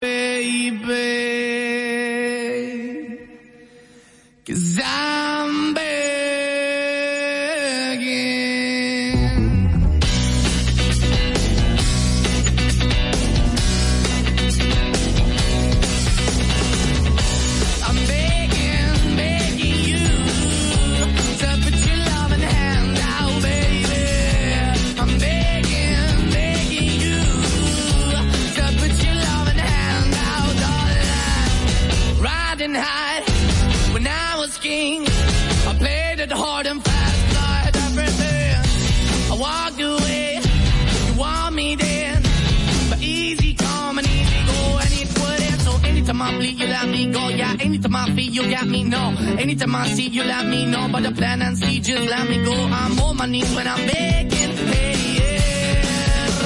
Baby. you got me, no. Anytime I see you, let me know. But the plan and see, just let me go. I'm on my knees when I'm begging, hey, yeah.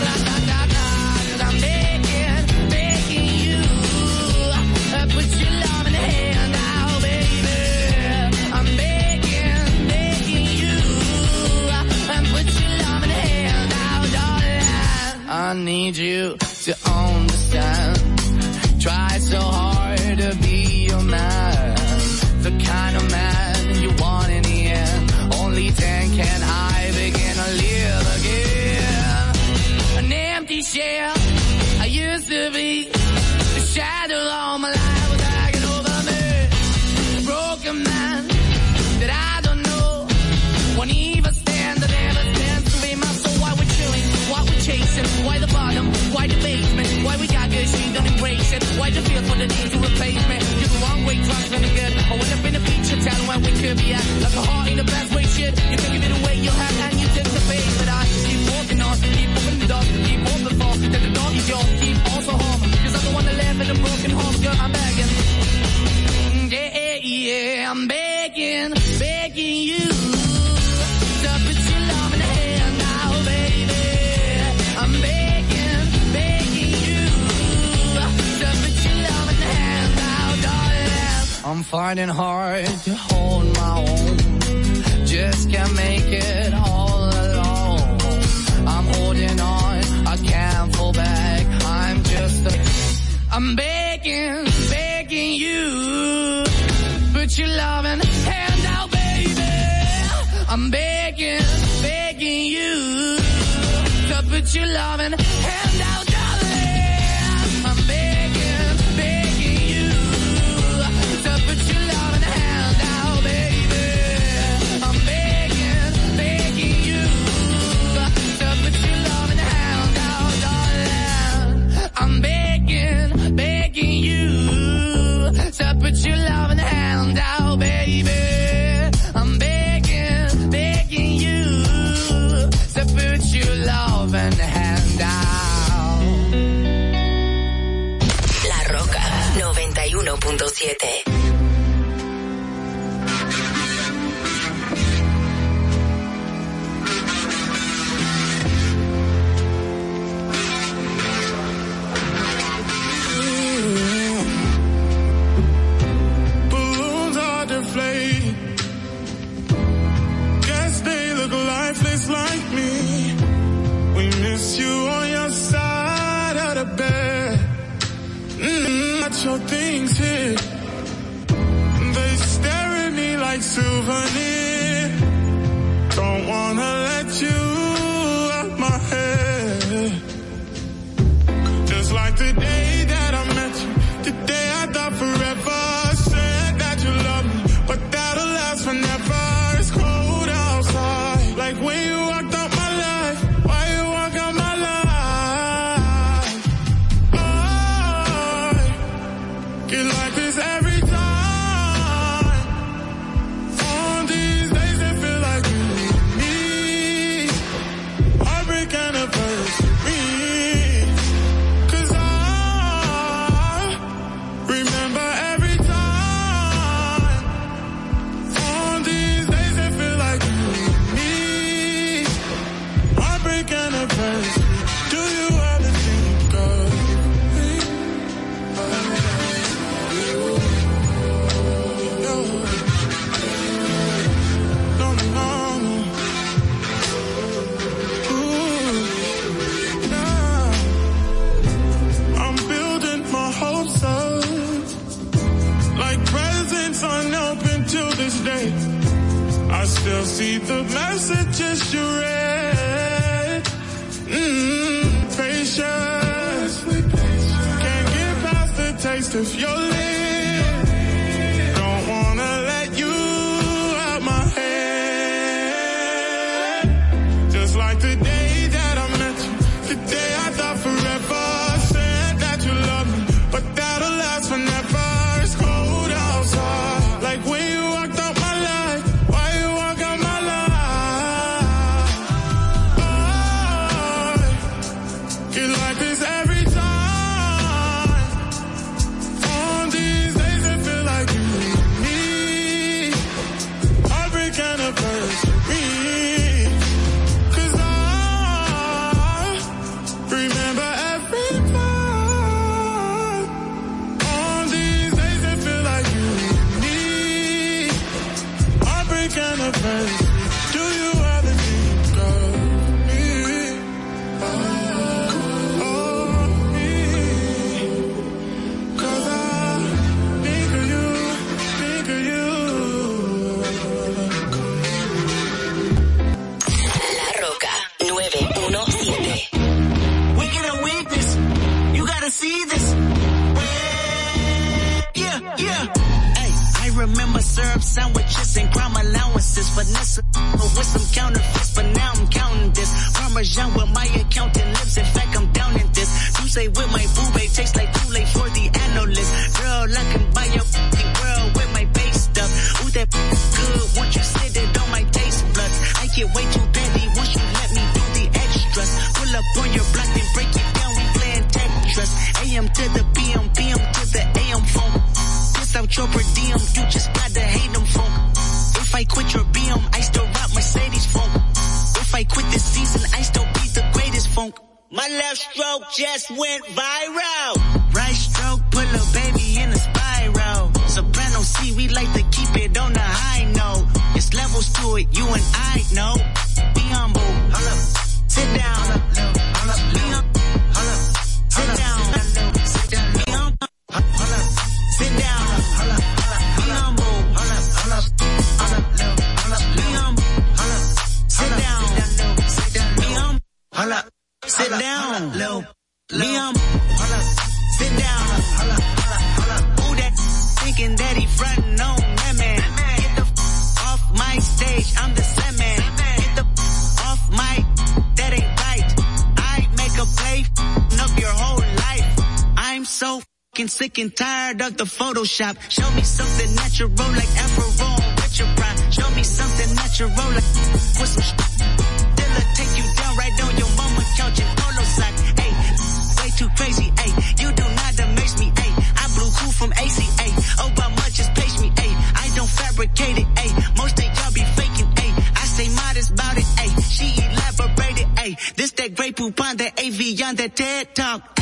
Ra -da -da -da, cause I'm begging, begging you. Uh, put your love in the hand now, baby. I'm begging, begging you. I put your love in the hand now, darling. I need you to understand. Try so hard an easier pavement. Giving way, trying to get. I went up in a feature town where we could be at. Like a heart in a best way, shit. You think finding hard to hold my own. Just can't make it all alone. I'm holding on, I can't fall back. I'm just a, I'm. Big Photoshop. Show me something natural like Afro with your prime. Show me something natural like with some sh- They'll take you down right on your mama couch and polo sock. Hey, way too crazy. Hey, you do not amaze me. Hey, I blew cool from ACA. Oh, by much just pace me. Hey, I don't fabricate it. Hey, most of y'all be faking. Hey, I say modest about it. Hey, she elaborated. Hey, this that great poupon, that AV on that TED talk.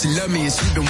She told me she loved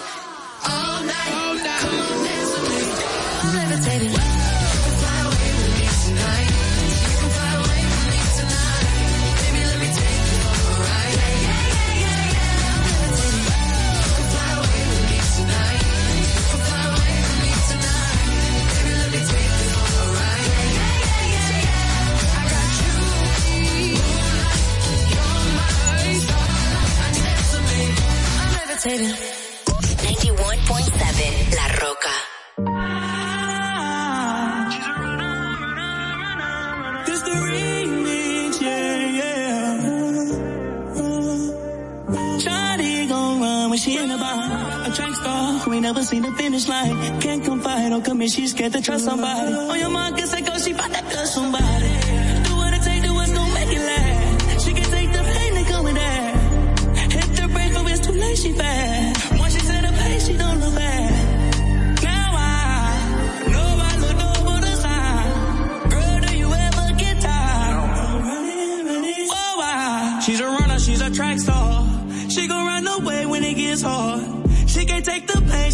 I'm levitating. 91.7 La Roca. This the remix, yeah, yeah. Shawty gon' run when she in the bar. A track star who ain't never seen the finish line. Can't confide or commit, she's scared to trust somebody. On your mind, guess I go, she bout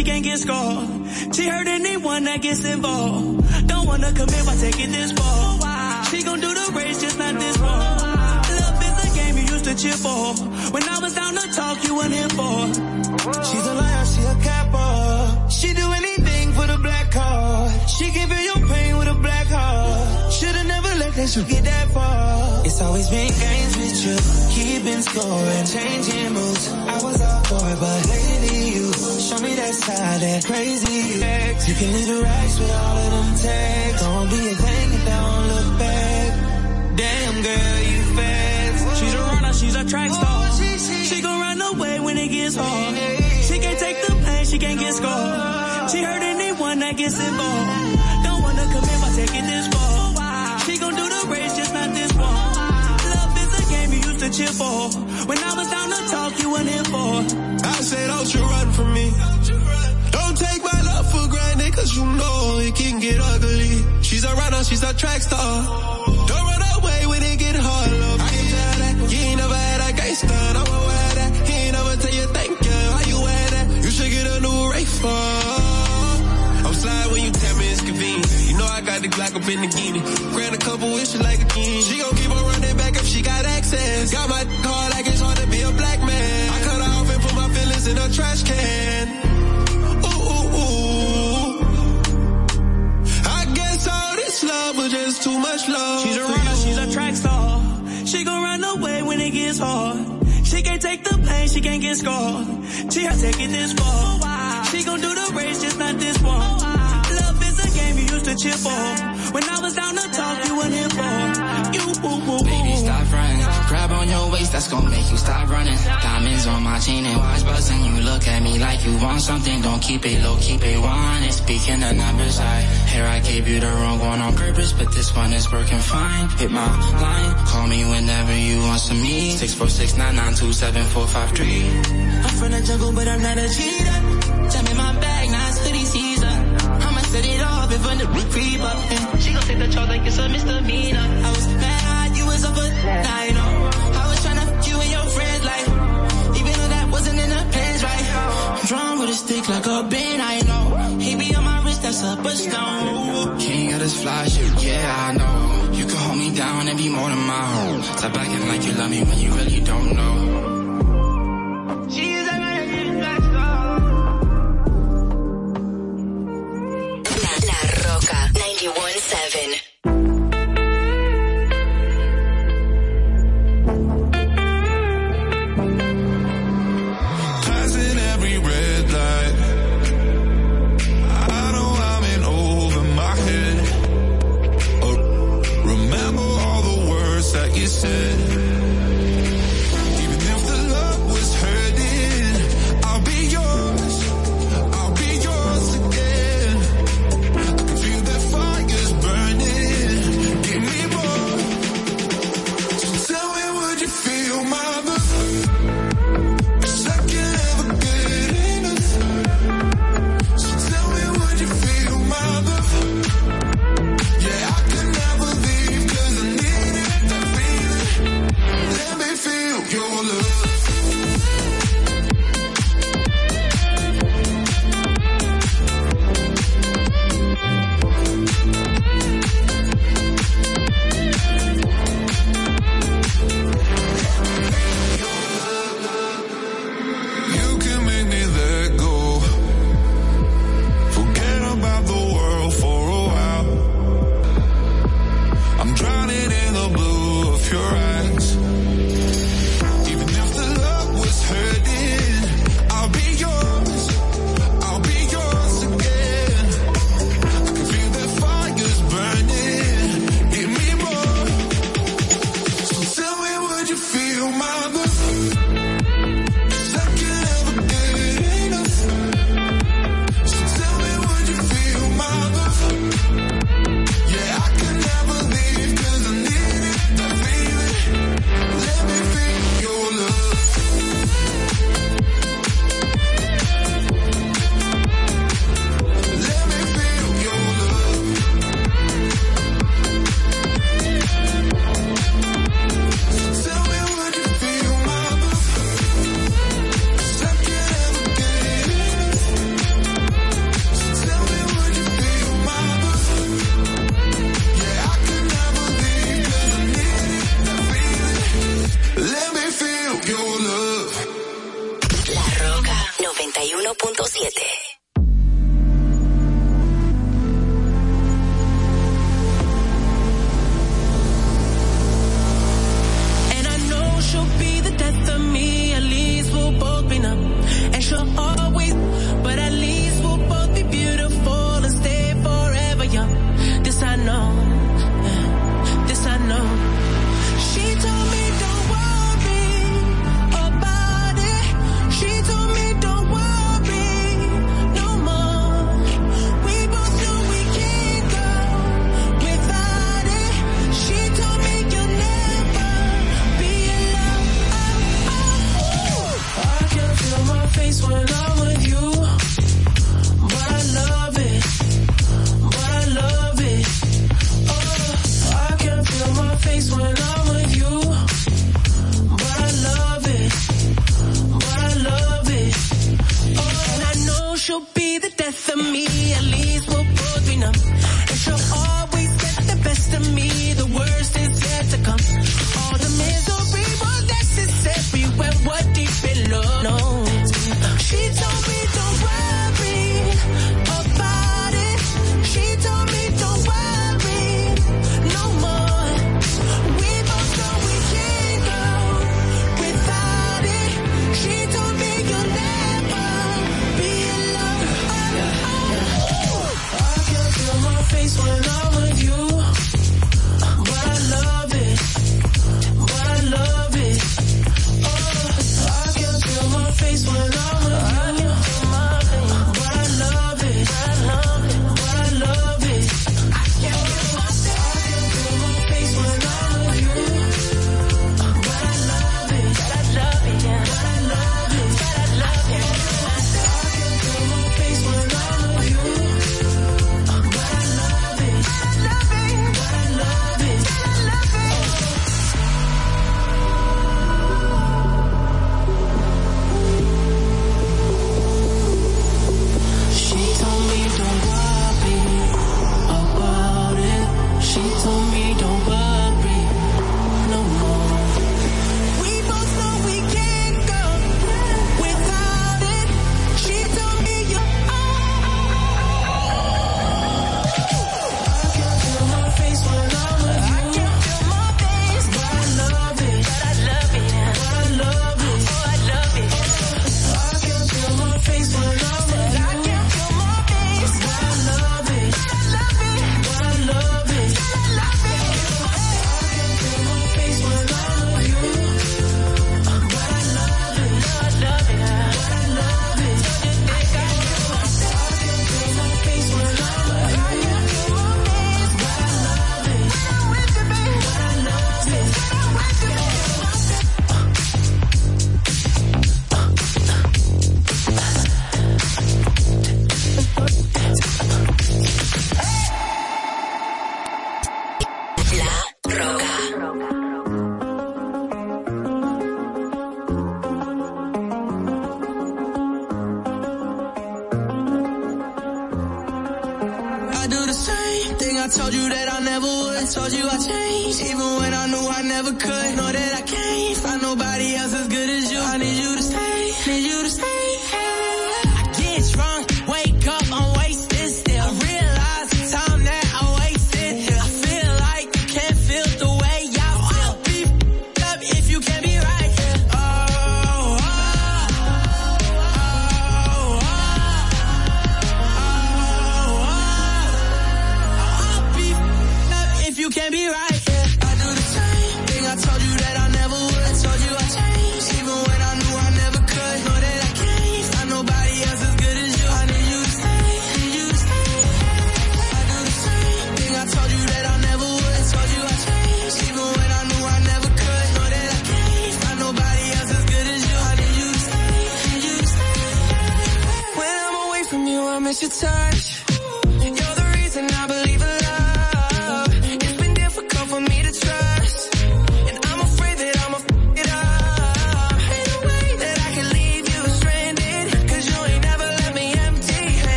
she can't get scarred. She hurt anyone that gets involved. Don't wanna commit by taking this far. She gon' do the race, just not this far. Love is a game you used to cheer for. When I was down to talk, you weren't here for. She's a liar, she a capper. She do anything for the black card. She give you your pain with a black heart. Should've never let that you get that far. It's always been games with you, keeping score and changing moves. I was all for it, but lately you show me that side, that crazy ex. You can leave the racks with all of them tags. Don't be a thing if don't look back. Damn girl, you fast. She's a runner, she's a track star. She gon' run away when it gets hard. She can't take the pain, she can't get scarred. She hurt anyone that gets involved. Don't wanna commit by taking this far. She gon' do the race, just not this far. Cheer for. When I was down to talk, you weren't here for. I say don't you run from me. Don't take my love for granted, cause you know it can get ugly. She's a runner, she's a track star. Don't run away when it get hard, love. I can tell that you ain't never had a gangster. I'm aware that he ain't never tell you thank you. How you wear that? You should get a new Ray I'm slide when you tell me it's convenient. You know I got the Glock up in the guinea. Grant a couple wishes like a king. She gon' keep on running sense. Got my car like it's hard to be a black man. I cut off and put my feelings in a trash can. Ooh, ooh, ooh. I guess all this love was just too much love. She's a runner, she's a track star. She gon' run away when it gets hard. She can't take the pain, she can't get scarred. She has taken this far. Oh, wow. She gon' do the race, just not this one. Oh, wow. Love is a game you used to cheer for. When I was down to talk, you weren't here for. Baby, stop running. Grab on your waist, that's gonna make you stop running. Diamonds on my chain and watch buzzing. You look at me like you want something. Don't keep it low, keep it one. Speaking the numbers, I here I gave you the wrong one on purpose, but this one is working fine. Hit my line, call me whenever you want some me. Six four six nine nine two seven four five three. I'm from the jungle, but I'm not a cheater. Jump in my bag, now it's hoodie season. I'ma set it off if I'm the creep up. She gon' take the charge like it's a misdemeanor. I was like a bin, I know. He be on my wrist, that's up a stone. King of this fly shit, yeah, I know. You can hold me down and be more than my home. Stop acting like you love me when you really don't know.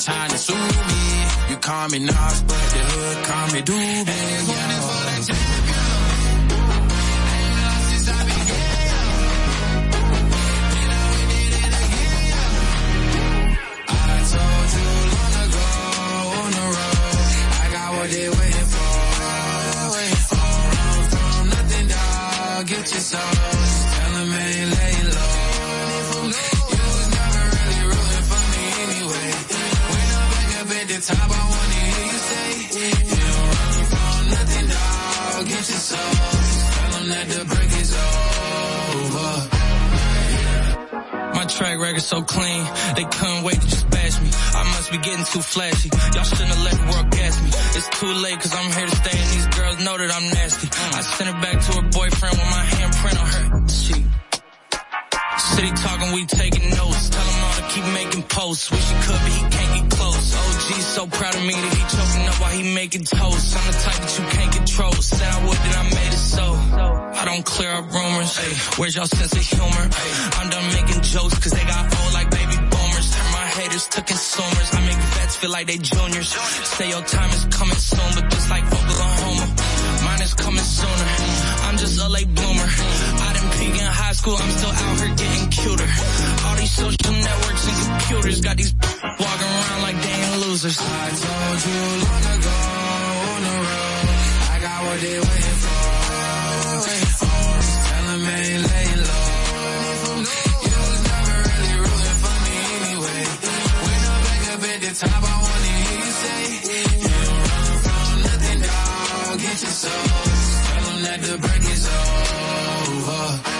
Trying to sue me. You call me Nas, but the hood call me Doobie. Champion. Ain't lost since. Then I told you long ago on the road, I got what they waiting for. Run from nothing. Get your. Top, I wanna hear you say, you don't run from nothing, dog. Get your soul. Tell them that the break is over. My track record so clean, they couldn't wait to just bash me. I must be getting too flashy. Y'all shouldn't have let the world gas me. It's too late cause I'm here to stay and these girls know that I'm nasty. I sent it back to her boyfriend with my handprint on her cheek. City talking, we taking notes. Tell keep making posts. Wish he could, but he can't get close. OG's so proud of me that he choking up while he making toast. I'm the type that you can't control. Said I would, then I made it so. I don't clear up rumors. Ay, where's y'all sense of humor? I'm done making jokes cause they got old like baby boomers. Turn my haters to consumers. I make vets feel like they juniors. Say your time is coming soon, but just like Oklahoma, mine is coming sooner. I'm just a late bloomer. Didn't peak in high school, I'm still out here getting cuter. All these social networks and computers got these walking around like they ain't losers. I told you long ago on the road, I got what they waiting for. Just tell ain't laying low. You was never really rooting for me anyway. When I'm back up at the top, I wanna hear you say, you don't run from nothing, dog. Get your soul. Just tell them that the break hard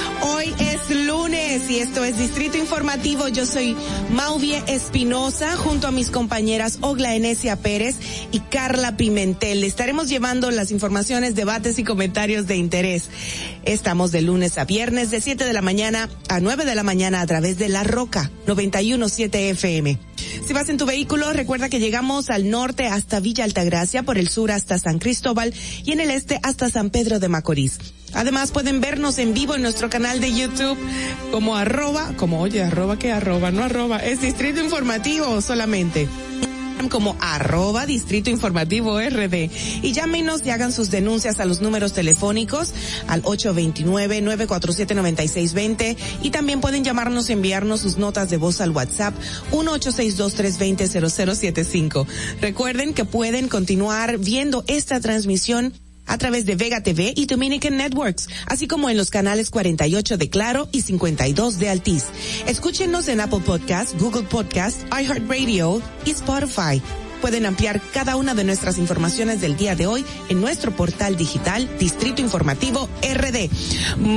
Hoy es lunes y esto es Distrito Informativo. Yo soy Mauvie Espinosa junto a mis compañeras Ogla Enesia Pérez y Carla Pimentel. Estaremos llevando las informaciones, debates y comentarios de interés. Estamos de lunes a viernes de 7 de la mañana a 9 de la mañana a través de La Roca 917 FM. Si vas en tu vehículo, recuerda que llegamos al norte hasta Villa Altagracia, por el sur hasta San Cristóbal y en el este hasta San Pedro de Macorís. Además pueden vernos en vivo en nuestro canal de YouTube como arroba, como oye, arroba que arroba, no arroba, es Distrito Informativo solamente. Como arroba Distrito Informativo RD y llámenos y hagan sus denuncias a los números telefónicos al 829-947-9620 y también pueden llamarnos y enviarnos sus notas de voz al WhatsApp 1-862-320-0075. Recuerden que pueden continuar viendo esta transmisión a través de Vega TV y Dominican Networks, así como en los canales 48 de Claro y 52 de Altiz. Escúchenos en Apple Podcast, Google Podcast, iHeartRadio y Spotify. Pueden ampliar cada una de nuestras informaciones del día de hoy en nuestro portal digital Distrito Informativo RD.com.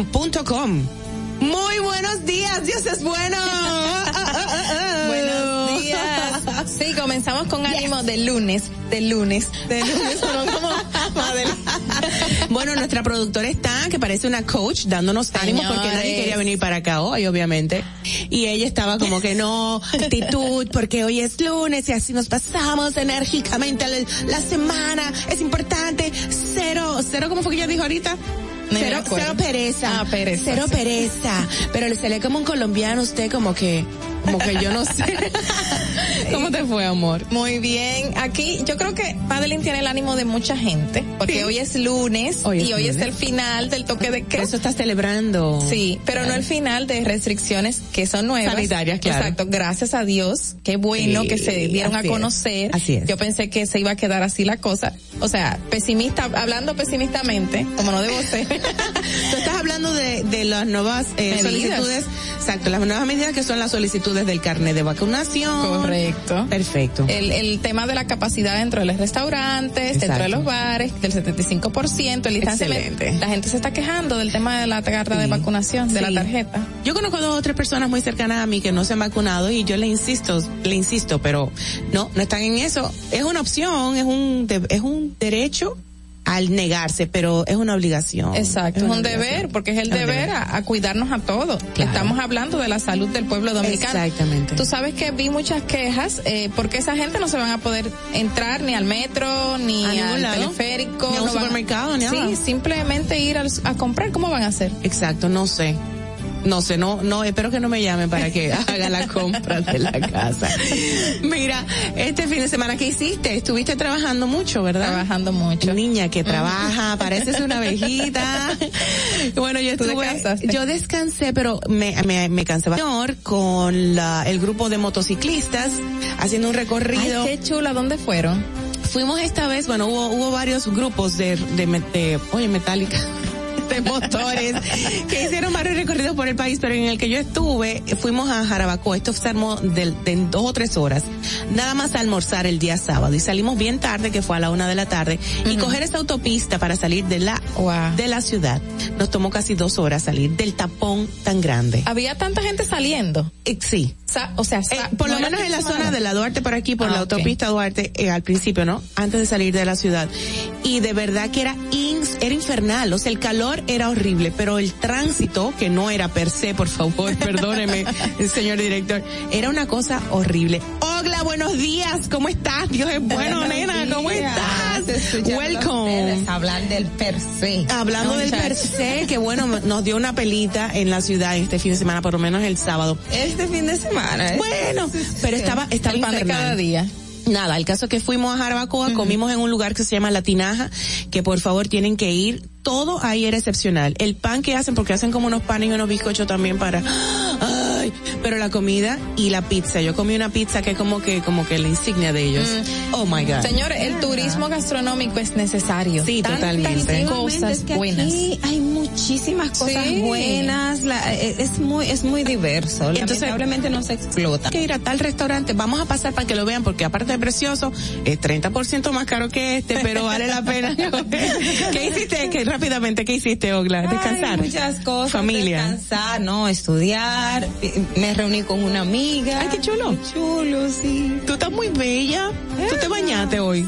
Muy buenos días, Dios es bueno. Buenos Sí, comenzamos con ánimo de lunes, de lunes, de lunes, como Bueno, nuestra productora está, que parece una coach, dándonos ánimo porque nadie quería venir para acá hoy, obviamente. Y ella estaba como que no, actitud, porque hoy es lunes y así nos pasamos enérgicamente la, la semana. Es importante. Cero, cero, ¿cómo fue que ella dijo ahorita? Cero, pereza. Ah, pereza, Cero sí. pereza. Pero se lee como un colombiano usted como que, como que yo no sé. ¿Cómo te fue, amor? Muy bien. Aquí yo creo que Madeline tiene el ánimo de mucha gente, porque Sí. hoy es lunes Hoy es y hoy es el final del toque de queda. eso estás celebrando. Sí, pero no el final de restricciones que son nuevas. Sanitarias, claro. Exacto, gracias a Dios. Qué bueno Sí, que se dieron a es, conocer. así es. Yo pensé que se iba a quedar así la cosa. O sea, pesimista, hablando pesimistamente, como no debo ser. Tú estás hablando de, de las nuevas eh, solicitudes, exacto, las nuevas medidas que son las solicitudes del carnet de vacunación. Correcto. Perfecto. El, el tema de la capacidad dentro de los restaurantes, dentro de los bares, del 75%, el distanciamiento. Excelente. La gente se está quejando del tema de la carta de Sí. vacunación, de la tarjeta. Yo conozco dos o tres personas muy cercanas a mí que no se han vacunado y yo le insisto, le insisto, pero no, no están en eso. Es una opción, es un, de- es un derecho al negarse, pero es una obligación. Exacto, es un obligación. deber, porque es el Es deber a, a cuidarnos a todos. Claro. Estamos hablando de la salud del pueblo dominicano. Exactamente. Tú sabes que vi muchas quejas eh, porque esa gente no se van a poder entrar ni al metro, ni A al lado. teleférico. Ni a un no supermercado, ni nada. Sí, simplemente ir al- a comprar. ¿Cómo van a hacer? Exacto, no sé. No sé, no, no, espero que no me llamen para que haga la compra de la casa. Mira, este fin de semana, ¿qué hiciste? Estuviste trabajando mucho, ¿verdad? Trabajando mucho. Niña que trabaja, pareces una abejita. Bueno, yo ¿Tú estuve, yo descansé, pero me, me, me cansé con la, el grupo de motociclistas haciendo un recorrido. Ay, qué chula, ¿dónde fueron? Fuimos esta vez, bueno, hubo, hubo varios grupos de, de, me- de- oye, Metallica. De motores que hicieron varios recorridos por el país, pero en el que yo estuve, fuimos a Jarabacoa. Esto se armó de, de en dos o tres horas. Nada más a almorzar el día sábado y salimos bien tarde, que fue a la una de la tarde, y coger esa autopista para salir de la, Wow. de la ciudad. Nos tomó casi dos horas salir del tapón tan grande. Había tanta gente saliendo. Eh, sí. Sa- o sea, sa- Eh, por no lo menos en la semana. zona de la Duarte por aquí, por Ah, la ok. autopista Duarte, eh, al principio, ¿no? Antes de salir de la ciudad. Y de verdad que era, ins- era infernal, o sea, el calor era horrible, pero el tránsito, que no era per se, por favor, perdóneme, señor director, era una cosa horrible. Ogla, buenos días, ¿cómo estás? Dios es bueno, nena, ¿cómo estás? Welcome. hablar del per se. Hablando del per se, que bueno, nos dio una pelita en la ciudad este fin de semana, por lo menos el sábado. Este fin de semana. ¿eh? Bueno, pero estaba, estaba El pan de cada día. Nada, el caso es que fuimos a Jarabacoa, comimos en un lugar que se llama La Tinaja, que por favor tienen que ir. Todo ahí era excepcional. El pan que hacen, porque hacen como unos panes y unos bizcochos también para, Ay, pero la comida y la pizza. Yo comí una pizza que es como que, como que la insignia de ellos. Oh my God. Señores, el turismo gastronómico es necesario. Sí, Tantas totalmente. cosas es que buenas. Aquí hay muchísimas cosas Sí. buenas, la- eh, es muy es muy diverso. Entonces- Lamentablemente no se explota. Hay que ir a tal restaurante, vamos a pasar para que lo vean porque aparte de precioso, es 30% más caro que este, pero vale la pena. ¿Qué hiciste? ¿Qué, rápidamente, ¿qué hiciste, Ogla? Descansar. Ay, muchas cosas. Familia. Descansar, no, estudiar. Me reuní con una amiga. Ay, qué chulo. chulo, sí. Tú estás muy bella. Tú te bañaste hoy.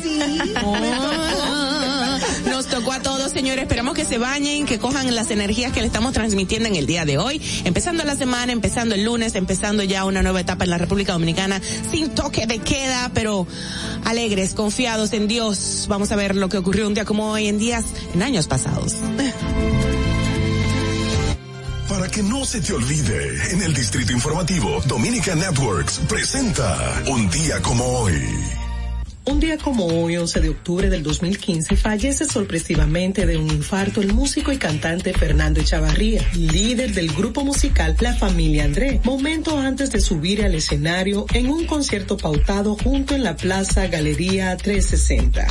Ah, Nos tocó a todos, señores. Esperamos que se bañen, que cojan las energías que le estamos transmitiendo en el día de hoy. Empezando la semana, empezando el lunes, empezando ya una nueva etapa en la República Dominicana, sin toque de queda, pero alegres, confiados en Dios. Vamos a ver lo que ocurrió un día como hoy en días, en años pasados. Para que no se te olvide, en el Distrito Informativo, Dominica Networks presenta Un día como hoy. Un día como hoy, 11 de octubre del 2015, fallece sorpresivamente de un infarto el músico y cantante Fernando Echavarría, líder del grupo musical La Familia André, momento antes de subir al escenario en un concierto pautado junto en la Plaza Galería 360.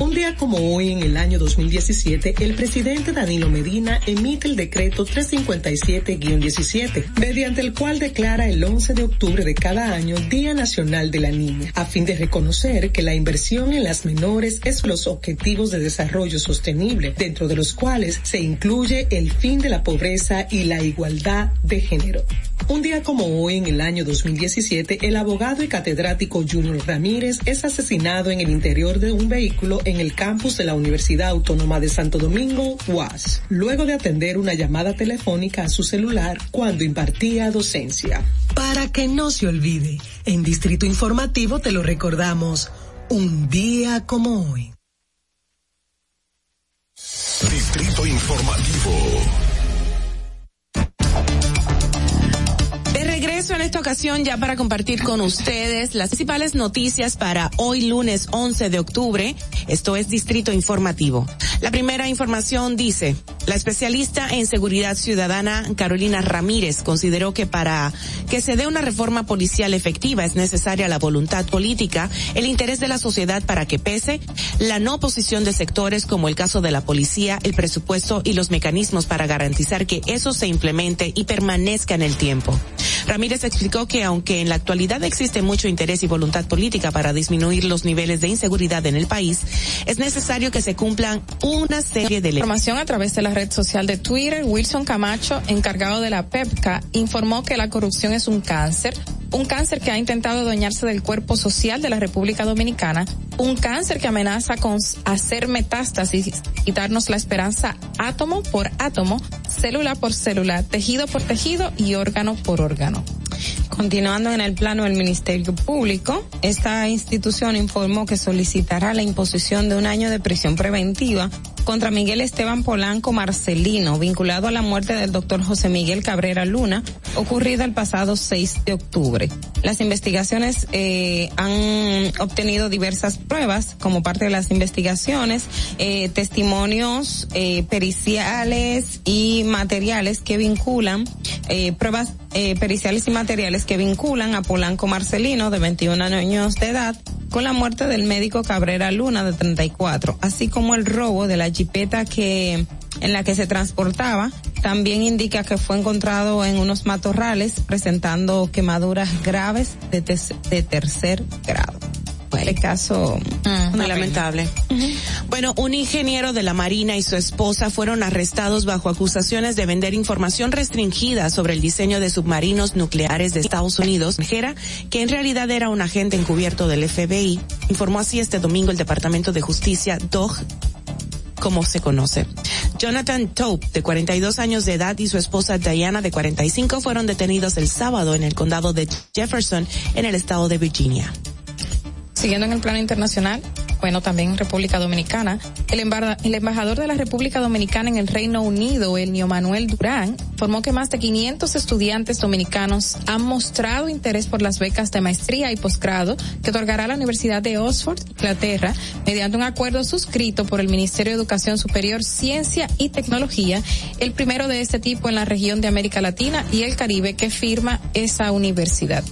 Un día como hoy, en el año 2017, el presidente Danilo Medina emite el decreto 357-17, mediante el cual declara el 11 de octubre de cada año Día Nacional de la Niña, a fin de reconocer que la inversión en las menores es los objetivos de desarrollo sostenible, dentro de los cuales se incluye el fin de la pobreza y la igualdad de género. Un día como hoy, en el año 2017, el abogado y catedrático Junior Ramírez es asesinado en el interior de un vehículo en el campus de la Universidad Autónoma de Santo Domingo, UAS, luego de atender una llamada telefónica a su celular cuando impartía docencia. Para que no se olvide, en Distrito Informativo te lo recordamos, un día como hoy. Distrito Informativo. Esta ocasión ya para compartir con ustedes las principales noticias para hoy lunes 11 de octubre. Esto es Distrito Informativo. La primera información dice, la especialista en seguridad ciudadana Carolina Ramírez consideró que para que se dé una reforma policial efectiva es necesaria la voluntad política, el interés de la sociedad para que pese, la no oposición de sectores como el caso de la policía, el presupuesto y los mecanismos para garantizar que eso se implemente y permanezca en el tiempo. Ramírez explicó que aunque en la actualidad existe mucho interés y voluntad política para disminuir los niveles de inseguridad en el país, es necesario que se cumplan una serie de leyes. Información a través de la red social de Twitter, Wilson Camacho, encargado de la PEPCA, informó que la corrupción es un cáncer, un cáncer que ha intentado adueñarse del cuerpo social de la República Dominicana, un cáncer que amenaza con hacer metástasis, quitarnos la esperanza átomo por átomo, célula por célula, tejido por tejido y órgano por órgano. Continuando en el plano del Ministerio Público, esta institución informó que solicitará la imposición de un año de prisión preventiva contra Miguel Esteban Polanco Marcelino, vinculado a la muerte del doctor José Miguel Cabrera Luna, ocurrida el pasado 6 de octubre. Las investigaciones eh, han obtenido diversas pruebas como parte de las investigaciones, eh, testimonios eh, periciales y materiales que vinculan, eh, pruebas eh, periciales y materiales que vinculan a Polanco Marcelino, de 21 años de edad, con la muerte del médico Cabrera Luna, de 34, así como el robo de la jipeta que en la que se transportaba. También indica que fue encontrado en unos matorrales presentando quemaduras graves de, tes- de tercer grado. Este caso Muy lamentable. Bueno, un ingeniero de la Marina y su esposa fueron arrestados bajo acusaciones de vender información restringida sobre el diseño de submarinos nucleares de Estados Unidos, que en realidad era un agente encubierto del FBI, informó así este domingo el Departamento de Justicia, DOG, como se conoce. Jonathan Tope, de 42 años de edad, y su esposa Diana, de 45, fueron detenidos el sábado en el condado de Jefferson, en el estado de Virginia. Siguiendo en el plano internacional, bueno, también en República Dominicana. El, el embajador de la República Dominicana en el Reino Unido, Elnio Manuel Durán, informó que más de 500 estudiantes dominicanos han mostrado interés por las becas de maestría y posgrado que otorgará la Universidad de Oxford, Inglaterra, mediante un acuerdo suscrito por el Ministerio de Educación Superior, Ciencia y Tecnología, el primero de este tipo en la región de América Latina y el Caribe que firma esa universidad.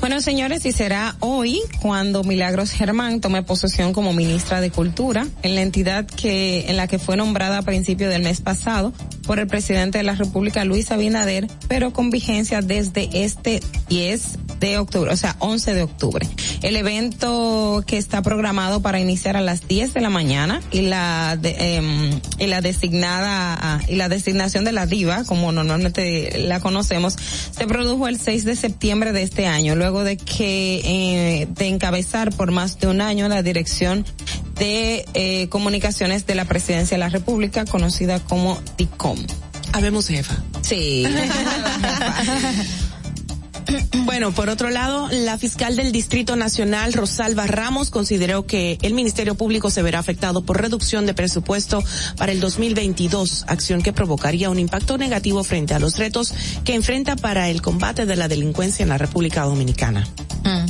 Bueno, señores, y será hoy cuando Milagros Germán tome posesión como ministra de Cultura en la entidad que en la que fue nombrada a principios del mes pasado por el presidente de la República Luis Abinader, pero con vigencia desde este 10 de octubre, o sea, 11 de octubre. El evento que está programado para iniciar a las 10 de la mañana y la de- em, y la designada y la designación de la diva, como normalmente la conocemos, se produjo el 6 de septiembre de este año, luego de que eh, de encabezar por más de un año la dirección de eh, comunicaciones de la Presidencia de la República, conocida como DICOM. Habemos jefa. Sí. Bueno, por otro lado, la fiscal del Distrito Nacional, Rosalba Ramos, consideró que el Ministerio Público se verá afectado por reducción de presupuesto para el 2022, acción que provocaría un impacto negativo frente a los retos que enfrenta para el combate de la delincuencia en la República Dominicana. Mm.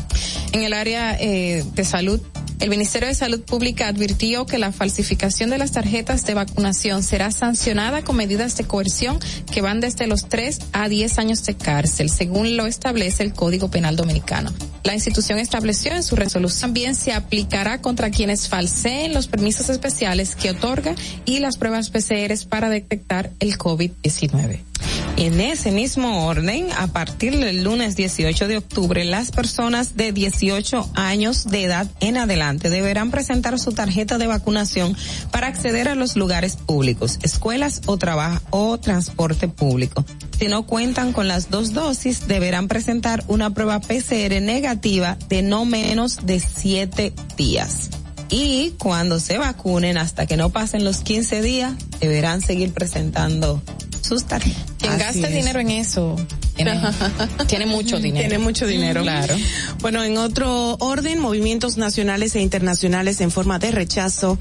En el área eh, de salud, el Ministerio de Salud Pública advirtió que la falsificación de las tarjetas de vacunación será sancionada con medidas de coerción que van desde los 3 a 10 años de cárcel, según lo establece el Código Penal Dominicano. La institución estableció en su resolución también se aplicará contra quienes falseen los permisos especiales que otorga y las pruebas PCR para detectar el COVID-19. En ese mismo orden, a partir del lunes 18 de octubre, las personas de 18 años de edad en adelante deberán presentar su tarjeta de vacunación para acceder a los lugares públicos, escuelas o trabajo o transporte público. Si no cuentan con las dos dosis, deberán presentar una prueba PCR negativa de no menos de siete días. Y cuando se vacunen, hasta que no pasen los 15 días, deberán seguir presentando sus tarjetas. Quien Así gaste es. dinero en eso tiene, tiene mucho dinero. Tiene mucho dinero. Claro. Bueno, en otro orden, movimientos nacionales e internacionales en forma de rechazo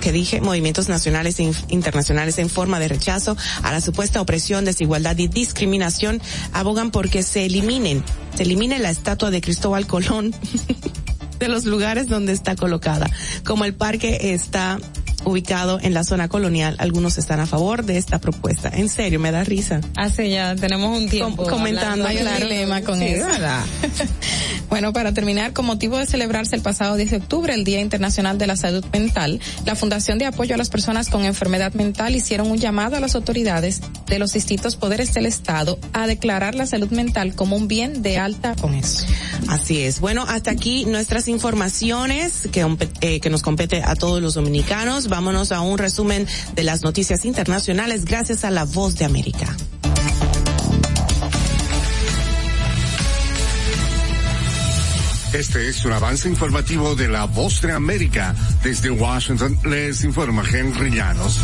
que dije, movimientos nacionales e internacionales en forma de rechazo a la supuesta opresión, desigualdad y discriminación abogan porque se eliminen, se elimine la estatua de Cristóbal Colón de los lugares donde está colocada. Como el parque está ubicado en la zona colonial, algunos están a favor de esta propuesta. En serio, me da risa. Hace ya, tenemos un tiempo. Com- comentando. Hay un claro. dilema con Sí, eso. Bueno, para terminar, con motivo de celebrarse el pasado 10 de octubre, el Día Internacional de la Salud Mental, la Fundación de Apoyo a las Personas con Enfermedad Mental hicieron un llamado a las autoridades de los distintos poderes del Estado a declarar la salud mental como un bien de alta con eso. Así es. Bueno, hasta aquí nuestras informaciones que, eh, que nos compete a todos los dominicanos. Vámonos a un resumen de las noticias internacionales gracias a la voz de América. Este es un avance informativo de la Voz de América. Desde Washington les informa Henry Llanos.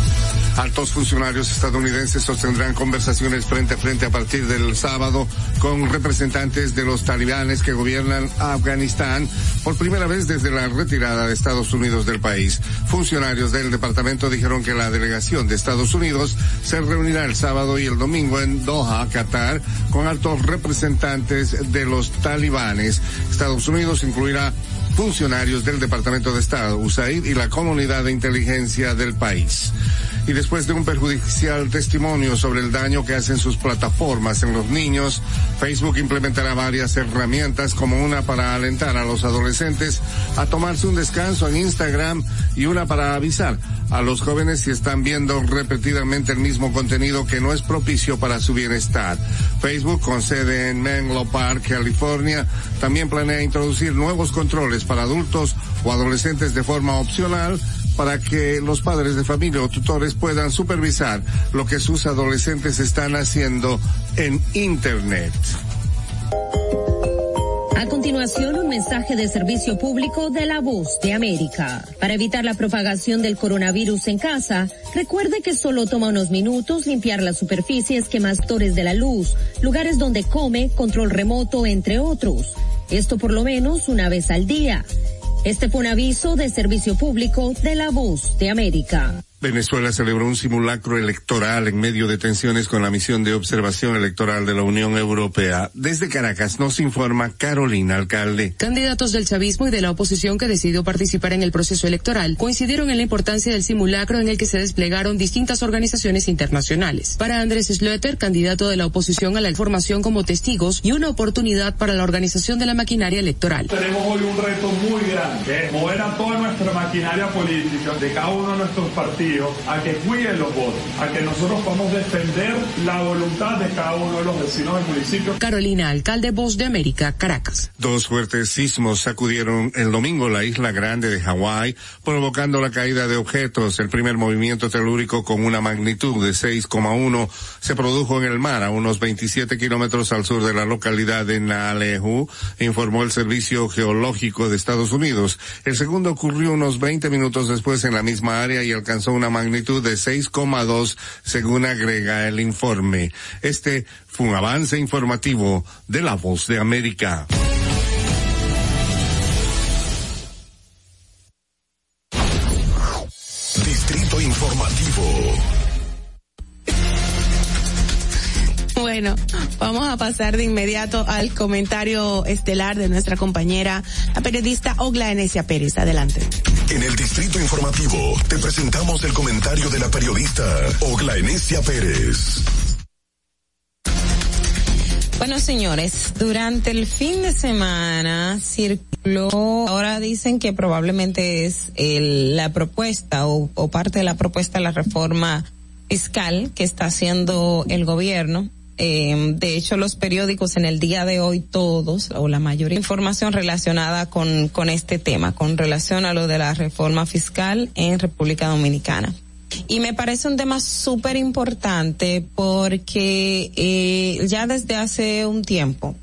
Altos funcionarios estadounidenses sostendrán conversaciones frente a frente a partir del sábado con representantes de los talibanes que gobiernan Afganistán por primera vez desde la retirada de Estados Unidos del país. Funcionarios del departamento dijeron que la delegación de Estados Unidos se reunirá el sábado y el domingo en Doha, Qatar, con altos representantes de los talibanes. Estados Unidos incluirá funcionarios del Departamento de Estado, USAID y la comunidad de inteligencia del país. Y después de un perjudicial testimonio sobre el daño que hacen sus plataformas en los niños, Facebook implementará varias herramientas como una para alentar a los adolescentes a tomarse un descanso en Instagram y una para avisar a los jóvenes si están viendo repetidamente el mismo contenido que no es propicio para su bienestar. Facebook, con sede en Menlo Park, California, también planea introducir nuevos controles para adultos o adolescentes de forma opcional para que los padres de familia o tutores puedan supervisar lo que sus adolescentes están haciendo en Internet. A continuación, un mensaje de servicio público de la voz de América. Para evitar la propagación del coronavirus en casa, recuerde que solo toma unos minutos limpiar las superficies quemastores de la luz, lugares donde come, control remoto, entre otros. Esto por lo menos una vez al día. Este fue un aviso de servicio público de la voz de América. Venezuela celebró un simulacro electoral en medio de tensiones con la misión de observación electoral de la Unión Europea. Desde Caracas nos informa Carolina Alcalde. Candidatos del chavismo y de la oposición que decidió participar en el proceso electoral coincidieron en la importancia del simulacro en el que se desplegaron distintas organizaciones internacionales. Para Andrés Schloeter, candidato de la oposición a la información como testigos y una oportunidad para la organización de la maquinaria electoral. Tenemos hoy un reto muy grande, es mover a toda nuestra maquinaria política de cada uno de nuestros partidos a que cuiden los votos, a que nosotros podamos defender la voluntad de cada uno de los vecinos del municipio. Carolina, alcalde Voz de América, Caracas. Dos fuertes sismos sacudieron el domingo la isla grande de Hawái, provocando la caída de objetos. El primer movimiento telúrico con una magnitud de 6,1 se produjo en el mar a unos 27 kilómetros al sur de la localidad de Naalehu, informó el Servicio Geológico de Estados Unidos. El segundo ocurrió unos 20 minutos después en la misma área y alcanzó una magnitud de 6,2 según agrega el informe. Este fue un avance informativo de la voz de América. Distrito Informativo. Bueno, vamos a pasar de inmediato al comentario estelar de nuestra compañera, la periodista Ogla Enesia Pérez. Adelante. En el Distrito Informativo te presentamos el comentario de la periodista Ogla Enesia Pérez. Bueno, señores, durante el fin de semana circuló, ahora dicen que probablemente es el, la propuesta o, o parte de la propuesta de la reforma fiscal que está haciendo el gobierno eh, de hecho, los periódicos en el día de hoy, todos, o la mayoría, información relacionada con, con este tema, con relación a lo de la reforma fiscal en República Dominicana. Y me parece un tema súper importante porque eh, ya desde hace un tiempo,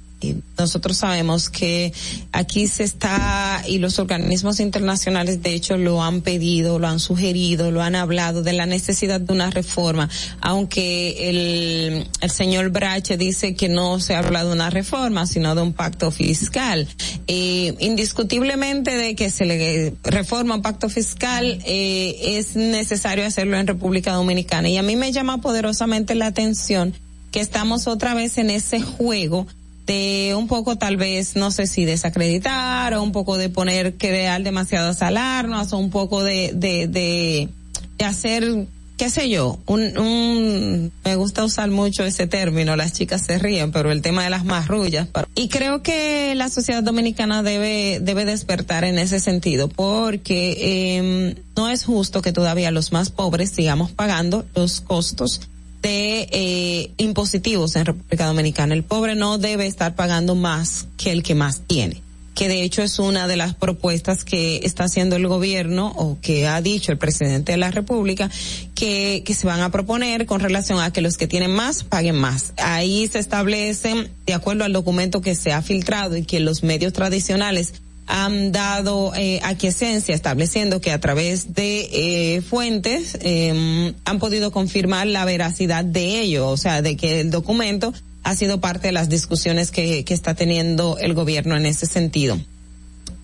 nosotros sabemos que aquí se está, y los organismos internacionales de hecho lo han pedido, lo han sugerido, lo han hablado de la necesidad de una reforma, aunque el, el señor Brache dice que no se habla de una reforma, sino de un pacto fiscal. Eh, indiscutiblemente de que se le reforma un pacto fiscal, eh, es necesario hacerlo en República Dominicana. Y a mí me llama poderosamente la atención que estamos otra vez en ese juego de un poco tal vez, no sé si desacreditar o un poco de poner, crear demasiadas alarmas o un poco de, de, de, de hacer, qué sé yo, un, un, me gusta usar mucho ese término, las chicas se ríen, pero el tema de las marrullas. Y creo que la sociedad dominicana debe, debe despertar en ese sentido, porque eh, no es justo que todavía los más pobres sigamos pagando los costos de eh, impositivos en República Dominicana. El pobre no debe estar pagando más que el que más tiene que de hecho es una de las propuestas que está haciendo el gobierno o que ha dicho el presidente de la República que, que se van a proponer con relación a que los que tienen más paguen más. Ahí se establecen, de acuerdo al documento que se ha filtrado y que los medios tradicionales han dado eh, aquiescencia estableciendo que a través de eh, fuentes eh, han podido confirmar la veracidad de ello, o sea, de que el documento ha sido parte de las discusiones que, que está teniendo el gobierno en ese sentido.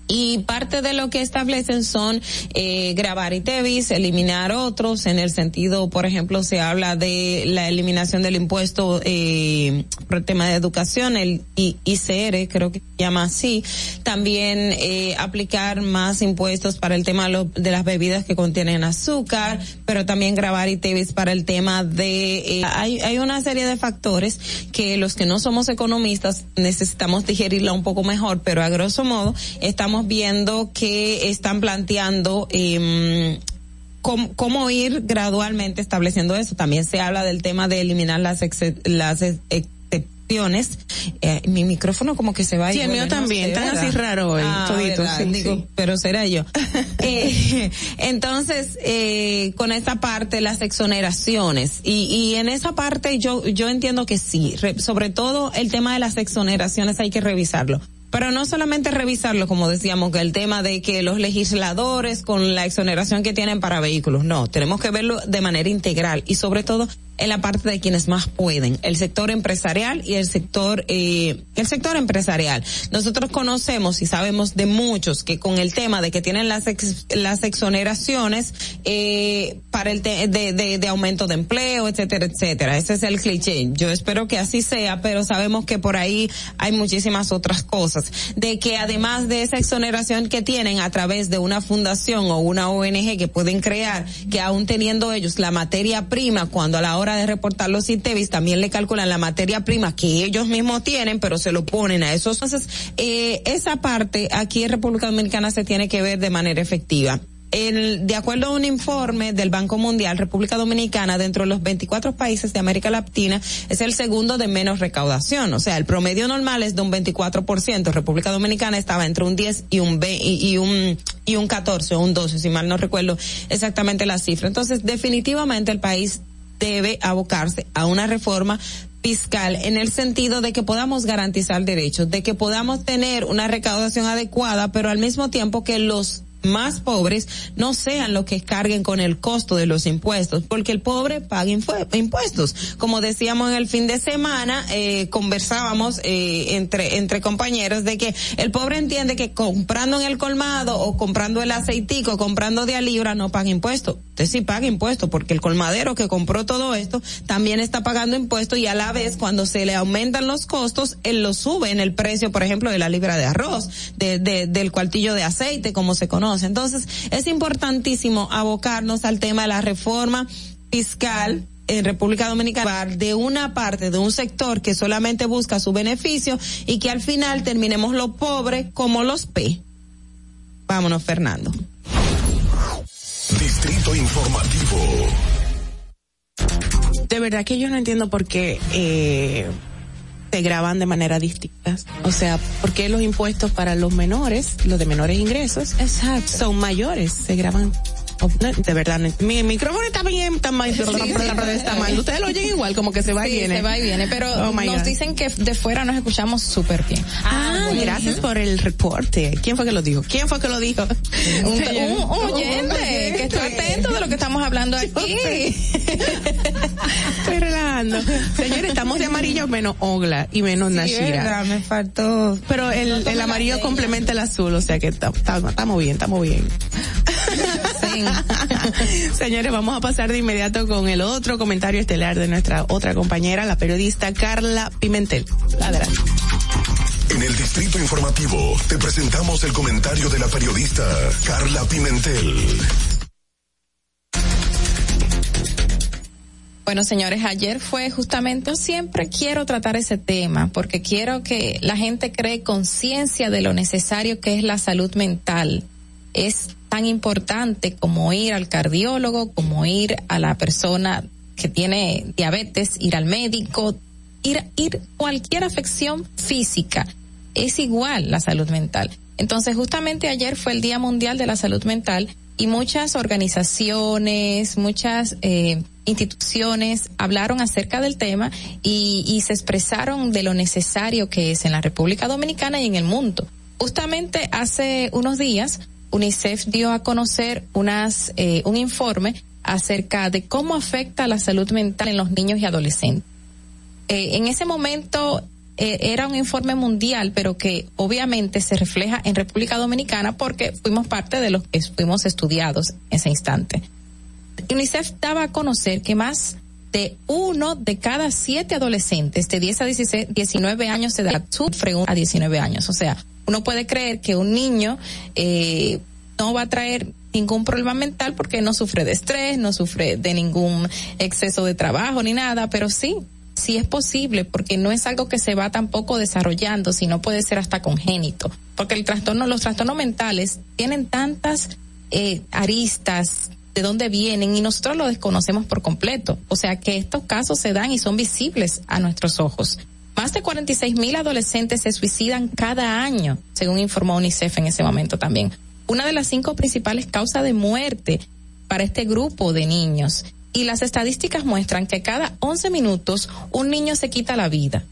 Y parte de lo que establecen son eh, grabar ITEVIS, eliminar otros, en el sentido, por ejemplo, se habla de la eliminación del impuesto eh, por el tema de educación, el ICR, creo que se llama así. También eh, aplicar más impuestos para el tema de las bebidas que contienen azúcar, pero también grabar ITEVIS para el tema de... Eh, hay, hay una serie de factores que los que no somos economistas necesitamos digerirla un poco mejor, pero a grosso modo estamos viendo que están planteando eh, cómo, cómo, ir gradualmente estableciendo eso. También se habla del tema de eliminar las, ex, las excepciones. Eh, mi micrófono como que se va. Sí, el mío también. Están así raro hoy, ah, todito, sí, digo, sí. pero será yo. eh, entonces, eh, con esta parte, las exoneraciones. Y, y en esa parte yo, yo entiendo que sí. Re, sobre todo el tema de las exoneraciones hay que revisarlo Pero no solamente revisarlo, como decíamos, que el tema de que los legisladores con la exoneración que tienen para vehículos, no, tenemos que verlo de manera integral y sobre todo en la parte de quienes más pueden, el sector empresarial y el sector eh, el sector empresarial. Nosotros conocemos y sabemos de muchos que con el tema de que tienen las ex- las exoneraciones eh, para el te- de, de, de aumento de empleo, etcétera, etcétera. Ese es el cliché. Yo espero que así sea, pero sabemos que por ahí hay muchísimas otras cosas. De que además de esa exoneración que tienen a través de una fundación o una ONG que pueden crear, que aún teniendo ellos la materia prima, cuando a la de reportar los ITEVIS también le calculan la materia prima que ellos mismos tienen, pero se lo ponen a esos. Entonces, eh, esa parte aquí en República Dominicana se tiene que ver de manera efectiva. El, de acuerdo a un informe del Banco Mundial, República Dominicana, dentro de los 24 países de América Latina, es el segundo de menos recaudación. O sea, el promedio normal es de un 24%. República Dominicana estaba entre un 10 y un, ve- y, y un, y un 14 o un 12, si mal no recuerdo exactamente la cifra. Entonces, definitivamente el país debe abocarse a una reforma fiscal en el sentido de que podamos garantizar derechos, de que podamos tener una recaudación adecuada, pero al mismo tiempo que los más pobres no sean los que carguen con el costo de los impuestos, porque el pobre paga impuestos. Como decíamos en el fin de semana, eh, conversábamos eh, entre entre compañeros de que el pobre entiende que comprando en el colmado o comprando el aceitico, comprando de a libra no paga impuestos. Usted sí paga impuestos porque el colmadero que compró todo esto también está pagando impuestos y a la vez cuando se le aumentan los costos, él lo sube en el precio, por ejemplo, de la libra de arroz, de, de- del cuartillo de aceite, como se conoce. Entonces, es importantísimo abocarnos al tema de la reforma fiscal en República Dominicana de una parte de un sector que solamente busca su beneficio y que al final terminemos los pobres como los P. Vámonos, Fernando. Distrito Informativo. De verdad que yo no entiendo por qué eh, se graban de manera distinta. O sea, ¿por qué los impuestos para los menores, los de menores ingresos, son mayores? Se graban. De verdad, mi micrófono está bien, está mal, está mal. Ustedes lo oyen igual, como que se va y Sí, viene. se va y viene, pero Oh, nos God. dicen que de fuera nos escuchamos súper bien. Ah, gracias por el reporte. ¿Quién fue que lo dijo? ¿Quién fue que lo dijo? Un, un- un oyente que está atento de lo que estamos hablando aquí. Estoy relajando. Señores, estamos de amarillo menos Ogla y menos Nashira. verdad, me faltó. Pero el, el amarillo complementa el azul, o sea que ta- ta- estamos bien, estamos bien. Señores, vamos a pasar de inmediato con el otro comentario estelar de nuestra otra compañera, la periodista Carla Pimentel. Adelante. En el Distrito Informativo te presentamos el comentario de la periodista Carla Pimentel. Bueno, señores, ayer fue justamente, siempre quiero tratar ese tema porque quiero que la gente cree conciencia de lo necesario que es la salud mental. Es tan importante como ir al cardiólogo, como ir a la persona que tiene diabetes, ir al médico, ir, ir cualquier afección física. Es igual la salud mental. Entonces, justamente ayer fue el Día Mundial de la Salud Mental y muchas organizaciones, muchas eh, instituciones hablaron acerca del tema y, y se expresaron de lo necesario que es en la República Dominicana y en el mundo. Justamente hace unos días, UNICEF dio a conocer unas, eh, un informe acerca de cómo afecta la salud mental en los niños y adolescentes. Eh, en ese momento eh, era un informe mundial, pero que obviamente se refleja en República Dominicana porque fuimos parte de los que fuimos estudiados en ese instante. UNICEF daba a conocer que más de uno de cada siete adolescentes de 10 a 16, 19 años de edad sufre a 19 años. O sea, uno puede creer que un niño eh, no va a traer ningún problema mental porque no sufre de estrés, no sufre de ningún exceso de trabajo ni nada, pero sí, sí es posible porque no es algo que se va tampoco desarrollando, sino puede ser hasta congénito, porque el trastorno, los trastornos mentales tienen tantas eh, aristas de dónde vienen y nosotros lo desconocemos por completo. O sea que estos casos se dan y son visibles a nuestros ojos. Más de 46 mil adolescentes se suicidan cada año, según informó UNICEF en ese momento también. Una de las cinco principales causas de muerte para este grupo de niños. Y las estadísticas muestran que cada 11 minutos un niño se quita la vida.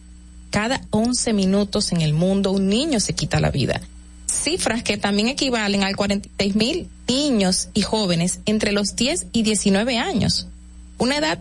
cada 11 minutos en el mundo un niño se quita la vida. Cifras que también equivalen al 46 mil niños y jóvenes entre los 10 y 19 años. Una edad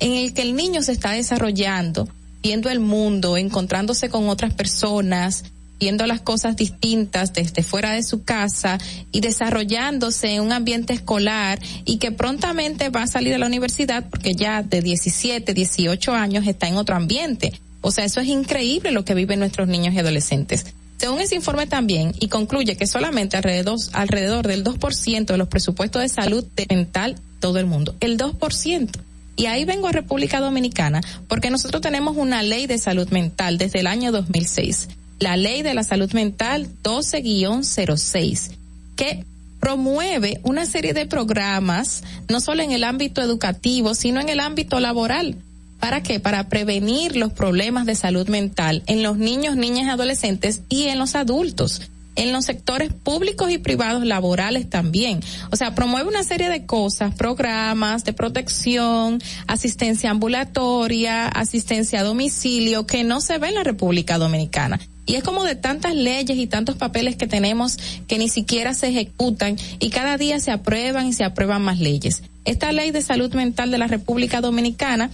en la que el niño se está desarrollando, viendo el mundo, encontrándose con otras personas, viendo las cosas distintas desde fuera de su casa y desarrollándose en un ambiente escolar y que prontamente va a salir a la universidad porque ya de 17, 18 años está en otro ambiente. O sea, eso es increíble lo que viven nuestros niños y adolescentes. Según ese informe también, y concluye que solamente alrededor, alrededor del 2% de los presupuestos de salud mental todo el mundo, el 2%. Y ahí vengo a República Dominicana porque nosotros tenemos una ley de salud mental desde el año 2006 la Ley de la Salud Mental 12-06, que promueve una serie de programas, no solo en el ámbito educativo, sino en el ámbito laboral. ¿Para qué? Para prevenir los problemas de salud mental en los niños, niñas y adolescentes y en los adultos en los sectores públicos y privados laborales también. O sea, promueve una serie de cosas, programas de protección, asistencia ambulatoria, asistencia a domicilio, que no se ve en la República Dominicana. Y es como de tantas leyes y tantos papeles que tenemos que ni siquiera se ejecutan y cada día se aprueban y se aprueban más leyes. Esta ley de salud mental de la República Dominicana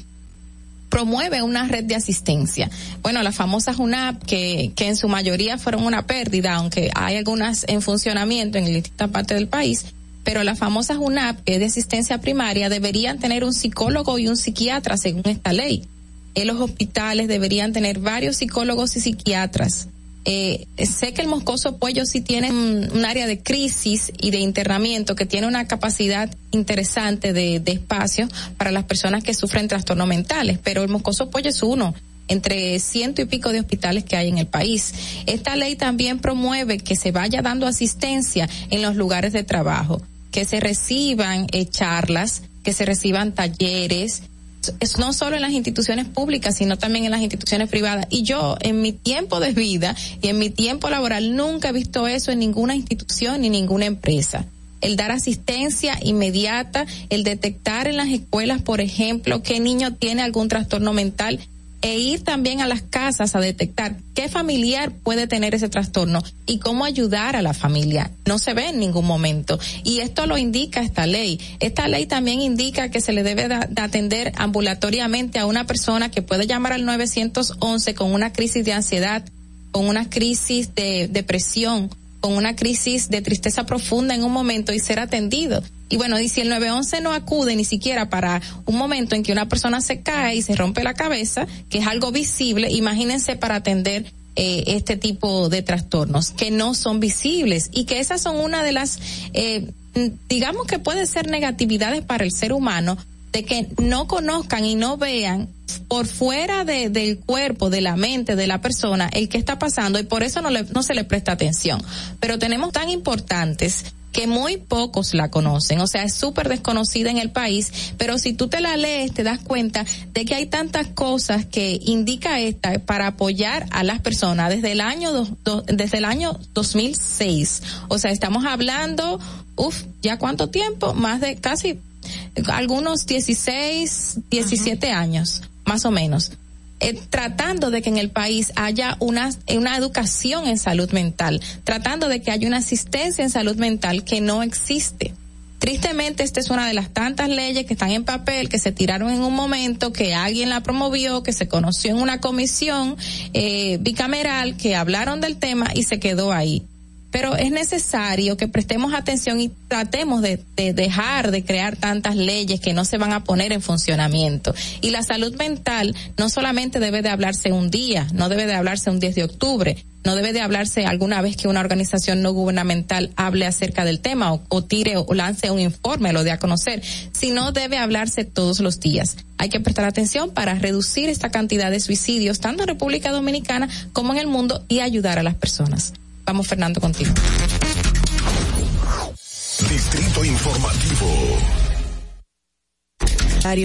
promueve una red de asistencia. Bueno, la famosa UNAP, que, que en su mayoría fueron una pérdida, aunque hay algunas en funcionamiento en distintas partes del país, pero las famosas UNAP, que es de asistencia primaria, deberían tener un psicólogo y un psiquiatra según esta ley en los hospitales deberían tener varios psicólogos y psiquiatras. Eh, sé que el Moscoso Puello sí tiene un, área de crisis y de internamiento que tiene una capacidad interesante de, espacio para las personas que sufren trastornos mentales, pero el Moscoso Puello es uno entre ciento y pico de hospitales que hay en el país. Esta ley también promueve que se vaya dando asistencia en los lugares de trabajo, que se reciban eh, charlas, que se reciban talleres, es no solo en las instituciones públicas, sino también en las instituciones privadas. Y yo, en mi tiempo de vida y en mi tiempo laboral, nunca he visto eso en ninguna institución ni ninguna empresa. El dar asistencia inmediata, el detectar en las escuelas, por ejemplo, qué niño tiene algún trastorno mental e ir también a las casas a detectar qué familiar puede tener ese trastorno y cómo ayudar a la familia. No se ve en ningún momento. Y esto lo indica esta ley. Esta ley también indica que se le debe de atender ambulatoriamente a una persona que puede llamar al 911 con una crisis de ansiedad, con una crisis de depresión, con una crisis de tristeza profunda en un momento y ser atendido. Y bueno, y si el 911 no acude ni siquiera para un momento en que una persona se cae y se rompe la cabeza, que es algo visible, imagínense para atender eh, este tipo de trastornos que no son visibles y que esas son una de las, eh, digamos que puede ser negatividades para el ser humano, de que no conozcan y no vean por fuera de, del cuerpo, de la mente de la persona, el que está pasando y por eso no, no se le presta atención. Pero tenemos tan importantes que muy pocos la conocen, o sea, es súper desconocida en el país, pero si tú te la lees te das cuenta de que hay tantas cosas que indica esta para apoyar a las personas desde el año desde el año 2006. O sea, estamos hablando, uff, ¿ya cuánto tiempo? Más de casi algunos 16, 17 años, más o menos. Eh, tratando de que en el país haya una, una educación en salud mental, tratando de que haya una asistencia en salud mental que no existe. Tristemente, esta es una de las tantas leyes que están en papel, que se tiraron en un momento, que alguien la promovió, que se conoció en una comisión eh, bicameral, que hablaron del tema y se quedó ahí pero es necesario que prestemos atención y tratemos de, dejar de crear tantas leyes que no se van a poner en funcionamiento. Y la salud mental no solamente debe de hablarse un día, no debe de hablarse un 10 de octubre, no debe de hablarse alguna vez que una organización no gubernamental hable acerca del tema o, o tire o lance un informe, lo de a conocer, sino debe hablarse todos los días. Hay que prestar atención para reducir esta cantidad de suicidios, tanto en República Dominicana como en el mundo, y ayudar a las personas. Vamos, Fernando, contigo. Distrito Informativo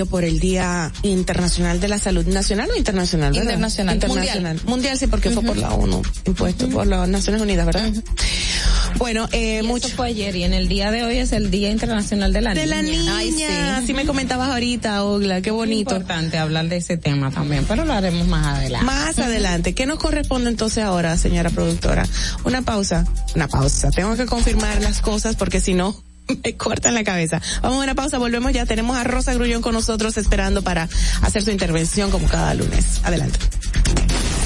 por el Día Internacional de la Salud Nacional o internacional, ¿verdad? Internacional. Internacional. Mundial, sí, porque fue por la ONU, impuesto por las Naciones Unidas, ¿verdad? Bueno, eh, mucho. fue ayer y en el día de hoy es el Día Internacional de la De Niña. la niña, Ay, sí. así me comentabas ahorita, Ogla, qué bonito. Es importante hablar de ese tema también, pero lo haremos más adelante. Más adelante, ¿qué nos corresponde entonces ahora, señora productora? Una pausa, una pausa. Tengo que confirmar las cosas porque si no me cortan la cabeza. Vamos a una pausa, volvemos ya. Tenemos a Rosa Grullón con nosotros esperando para hacer su intervención como cada lunes. Adelante.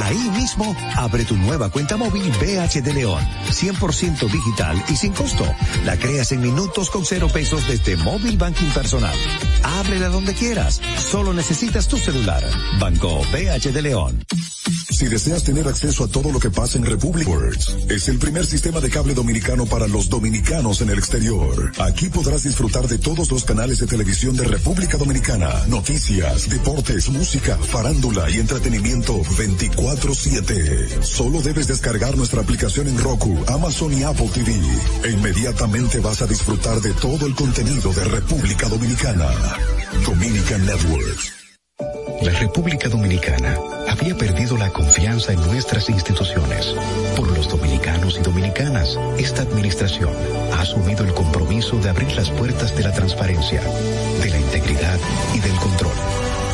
Ahí mismo, abre tu nueva cuenta móvil BH de León. 100% digital y sin costo. La creas en minutos con cero pesos desde Móvil Banking Personal. Ábrela donde quieras. Solo necesitas tu celular. Banco BH de León. Si deseas tener acceso a todo lo que pasa en Republic es el primer sistema de cable dominicano para los dominicanos en el exterior. Aquí podrás disfrutar de todos los canales de televisión de República Dominicana, noticias, deportes, música, farándula y entretenimiento 24/7. Solo debes descargar nuestra aplicación en Roku, Amazon y Apple TV. E inmediatamente vas a disfrutar de todo el contenido de República Dominicana. Dominican Networks. La República Dominicana había perdido la confianza en nuestras instituciones. Por los dominicanos y dominicanas, esta administración ha asumido el compromiso de abrir las puertas de la transparencia, de la integridad y del control.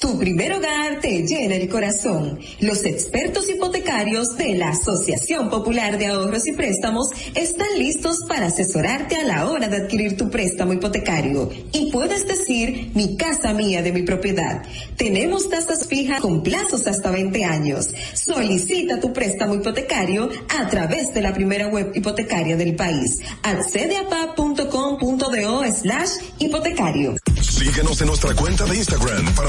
Tu primer hogar te llena el corazón. Los expertos hipotecarios de la Asociación Popular de Ahorros y Préstamos están listos para asesorarte a la hora de adquirir tu préstamo hipotecario. Y puedes decir, mi casa mía de mi propiedad. Tenemos tasas fijas con plazos hasta 20 años. Solicita tu préstamo hipotecario a través de la primera web hipotecaria del país. Accede a pa.com.do slash hipotecario. Síguenos en nuestra cuenta de Instagram para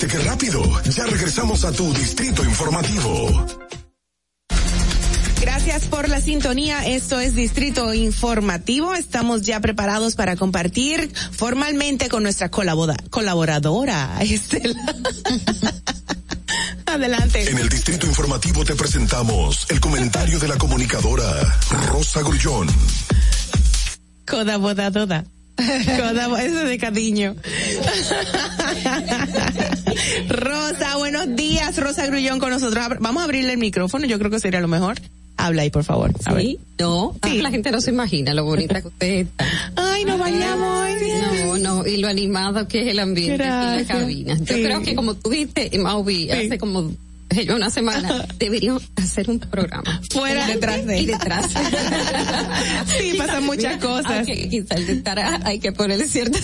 ¿Viste qué rápido? Ya regresamos a tu Distrito Informativo. Gracias por la sintonía. Esto es Distrito Informativo. Estamos ya preparados para compartir formalmente con nuestra colabora- colaboradora, Estela. Adelante. En el Distrito Informativo te presentamos el comentario de la comunicadora Rosa Grullón. Coda boda doda. Coda, eso de cariño. Rosa, buenos días. Rosa Grullón con nosotros. Vamos a abrirle el micrófono. Yo creo que sería lo mejor. Habla ahí, por favor. A ver. No, ah, la gente no se imagina lo bonita que usted está. Ay, nos bañamos hoy. No, no, y lo animado que es el ambiente aquí en Gracias. la cabina. Yo Sí. creo que como tú dijiste, Mauvi, hace como eh, una semana, deberíamos hacer un programa. Fuera, detrás de. Y detrás. Sí, pasan muchas cosas. Aunque quizás estará, hay que ponerle cierta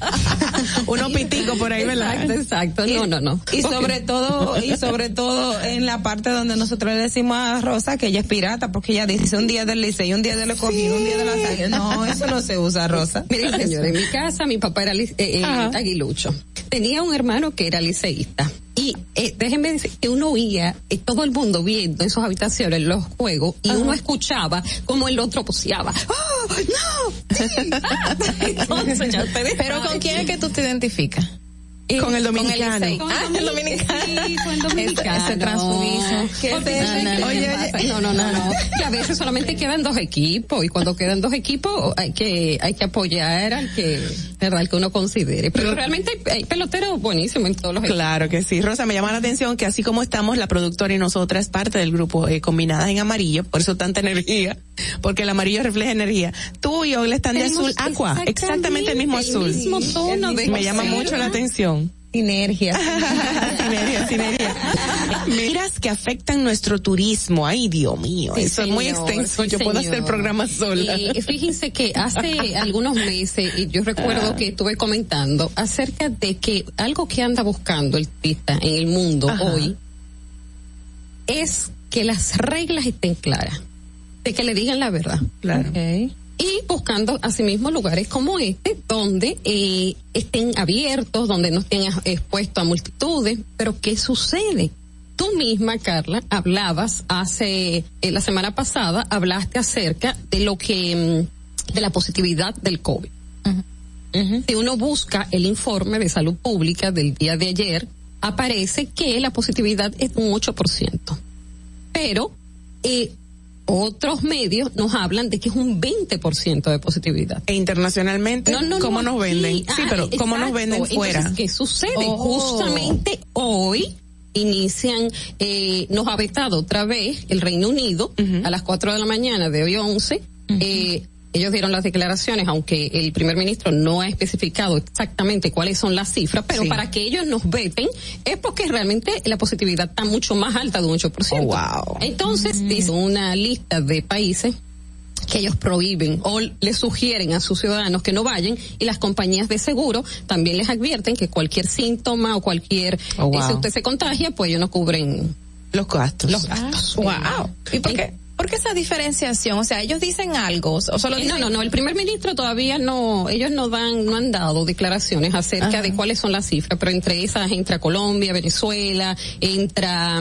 Unos piticos por ahí, ¿verdad? Exacto, exacto. No, no, no. Y sobre todo, y sobre todo en la parte donde nosotros le decimos a Rosa que ella es pirata, porque ella dice un día del liceo, un día del escogido, un día de la saga. No, eso no se usa, Rosa. Miren, señor, en mi casa mi papá era eh, eh, aguilucho. Tenía un hermano que era liceísta. Y eh, déjenme decir que uno oía eh, todo el mundo viendo en sus habitaciones los juegos y uno escuchaba como el otro poseaba. ¡Oh, no! Sí, ah". Entonces, ya ustedes Pero ¿con quién es que tú te identificas? Eh, Con el con el dominicano. Ah, el dominicano. Sí, con el dominicano. Ese, ese transfugismo. Qué Oye, pena. oye, Oye, no, no, no, no. Que a veces solamente quedan dos equipos y cuando quedan dos equipos hay que hay que apoyar al que, verdad, al que uno considere. Pero realmente hay, hay peloteros buenísimos en todos los equipos. Claro que sí. Rosa, me llama la atención que así como estamos, la productora y nosotras, parte del grupo eh, combinadas en amarillo, por eso tanta energía, porque el amarillo refleja energía. Tú y Ogle están de azul aqua, exactamente el mismo el azul. mismo tono de me llama mucho la atención. Sinergia. sinergia, sinergia. Miras que afectan nuestro turismo. Ay, Dios mío. Sí, eso es muy extenso. sí, Yo puedo hacer programas sola. Y fíjense que hace algunos meses, y yo recuerdo que estuve comentando acerca de que algo que anda buscando el turista en el mundo Ajá. hoy es que las reglas estén claras, de que le digan la verdad. Claro. Y buscando asimismo lugares como este, donde eh, estén abiertos, donde no estén ex- expuestos a multitudes. Pero ¿qué sucede? Tú misma, Carla, hablabas hace, eh, la semana pasada, hablaste acerca de lo que, mm, de la positividad del COVID. Si uno busca el informe de salud pública del día de ayer, aparece que la positividad es un 8%. Pero eh, otros medios nos hablan de que es un 20% de positividad. E internacionalmente, ¿cómo nos venden? aquí, Sí, ah, pero ¿cómo nos exacto. venden fuera? Entonces, ¿qué sucede? Oh. Justamente hoy inician, eh, nos ha vetado otra vez el Reino Unido a las 4 de la mañana de hoy 11. eh, ellos dieron las declaraciones, aunque el primer ministro no ha especificado exactamente cuáles son las cifras, pero Sí. para que ellos nos veten es porque realmente la positividad está mucho más alta de un 8%. wow. Entonces, dice una lista de países que ellos prohíben o les sugieren a sus ciudadanos que no vayan y las compañías de seguro también les advierten que cualquier síntoma o cualquier Oh, wow. eh, si usted se contagia pues ellos no cubren los gastos los gastos Wow. ¿Y por qué? ¿Por qué esa diferenciación? O sea, ellos dicen algo, o solo Eh, dicen... no, no, no, el primer ministro todavía no, ellos no dan, no han dado declaraciones acerca Ajá. de cuáles son las cifras, pero entre esas entra Colombia, Venezuela, entra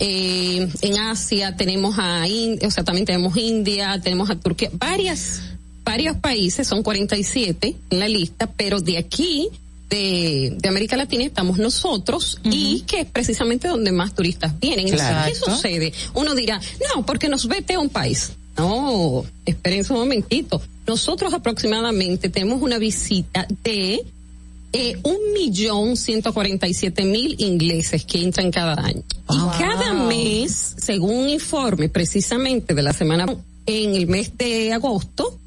eh, en Asia tenemos a, In- o sea, también tenemos India, tenemos a Turquía, varias, varios países, son 47 en la lista, pero de aquí de, de América Latina estamos nosotros y que es precisamente donde más turistas vienen. Entonces. ¿Qué sucede? Uno dirá, no, porque nos vete a un país. No, esperen un momentito. Nosotros aproximadamente tenemos una visita de eh, un millón ciento cuarenta y siete mil ingleses que entran cada año. Y cada mes, según un informe precisamente de la semana, en el mes de agosto,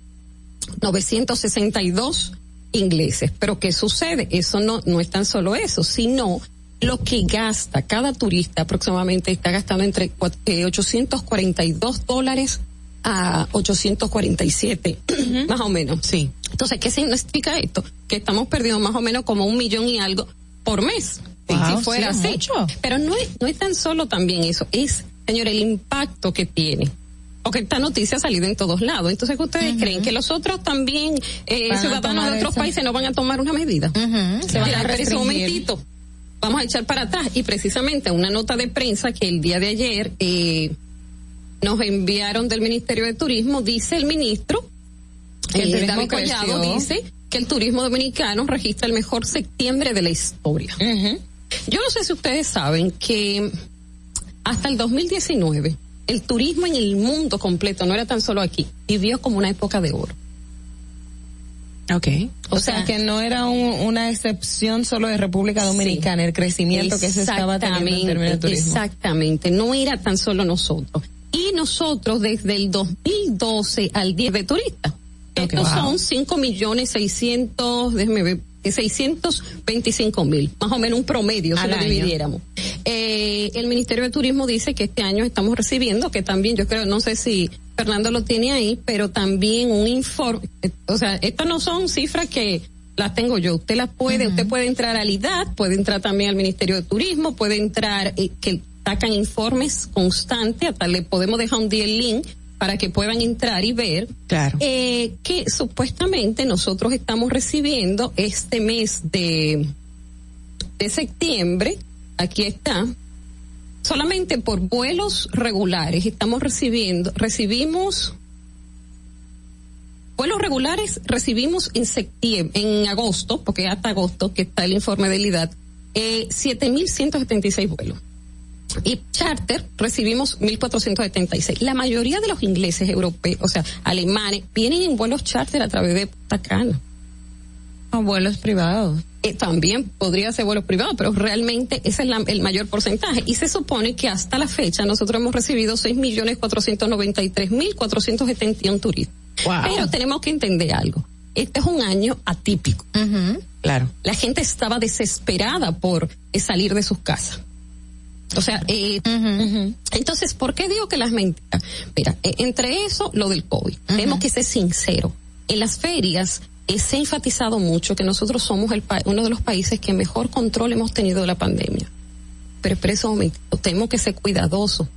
962 ingleses. Pero ¿qué sucede? Eso no, no es tan solo eso, sino lo que gasta cada turista aproximadamente está gastando entre cua- eh, 842 dólares a 847, más o menos. Sí. Entonces, ¿qué significa esto? Que estamos perdiendo más o menos como un millón y algo por mes. Wow, si fuera sí, así. mucho. Pero no es, no es tan solo también eso, es, señor, el impacto que tiene. Porque esta noticia ha salido en todos lados. Entonces, ¿qué ustedes creen? ¿Que los otros también, eh, ciudadanos de otros países no van a tomar una medida? se van a restringir. un momentito. Vamos a echar para atrás. Y precisamente una nota de prensa que el día de ayer eh, nos enviaron del Ministerio de Turismo, dice el ministro, el eh, David Collado, creció. dice que el turismo dominicano registra el mejor septiembre de la historia. Yo no sé si ustedes saben que hasta el 2019 el turismo en el mundo completo, no era tan solo aquí, vivió como una época de oro. Ok. O, sea, que no era un- una excepción solo de República Dominicana, el crecimiento que se estaba teniendo en términos de turismo. Exactamente, no era tan solo nosotros. Y nosotros desde el 2012 al 10 de turistas. Estos wow. son 5 millones 600, déjeme ver, 625 mil, más o menos un promedio si lo año. dividiéramos. Eh, el Ministerio de Turismo dice que este año estamos recibiendo, que también yo creo, no sé si Fernando lo tiene ahí, pero también un informe, o sea, estas no son cifras que las tengo yo, usted las puede, usted puede entrar al IDAT, puede entrar también al Ministerio de Turismo, puede entrar, eh, que sacan informes constantes, hasta le podemos dejar un día el link para que puedan entrar y ver Claro. eh, que supuestamente nosotros estamos recibiendo este mes de, de septiembre, aquí está, solamente por vuelos regulares estamos recibiendo, recibimos vuelos regulares recibimos en septiembre, en agosto, porque hasta agosto que está el informe del IDAT, eh, 7.176 vuelos. Y charter recibimos 1.476. La mayoría de los ingleses europeos, o sea, alemanes, vienen en vuelos charter a través de Punta Cana. O vuelos privados. Eh, también podría ser vuelos privados, pero realmente ese es la- el mayor porcentaje. Y se supone que hasta la fecha nosotros hemos recibido 6.493.471 turistas. Wow. Pero tenemos que entender algo. este es un año atípico. Claro. La gente estaba desesperada por salir de sus casas. O sea, eh, entonces, ¿por qué digo que las mentiras? Mira, eh, entre eso, lo del COVID. Tenemos que ser sinceros. En las ferias eh, se ha enfatizado mucho que nosotros somos el pa- uno de los países que mejor control hemos tenido de la pandemia. Pero por eso tenemos que ser cuidadosos.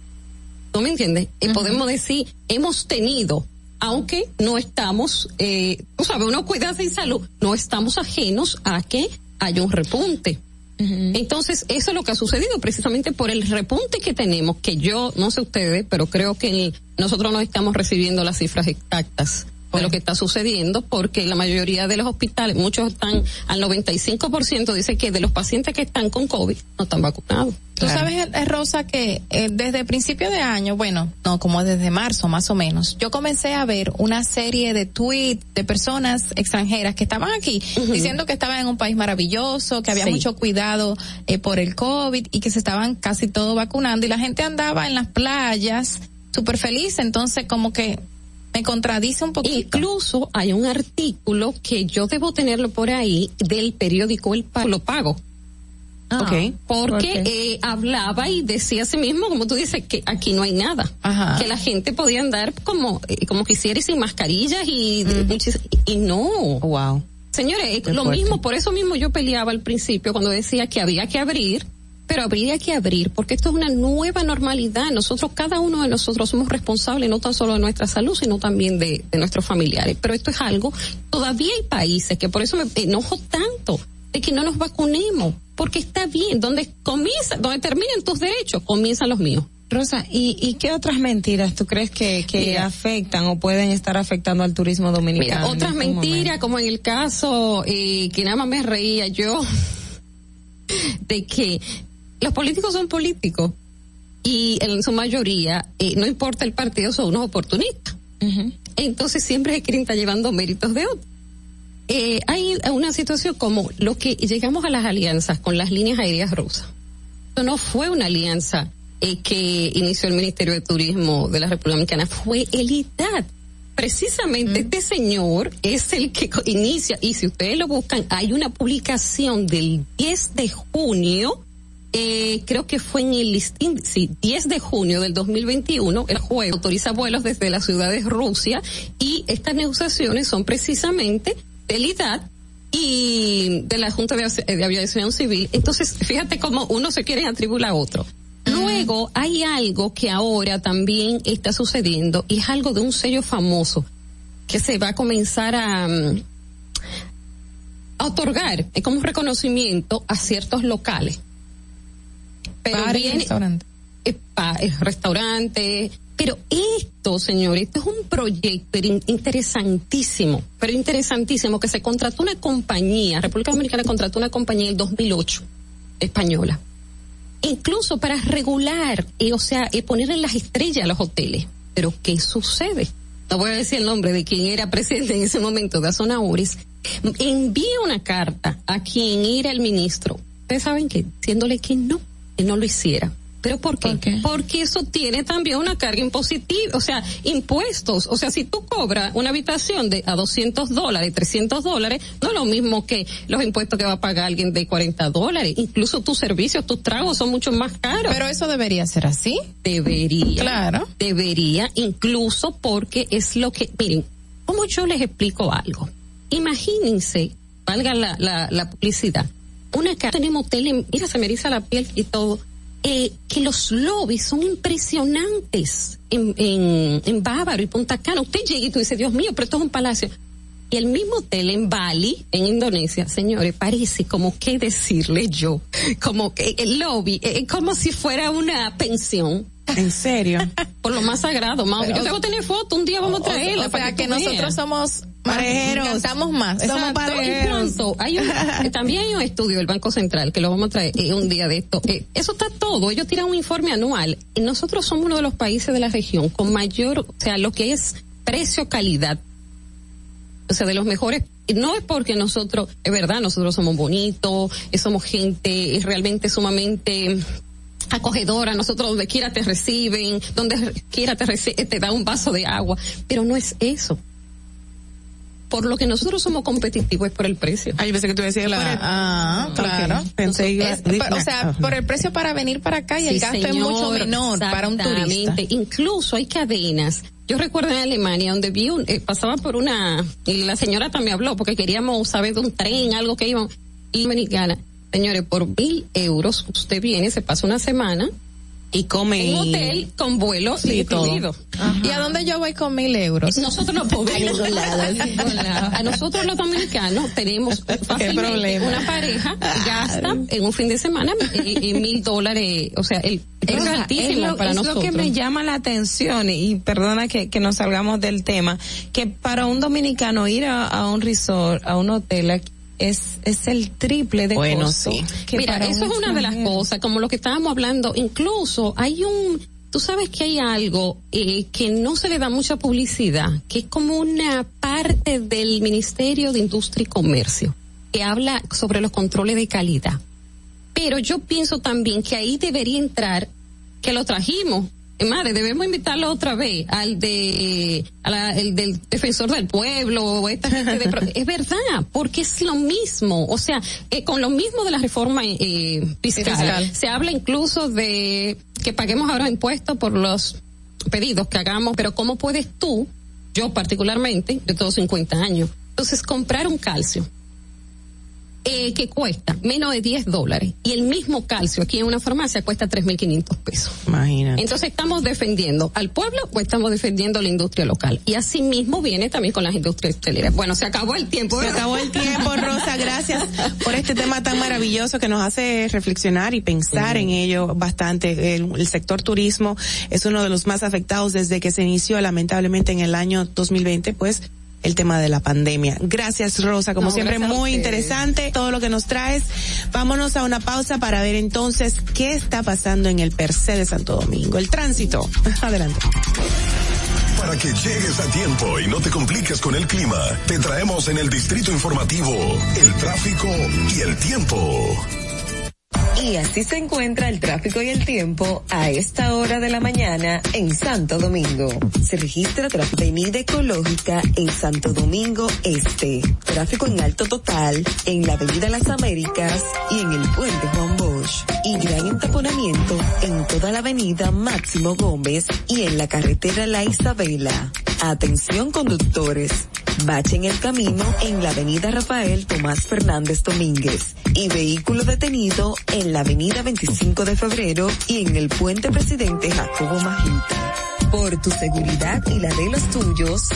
¿Tú me entiendes? Eh, Podemos decir, hemos tenido, aunque no estamos, eh, tú sabes, uno cuida sin salud, no estamos ajenos a que haya un repunte. Entonces, eso es lo que ha sucedido precisamente por el repunte que tenemos, que yo, no sé ustedes, pero creo que nosotros no estamos recibiendo las cifras exactas de lo que está sucediendo, porque la mayoría de los hospitales, muchos están al 95%, dice que de los pacientes que están con COVID no están vacunados. Tú sabes, eh, Rosa, que eh, desde principio de año, bueno, no, como desde marzo más o menos, yo comencé a ver una serie de tweets de personas extranjeras que estaban aquí diciendo que estaban en un país maravilloso, que había Sí. mucho cuidado eh, por el COVID y que se estaban casi todo vacunando y la gente andaba en las playas súper feliz, entonces como que me contradice un poquito. Incluso hay un artículo que yo debo tenerlo por ahí del periódico El Pago, lo pago. Ah, Porque ¿por eh, hablaba y decía a sí mismo, como tú dices, que aquí no hay nada. Que la gente podía andar como, eh, como quisiera y sin mascarillas y, muchis- y no. Wow. Señores, Qué lo fuerte. mismo, por eso mismo yo peleaba al principio cuando decía que había que abrir, pero habría que abrir, porque esto es una nueva normalidad. Nosotros, cada uno de nosotros somos responsables no tan solo de nuestra salud, sino también de, de nuestros familiares. Pero esto es algo, todavía hay países que por eso me enojo tanto de que no nos vacunemos, porque está bien, donde comienza, donde terminen tus derechos, comienzan los míos. Rosa, ¿y, y qué otras mentiras tú crees que, que Mira. afectan o pueden estar afectando al turismo dominicano? Mira, otras estos mentiras, como en el caso eh, que nada más me reía yo, de que los políticos son políticos y en su mayoría, eh, no importa el partido, son unos oportunistas. Entonces siempre se quieren estar llevando méritos de otros. Eh, hay una situación como lo que llegamos a las alianzas con las líneas aéreas rusas. Esto no fue una alianza eh, que inició el Ministerio de Turismo de la República Dominicana, fue el ITAD. Precisamente este señor es el que inicia, y si ustedes lo buscan, hay una publicación del 10 de junio, eh, creo que fue en el listín, sí, 10 de junio del 2021, el juez autoriza vuelos desde la ciudad de Rusia y estas negociaciones son precisamente del ITAD y de la Junta de, de Aviación Civil. Entonces, fíjate cómo uno se quiere atribuir a otro. Luego hay algo que ahora también está sucediendo y es algo de un sello famoso que se va a comenzar a, mm, a otorgar eh, como reconocimiento a ciertos locales. Pero Bares y viene- restaurantes. eh, pa- eh, restaurantes. Pero esto, señores, esto es un proyecto in- interesantísimo, pero interesantísimo, que se contrató una compañía, República Dominicana contrató una compañía en el 2008, española, incluso para regular, eh, o sea, eh, poner en las estrellas a los hoteles. Pero ¿qué sucede? No voy a decir el nombre de quien era presidente en ese momento de Azona Oris. Envía una carta a quien era el ministro. Ustedes saben que, diciéndole que no, no lo hiciera. ¿Pero por qué? Porque eso tiene también una carga impositiva, o sea, impuestos. O sea, si tú cobras una habitación de a 200 dólares, 300 dólares, no es lo mismo que los impuestos que va a pagar alguien de 40 dólares. Incluso tus servicios, tus tragos son mucho más caros. Pero eso debería ser así. Debería. Claro. Debería, incluso porque es lo que, miren, como yo les explico algo. Imagínense, valga la, la, la publicidad, una casa tenemos hotel, en- mira, se me eriza la piel y todo, eh, que los lobbies son impresionantes en, en, en Bávaro y Punta Cana. Usted llega y tú dices, Dios mío, pero esto es un palacio. Y el mismo hotel en Bali, en Indonesia, señores, parece como que decirle yo, como que el lobby, eh, como si fuera una pensión. ¿En serio? Por lo más sagrado, Mau. Yo tengo que tener foto, un día vamos a traerla. O, para que, nosotros veas. somos Parejeros. Cantamos más. Somos parejeros. Hay un- eh, también hay un estudio del Banco Central que lo vamos a traer eh, un día de esto. Eh, eso está todo. Ellos tiran un informe anual. Y nosotros somos uno de los países de la región con mayor, o sea, lo que es precio-calidad. O sea, de los mejores. No es porque nosotros, es verdad, nosotros somos bonitos, somos gente realmente sumamente acogedora, nosotros donde quiera te reciben, donde quiera te te da un vaso de agua, pero no es eso. Por lo que nosotros somos competitivos es por el precio. Ay, pensé que tú decías la... Ah, claro. Pensé iba- Es- o sea, por el precio para venir para acá y el gasto es mucho menor para un turista. exactamente. Incluso hay cadenas. Yo recuerdo en Alemania donde vi un, eh, pasaba por una, y la señora también habló porque queríamos saber de un tren, algo que iba, y dominicana. Señores, por mil euros usted viene, se pasa una semana. Y come un y- hotel con vuelo Sí, incluido. ¿Y a dónde yo voy con mil euros? Nosotros no podemos. A lado, a ningún lado. A nosotros los dominicanos tenemos fácilmente una pareja gasta en un fin de semana mil dólares, o sea, el es altísimo es lo, para es lo nosotros. que me llama la atención y perdona que, que nos salgamos del tema, que para un dominicano ir a, a un resort, a un hotel aquí, es, es el triple de Bueno, costo sí. que Mira, para eso un es una de las cosas, como lo que estábamos hablando, incluso hay un, tú sabes que hay algo eh, que no se le da mucha publicidad, que es como una parte del Ministerio de Industria y Comercio, que habla sobre los controles de calidad. Pero yo pienso también que ahí debería entrar, que lo trajimos. Eh, Madre, debemos invitarlo otra vez al de, a la- el del defensor del pueblo, o esta gente de, es verdad, porque es lo mismo, o sea, eh, con lo mismo de la reforma eh, fiscal, Fiscal. se habla incluso de que paguemos ahora impuestos por los pedidos que hagamos, pero ¿cómo puedes tú, yo particularmente, yo tengo 50 años, entonces comprar un calcio eh, que cuesta menos de 10 dólares y el mismo calcio aquí en una farmacia cuesta 3.500 pesos. Imagínate. Entonces estamos defendiendo al pueblo o estamos defendiendo la industria local. Y así mismo viene también con las industrias hoteleras. Bueno, se acabó el tiempo. Se acabó el tiempo, Rosa. Gracias por este tema tan maravilloso que nos hace reflexionar y pensar en ello bastante. El, el sector turismo es uno de los más afectados desde que se inició, lamentablemente, en el año 2020, pues el tema de la pandemia. Gracias, Rosa. Como No, siempre, muy interesante todo lo que nos traes. Vámonos a una pausa para ver entonces qué está pasando en el Percé de Santo Domingo. El tránsito. Adelante. Para que llegues a tiempo y no te compliques con el clima, te traemos en el distrito informativo el tráfico y el tiempo. Y así se encuentra el tráfico y el tiempo a esta hora de la mañana en Santo Domingo. Se registra tráfico en Avenida Ecológica en Santo Domingo Este. Tráfico en alto total en la Avenida Las Américas y en el Puente Juan Bosch. Y gran entaponamiento en toda la Avenida Máximo Gómez y en la carretera La Isabela. Atención conductores. Bache en el camino en la avenida Rafael Tomás Fernández Domínguez y vehículo detenido en la avenida 25 de febrero y en el puente presidente Jacobo Magita. Por tu seguridad y la de los tuyos,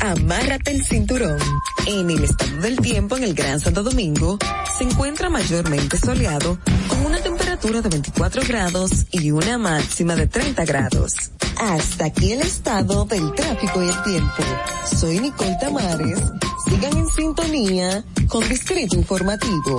amárrate el cinturón. En el estado del tiempo en el Gran Santo Domingo se encuentra mayormente soleado con una temperatura de 24 grados y una máxima de 30 grados. Hasta aquí el estado del tráfico y el tiempo. Soy Nicole Tamares. Sigan en sintonía con Distrito Informativo.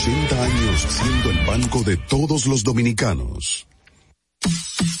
80 años siendo el banco de todos los dominicanos.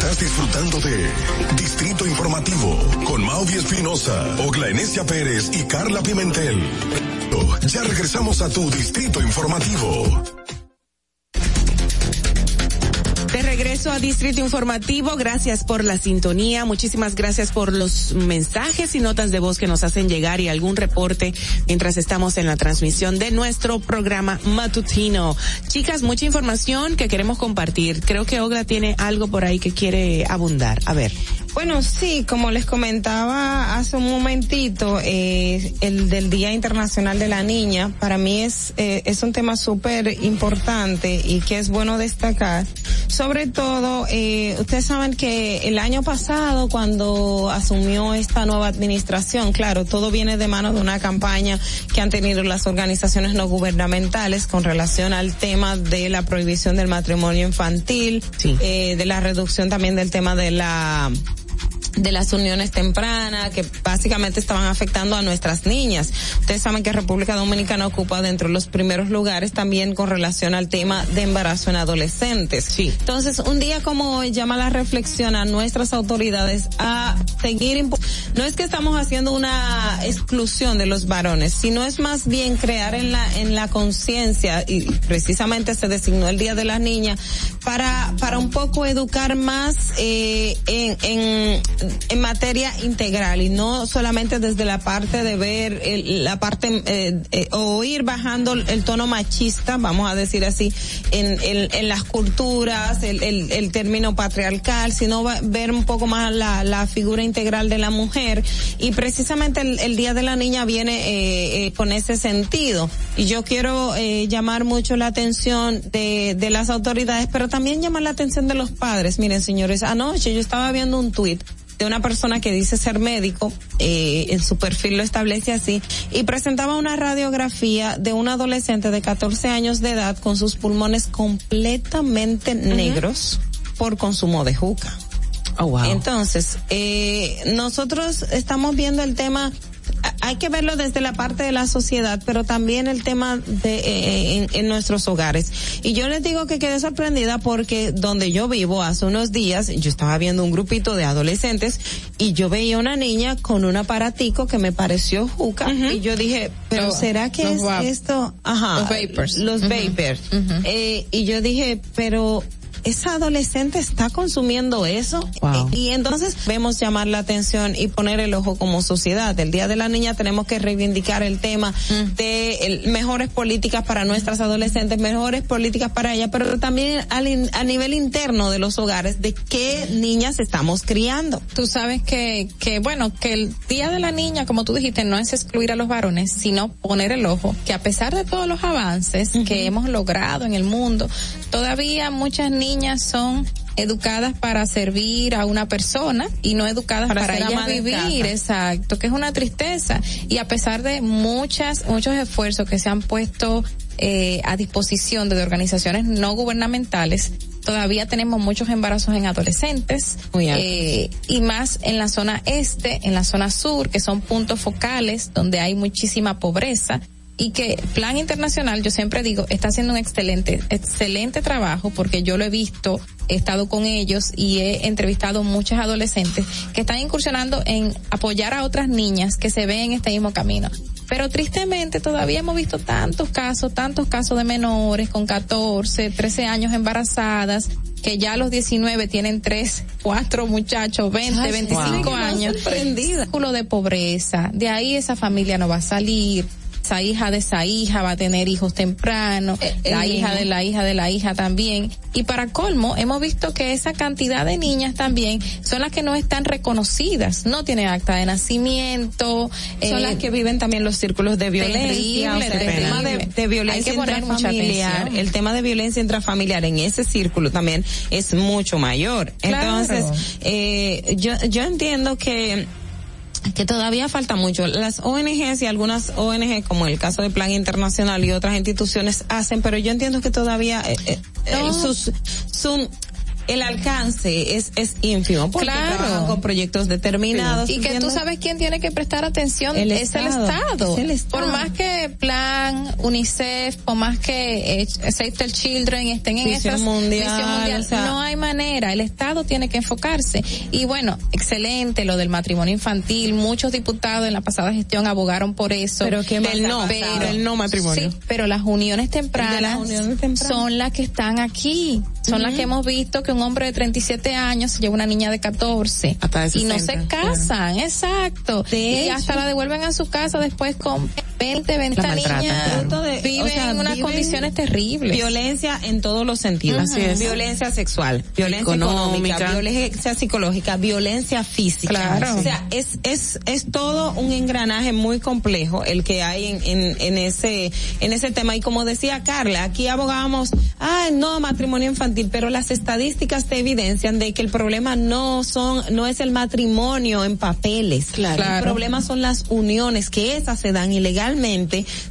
Estás disfrutando de Distrito Informativo con Maudi Espinosa, Ogla Enesia Pérez y Carla Pimentel. Ya regresamos a tu Distrito Informativo. De regreso a Distrito Informativo, gracias por la sintonía, muchísimas gracias por los mensajes y notas de voz que nos hacen llegar y algún reporte mientras estamos en la transmisión de nuestro programa matutino. Chicas, mucha información que queremos compartir. Creo que Ogla tiene algo por ahí que quiere abundar. A ver. Bueno, sí, como les comentaba hace un momentito, eh, el del Día Internacional de la Niña, para mí es, eh, es un tema súper importante y que es bueno destacar. Sobre todo, eh, ustedes saben que el año pasado, cuando asumió esta nueva administración, claro, todo viene de mano de una campaña que han tenido las organizaciones no gubernamentales con relación al tema de la prohibición del matrimonio infantil, eh, de la reducción también del tema de la de las uniones tempranas que básicamente estaban afectando a nuestras niñas. Ustedes saben que República Dominicana ocupa dentro de los primeros lugares también con relación al tema de embarazo en adolescentes. Sí. Entonces, un día como hoy llama la reflexión a nuestras autoridades a seguir no es que estamos haciendo una exclusión de los varones, sino es más bien crear en la en la conciencia y precisamente se designó el Día de la Niña para para un poco educar más eh, en, en en materia integral y no solamente desde la parte de ver el, la parte eh, eh, o ir bajando el tono machista, vamos a decir así, en, en, en las culturas, el, el, el, término patriarcal, sino ver un poco más la, la figura integral de la mujer y precisamente el, el Día de la Niña viene eh, eh, con ese sentido y yo quiero eh, llamar mucho la atención de, de las autoridades, pero también llamar la atención de los padres. Miren, señores, anoche yo estaba viendo un tuit de una persona que dice ser médico, eh, en su perfil lo establece así, y presentaba una radiografía de un adolescente de 14 años de edad con sus pulmones completamente negros por consumo de juca. Oh, wow. Entonces, eh, nosotros estamos viendo el tema hay que verlo desde la parte de la sociedad, pero también el tema de eh, en, en, nuestros hogares. Y yo les digo que quedé sorprendida porque donde yo vivo hace unos días, yo estaba viendo un grupito de adolescentes y yo veía una niña con un aparatico que me pareció juca uh -huh. y yo dije, pero ¿será que es esto? Ajá. los vapors. Los Ujú. vapors. Eh, y yo dije, pero esa adolescente está consumiendo eso Wow. y entonces vemos llamar la atención y poner el ojo como sociedad. El Día de la Niña tenemos que reivindicar el tema de el- mejores políticas para nuestras adolescentes, mejores políticas para ellas, pero también al in- a nivel interno de los hogares de qué niñas estamos criando. Tú sabes que, que, bueno, que el Día de la Niña, como tú dijiste, no es excluir a los varones, sino poner el ojo, que a pesar de todos los avances que hemos logrado en el mundo, todavía muchas niñas son educadas para servir a una persona y no educadas Para para, ellas vivir, exacto, que es una tristeza. Y a pesar de muchas, muchos esfuerzos que se han puesto eh, a disposición de organizaciones no gubernamentales, todavía tenemos muchos embarazos en adolescentes eh, y más en la zona este, en la zona sur, que son puntos focales donde hay muchísima pobreza y que Plan Internacional, yo siempre digo, está haciendo un excelente, excelente trabajo porque yo lo he visto, he estado con ellos y he entrevistado muchas adolescentes que están incursionando en apoyar a otras niñas que se ven en este mismo camino. Pero tristemente todavía hemos visto tantos casos, tantos casos de menores con 14, 13 años embarazadas, que ya a los 19 tienen tres, cuatro muchachos, 20, Ay, 25 wow. años. Sorprendida. Círculo de pobreza. De ahí esa familia no va a salir. Esa hija de esa hija va a tener hijos temprano, la el hija hijo. de la hija de la hija también. Y para colmo, hemos visto que esa cantidad de niñas también son las que no están reconocidas, no tienen acta de nacimiento. Son eh, las que viven también los círculos de violencia, terrible, o sea, el tema de, de violencia intrafamiliar, el tema de violencia intrafamiliar en ese círculo también es mucho mayor. Claro. Entonces, eh, yo, yo entiendo que que todavía falta mucho. Las ONGs y algunas ONG, como el caso de Plan Internacional y otras instituciones, hacen, pero yo entiendo que todavía eh, eh, No. sus, su, el alcance es, es ínfimo, porque Claro. trabajan con proyectos determinados. Y que tú sabes quién tiene que prestar atención El es el Estado. Estado. Es el Estado. Por más que Plan, UNICEF, por más que eh, Save the Children estén en esas Mundial, Mundial, o sea- no hay manera. El Estado tiene que enfocarse. Y bueno, excelente lo del matrimonio infantil. Muchos diputados en la pasada gestión abogaron por eso. Pero ¿qué más del no, pero Del no matrimonio. Sí, pero las uniones tempranas, las uniones tempranas. son las que están aquí. Son las que hemos visto que un hombre de 37 años se lleva una niña de 14 Hasta de y no 60, se casan, exacto. De y hecho- hasta la devuelven a su casa después con 20, 20 maltratan, niñas claro. Fruto de- viven o sea, en unas viven condiciones terribles. Violencia en todos los sentidos. Así es. Violencia sexual, violencia económica, Económica. violencia psicológica, violencia física. Claro. O sea, es, es, es todo un engranaje muy complejo el que hay en, en, en ese, en ese tema. Y como decía Carla, aquí abogamos, ay, no, matrimonio infantil, pero las estadísticas te evidencian de que el problema no son, no es el matrimonio en papeles. Claro. El Claro. problema son las uniones, que esas se dan ilegalmente,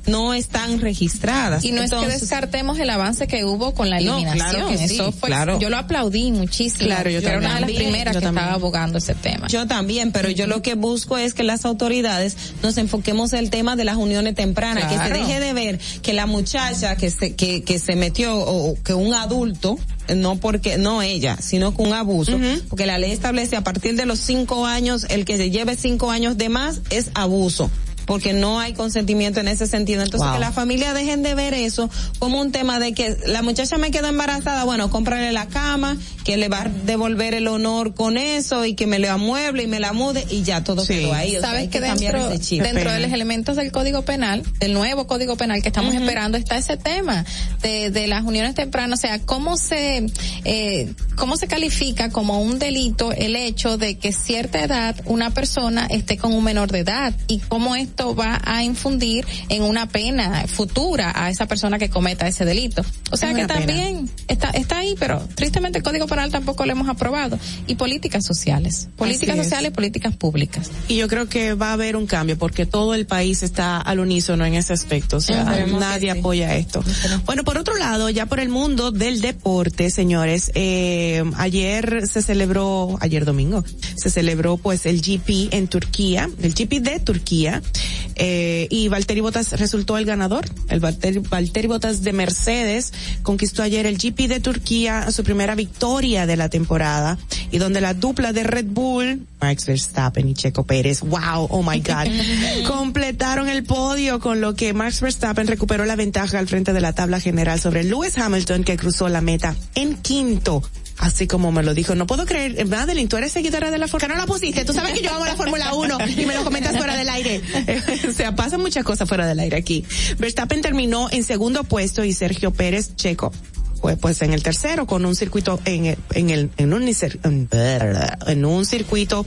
no están registradas. Y no es que descartemos el avance que hubo con la No, eliminación. claro que sí, Eso fue, claro. yo lo aplaudí muchísimo. Claro, yo era una de las primeras que también. estaba abogando ese tema. Yo también, pero yo lo que busco es que las autoridades nos enfoquemos en el tema de las uniones tempranas, que se deje de ver que la muchacha que se, que, que se metió o que un adulto, no porque, no ella, sino con un abuso, porque la ley establece a partir de los cinco años, el que se lleve cinco años de más es abuso porque no hay consentimiento en ese sentido. Entonces, Wow. que las familias dejen de ver eso como un tema de que la muchacha me quedó embarazada, bueno, cómprale la cama, que le va a devolver el honor con eso y que me le amueble y me la mude y ya todo Sí. quedó ahí. O sea, Sabes hay que, que, dentro, ese chip. dentro de los elementos del Código Penal, del nuevo Código Penal que estamos esperando, está ese tema de, de las uniones tempranas. O sea, cómo se, eh, cómo se califica como un delito el hecho de que cierta edad una persona esté con un menor de edad y cómo esto va a infundir en una pena futura a esa persona que cometa ese delito. O sea Es que pena. también está, está ahí, pero tristemente el Código Penal tampoco lo hemos aprobado. Y políticas sociales, políticas Así es. sociales y políticas públicas. Y yo creo que va a haber un cambio porque todo el país está al unísono en ese aspecto. O sea, Esperemos nadie sí. apoya esto. Bueno, por otro lado, ya por el mundo del deporte, señores, eh, ayer se celebró, ayer domingo, se celebró pues el GP en Turquía, el GP de Turquía, eh, y Valtteri Bottas resultó el ganador. El Valtteri, Valtteri Bottas de Mercedes conquistó ayer el GP de Turquía, su primera victoria de la temporada, y donde la dupla de Red Bull, Max Verstappen y Checo Pérez, wow, oh my God, completaron el podio con lo que Max Verstappen recuperó la ventaja al frente de la tabla general sobre Lewis Hamilton que cruzó la meta en quinto. Así como me lo dijo, no puedo creer, Madeline, tú eres seguidora de la Fórmula, no la pusiste, tú sabes que yo amo la Fórmula 1 y me lo comentas fuera del aire. o sea, pasan muchas cosas fuera del aire aquí. Verstappen terminó en segundo puesto y Sergio Pérez Checo pues, en el tercero con un circuito en en el, en un, en un circuito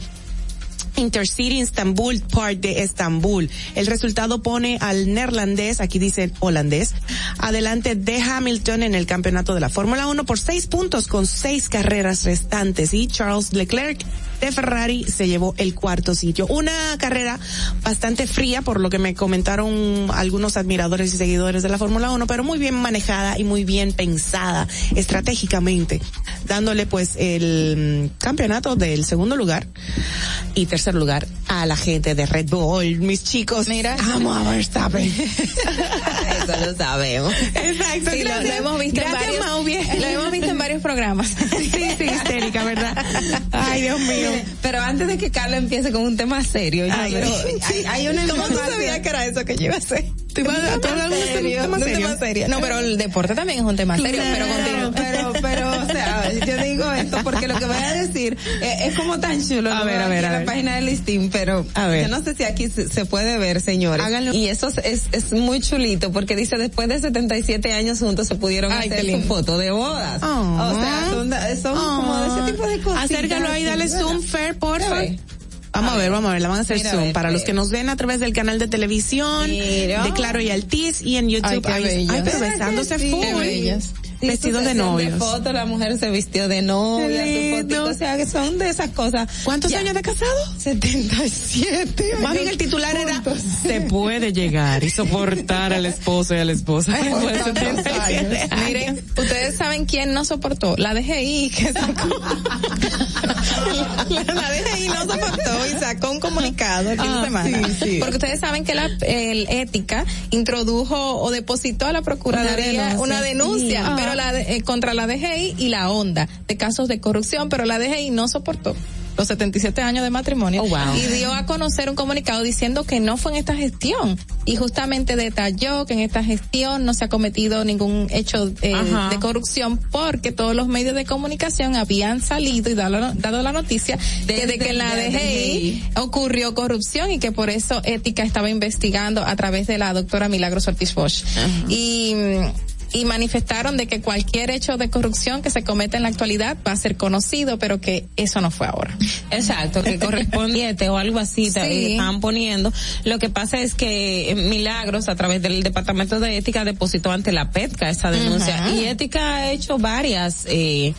Intercity Istanbul Park de Estambul. El resultado pone al neerlandés, aquí dice holandés, adelante de Hamilton en el campeonato de la Fórmula 1 por seis puntos con seis carreras restantes y Charles Leclerc de Ferrari se llevó el cuarto sitio. Una carrera bastante fría por lo que me comentaron algunos admiradores y seguidores de la Fórmula 1, pero muy bien manejada y muy bien pensada estratégicamente, dándole pues el campeonato del segundo lugar y tercer lugar a la gente de Red Bull, mis chicos. Mira. amo a Verstappen. Eso lo sabemos. Exacto. Sí, lo, hemos visto Gracias, en varios, lo hemos visto en varios programas. Sí, sí, histérica, ¿verdad? Ay, Dios mío. Pero antes de que Carla empiece con un tema serio, yo Ay, quiero- hay, hay una ¿Cómo tú sabías que era eso que yo iba a hacer? ¿Tú ibas a tú hablas de un tema serio? tema serio. No, pero el deporte también es un tema serio, pero Claro, continúa. pero, pero, o sea, yo digo esto porque lo que voy a decir eh, es como tan chulo. A ver, a aquí ver, en a la ver. página del listín, pero A ver. yo no sé si aquí se, se puede ver, señores. Háganlo. Y eso es, es, es muy chulito porque dice después de 77 años juntos se pudieron Ay, hacer su foto de bodas. Oh. O sea, son, son como de ese tipo de cosas. Acércalo ahí, dale zoom, Fer, porfa. ver. Vamos a ver, vamos a ver, la van a hacer Mira, zoom ver, para los que nos ven a través del canal de televisión, Mira. de Claro y Altiz y en YouTube. Ay, pero ¿Verdad besándose sí? full. Su de novios. foto, la mujer se vistió de novia, su fotito, o sea, que son de esas cosas. ¿Cuántos Ya. años de casado? 77. Más bien el titular era se puede llegar y soportar al esposo y a la esposa. Después de 77 años. Miren, ustedes saben quién no soportó, la DGI que sacó. la DGI no soportó y sacó un comunicado el fin de Ah, semana. sí, sí. Porque ustedes saben que la el ética introdujo o depositó a la procuraduría Una una denuncia, denuncia, sí. pero la eh, contra la DGI y la onda de casos de corrupción, pero la DGI no soportó los 77 años de matrimonio Oh, wow. y dio a conocer un comunicado diciendo que no fue en esta gestión y justamente detalló que en esta gestión no se ha cometido ningún hecho eh, de corrupción porque todos los medios de comunicación habían salido y dado, dado la noticia de, que en la DGI ocurrió corrupción y que por eso Ética estaba investigando a través de la doctora Milagros Ortiz Bosch. Y y manifestaron de que cualquier hecho de corrupción que se cometa en la actualidad va a ser conocido, pero que eso no fue ahora. Exacto, que correspondiente o algo así te- Sí. estaban poniendo. Lo que pasa es que eh, Milagros, a través del Departamento de Ética, depositó ante la PETCA esa denuncia. Y Ética ha hecho varias, eh,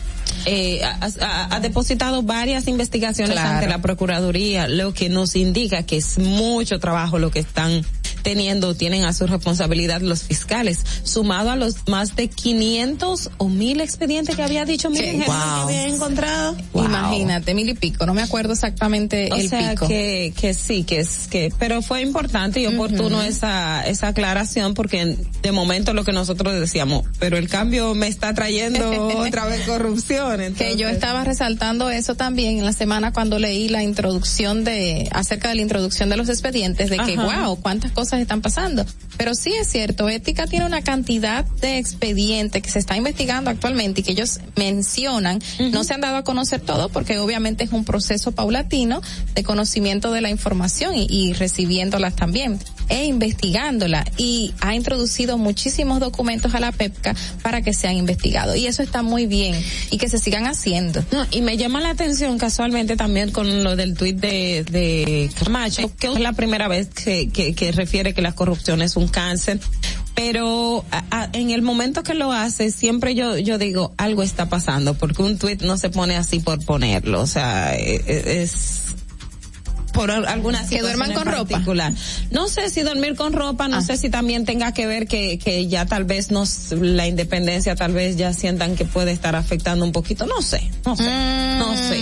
eh, ha, ha- ha depositado varias investigaciones Claro. ante la Procuraduría, lo que nos indica que es mucho trabajo lo que están teniendo, tienen a su responsabilidad los fiscales, sumado a los más de 500 o mil expedientes que había dicho, miren, Sí. Jesús, Wow. que había encontrado. Imagínate, mil y pico, no me acuerdo exactamente O el sea pico. que que sí, que es que, pero fue importante y oportuno esa esa aclaración porque de momento lo que nosotros decíamos, pero el cambio me está trayendo otra vez corrupción. que yo estaba resaltando eso también en la semana cuando leí la introducción de acerca de la introducción de los expedientes de que wow cuántas cosas están pasando. Pero sí es cierto ética tiene una cantidad de expedientes que se está investigando actualmente y que ellos mencionan. No se han dado a conocer todo porque obviamente es un proceso paulatino de conocimiento de la información y, y recibiéndolas también e investigándola. Y ha introducido muchísimos documentos a la PEPCA para que sean investigados. Y eso está muy bien y que se sigan haciendo. No, y me llama la atención casualmente también con lo del tuit de, de Camacho, que es la primera vez que, que, que refiere que la corrupción es un cáncer. Pero a- a- en el momento que lo hace, siempre yo, yo digo, algo está pasando, porque un tuit no se pone así por ponerlo. O sea, e- e- es por al- alguna Que duerman en con ropa. No sé si dormir con ropa, no sé si también tenga que ver que, que ya tal vez nos, la independencia tal vez ya sientan que puede estar afectando un poquito, no sé, no sé, no sé.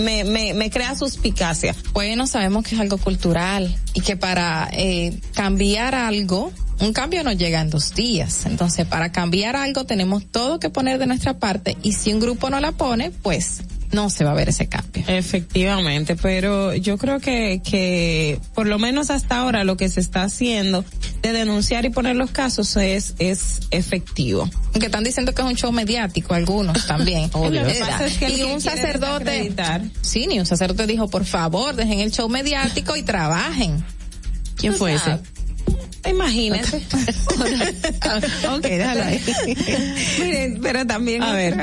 Me, me, me crea suspicacia. Bueno, sabemos que es algo cultural y que para eh, cambiar algo, un cambio no llega en dos días. Entonces, para cambiar algo tenemos todo que poner de nuestra parte y si un grupo no la pone, pues no se va a ver ese cambio. Efectivamente, pero yo creo que, que por lo menos hasta ahora lo que se está haciendo de denunciar y poner los casos es, es efectivo. Que están diciendo que es un show mediático, algunos también. Obvio. Es que y un sacerdote, sí, ni un sacerdote dijo, por favor, dejen el show mediático y trabajen. ¿Quién fue ese? Imagínese. ok, déjalo ahí. Miren, pero también A ver.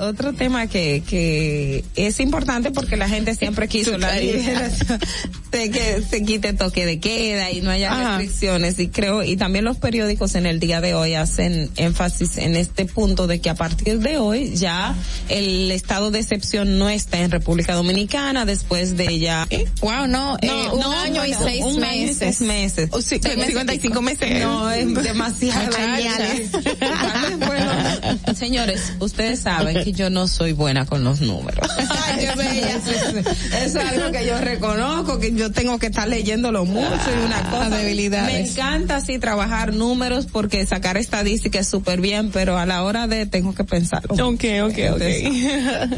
otro tema que, que es importante porque la gente siempre quiso la liberación de que se quite toque de queda y no haya Ajá. restricciones y creo y también los periódicos en el día de hoy hacen énfasis en este punto de que a partir de hoy ya el estado de excepción no está en República Dominicana después de ya Wow, no, eh, un año y un año y seis meses. Oh, sí, Seis meses y 55 meses. No, es demasiado. Bueno, señores, ustedes saben que yo no soy buena con los números. Ay, qué bella. Eso, es- eso es algo que yo reconozco, que yo tengo que estar leyéndolo mucho y una cosa. debilidades. Me encanta así trabajar números porque sacar estadísticas es súper bien, pero a la hora de tengo que pensarlo. Ok, ok, ok.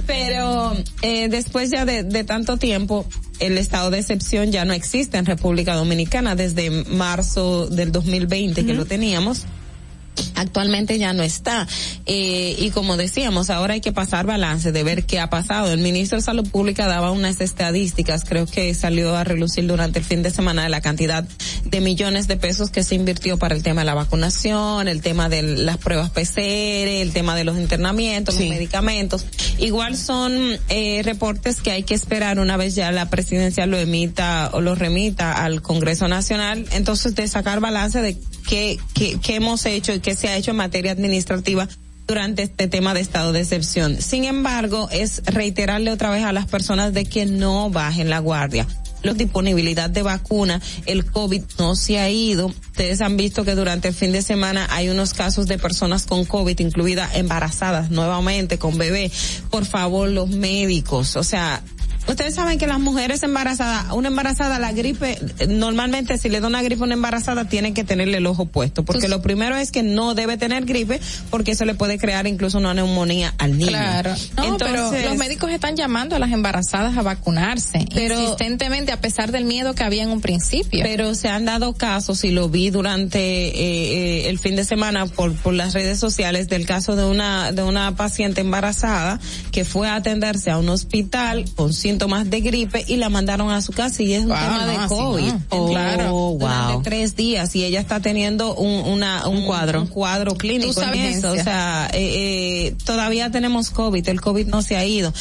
Pero eh, después ya de, de tanto tiempo, el estado de excepción ya no existe en República Dominicana desde marzo del 2020 que lo teníamos. Actualmente ya no está. Eh, y como decíamos, ahora hay que pasar balance de ver qué ha pasado. El ministro de Salud Pública daba unas estadísticas, creo que salió a relucir durante el fin de semana de la cantidad de millones de pesos que se invirtió para el tema de la vacunación, el tema de las pruebas PCR, el tema de los internamientos, los medicamentos. Igual son eh, reportes que hay que esperar una vez ya la presidencia lo emita o lo remita al Congreso Nacional, entonces de sacar balance de qué, qué, qué hemos hecho y qué se ha hecho en materia administrativa durante este tema de estado de excepción. Sin embargo, es reiterarle otra vez a las personas de que no bajen la guardia. La disponibilidad de vacuna, el COVID no se ha ido. Ustedes han visto que durante el fin de semana hay unos casos de personas con COVID, incluidas embarazadas nuevamente, con bebé. Por favor, los médicos, o sea, Ustedes saben que las mujeres embarazadas, una embarazada, la gripe, normalmente si le da una gripe a una embarazada, tiene que tenerle el ojo puesto. Porque lo primero es que no debe tener gripe, porque eso le puede crear incluso una neumonía al niño. Claro. No, Entonces, pero los médicos están llamando a las embarazadas a vacunarse. Pero- insistentemente, a pesar del miedo que había en un principio. Pero se han dado casos, y lo vi durante eh, eh, el fin de semana por, por las redes sociales, del caso de una, de una paciente embarazada que fue a atenderse a un hospital con síntomas de gripe y la mandaron a su casa y es un Wow, tema de no, COVID. no. Oh, Claro. Durante Wow. tres días y ella está teniendo un, una, un cuadro, un cuadro clínico en eso. O sea, eh, eh, todavía tenemos COVID, el COVID no se ha ido.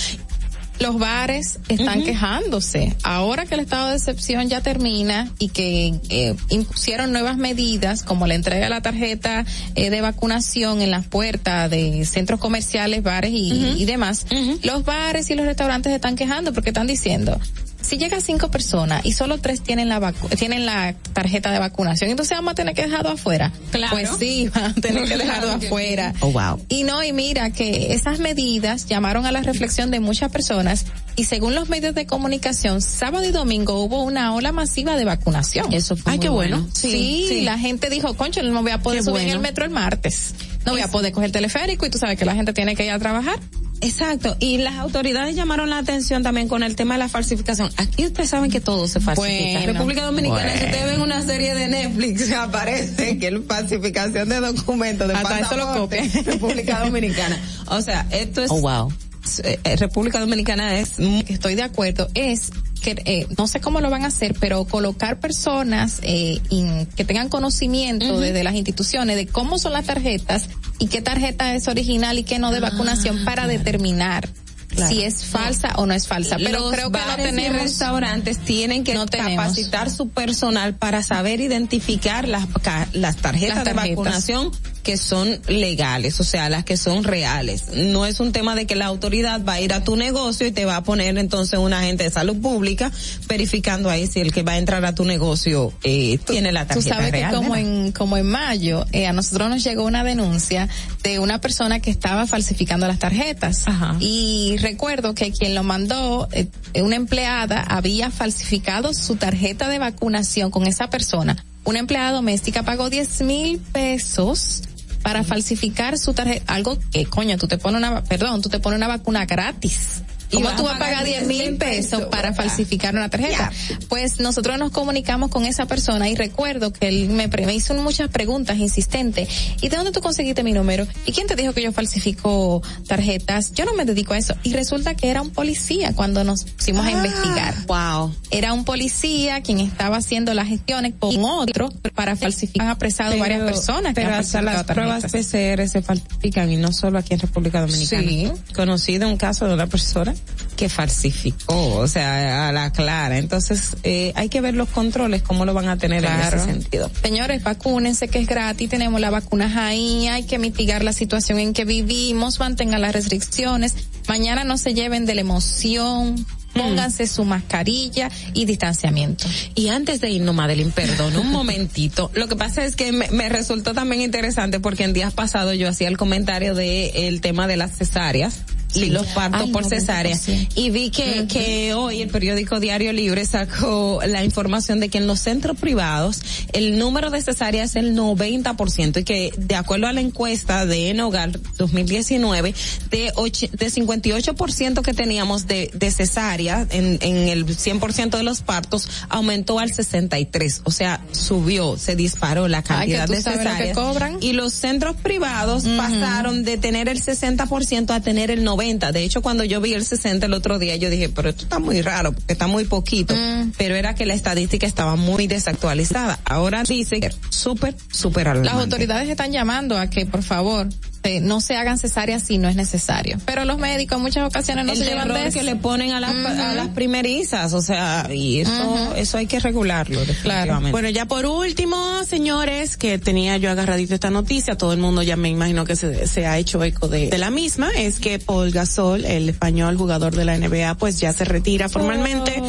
Los bares están quejándose. Ahora que el estado de excepción ya termina y que eh, impusieron nuevas medidas como la entrega de la tarjeta eh, de vacunación en las puertas de centros comerciales, bares y demás, los bares y los restaurantes están quejando porque están diciendo si llega cinco personas y solo tres tienen la vacu tienen la tarjeta de vacunación, entonces vamos a tener que dejarlo afuera. Claro. Pues sí, van a tener que dejarlo afuera. Oh, wow. Y no, y mira que esas medidas llamaron a la reflexión de muchas personas y según los medios de comunicación, sábado y domingo hubo una ola masiva de vacunación. Eso fue Ay, muy qué bueno. bueno. Sí, Sí, sí. la gente dijo, concho, no voy a poder Qué subir en bueno. el metro el martes. No voy a poder coger el teleférico y tú sabes que la gente tiene que ir a trabajar. Exacto, y las autoridades llamaron la atención también con el tema de la falsificación. Aquí ustedes saben que todo se falsifica. Bueno, República Dominicana, si ustedes ven una serie de Netflix, aparece que es falsificación de documentos de Hasta eso lo pasaporte. República Dominicana. O sea, esto es... Oh, wow. Eh, República Dominicana es... que estoy de acuerdo es que eh, no sé cómo lo van a hacer, pero colocar personas eh, in- que tengan conocimiento desde las instituciones de cómo son las tarjetas y qué tarjeta es original y qué no de vacunación para determinar Claro. si es falsa o no es falsa. Pero Los creo que no y restaurantes tienen que No tenemos. capacitar su personal para saber identificar las, las tarjetas Las de vacunación que son legales, o sea, las que son reales. No es un tema de que la autoridad va a ir a tu negocio y te va a poner entonces un agente de salud pública verificando ahí si el que va a entrar a tu negocio eh, tiene la Tú tarjeta sabes real. que como ¿verdad? en, como en mayo, eh, a nosotros nos llegó una denuncia de una persona que estaba falsificando las tarjetas. Y recuerdo que quien lo mandó, eh, una empleada, había falsificado su tarjeta de vacunación con esa persona. Una empleada doméstica pagó 10 mil pesos para falsificar su tarjeta, algo que coño, tú te pones una, perdón, tú te pones una vacuna gratis. Y ¿Cómo tú vas a pagar pagar 10 mil 10,000 pesos para falsificar una tarjeta? Pues nosotros nos comunicamos con esa persona y recuerdo que él me, pre- me hizo muchas preguntas insistentes. ¿Y de dónde tú conseguiste mi número? ¿Y quién te dijo que yo falsifico tarjetas? Yo no me dedico a eso. Y resulta que era un policía cuando nos pusimos a investigar. Wow. Era un policía quien estaba haciendo las gestiones con otro para falsificar. Han apresado Pero- varias personas. Pero hasta las pruebas. PCR se falsifican y no solo aquí en República Dominicana. Sí. Conocido un caso de una persona que falsificó, o sea, a la clara. Entonces, eh, hay que ver los controles, cómo lo van a tener Claro. en ese sentido. Señores, vacúnense que es gratis, tenemos las vacunas ahí, hay que mitigar la situación en que vivimos, mantengan las restricciones, mañana no se lleven de la emoción, pónganse su mascarilla y distanciamiento. Y antes de irnos, Madeline, perdón, un momentito. Lo que pasa es que me, me resultó también interesante porque en días pasados yo hacía el comentario de el tema de las cesáreas Sí, los partos por cesárea. Y vi que, que hoy el periódico Diario Libre sacó la información de que en los centros privados el número de cesáreas es el 90% y que de acuerdo a la encuesta de Enogar 2019, de, och- de 58% que teníamos de, de cesárea en, en el 100% de los partos aumentó al 63, o sea, subió, se disparó la Ay, que cantidad de lo que cesáreas. cobran. Y los centros privados pasaron de tener el 60% a tener el 90. De hecho, cuando yo vi el 60 el otro día, yo dije, pero esto está muy raro, porque está muy poquito. Mm. Pero era que la estadística estaba muy desactualizada. Ahora dice que súper, súper Las alarmante. autoridades están llamando a que, por favor, eh, no se hagan cesáreas si no es necesario. Pero los médicos en muchas ocasiones no el se llevan de eso. que le ponen a las, a las primerizas, o sea, y eso, eso hay que regularlo, definitivamente. Bueno, ya por último, señores, que tenía yo agarradito esta noticia, todo el mundo ya me imagino que se, se ha hecho eco de, de la misma, es que Paul Gasol, el español jugador de la NBA, pues ya se retira formalmente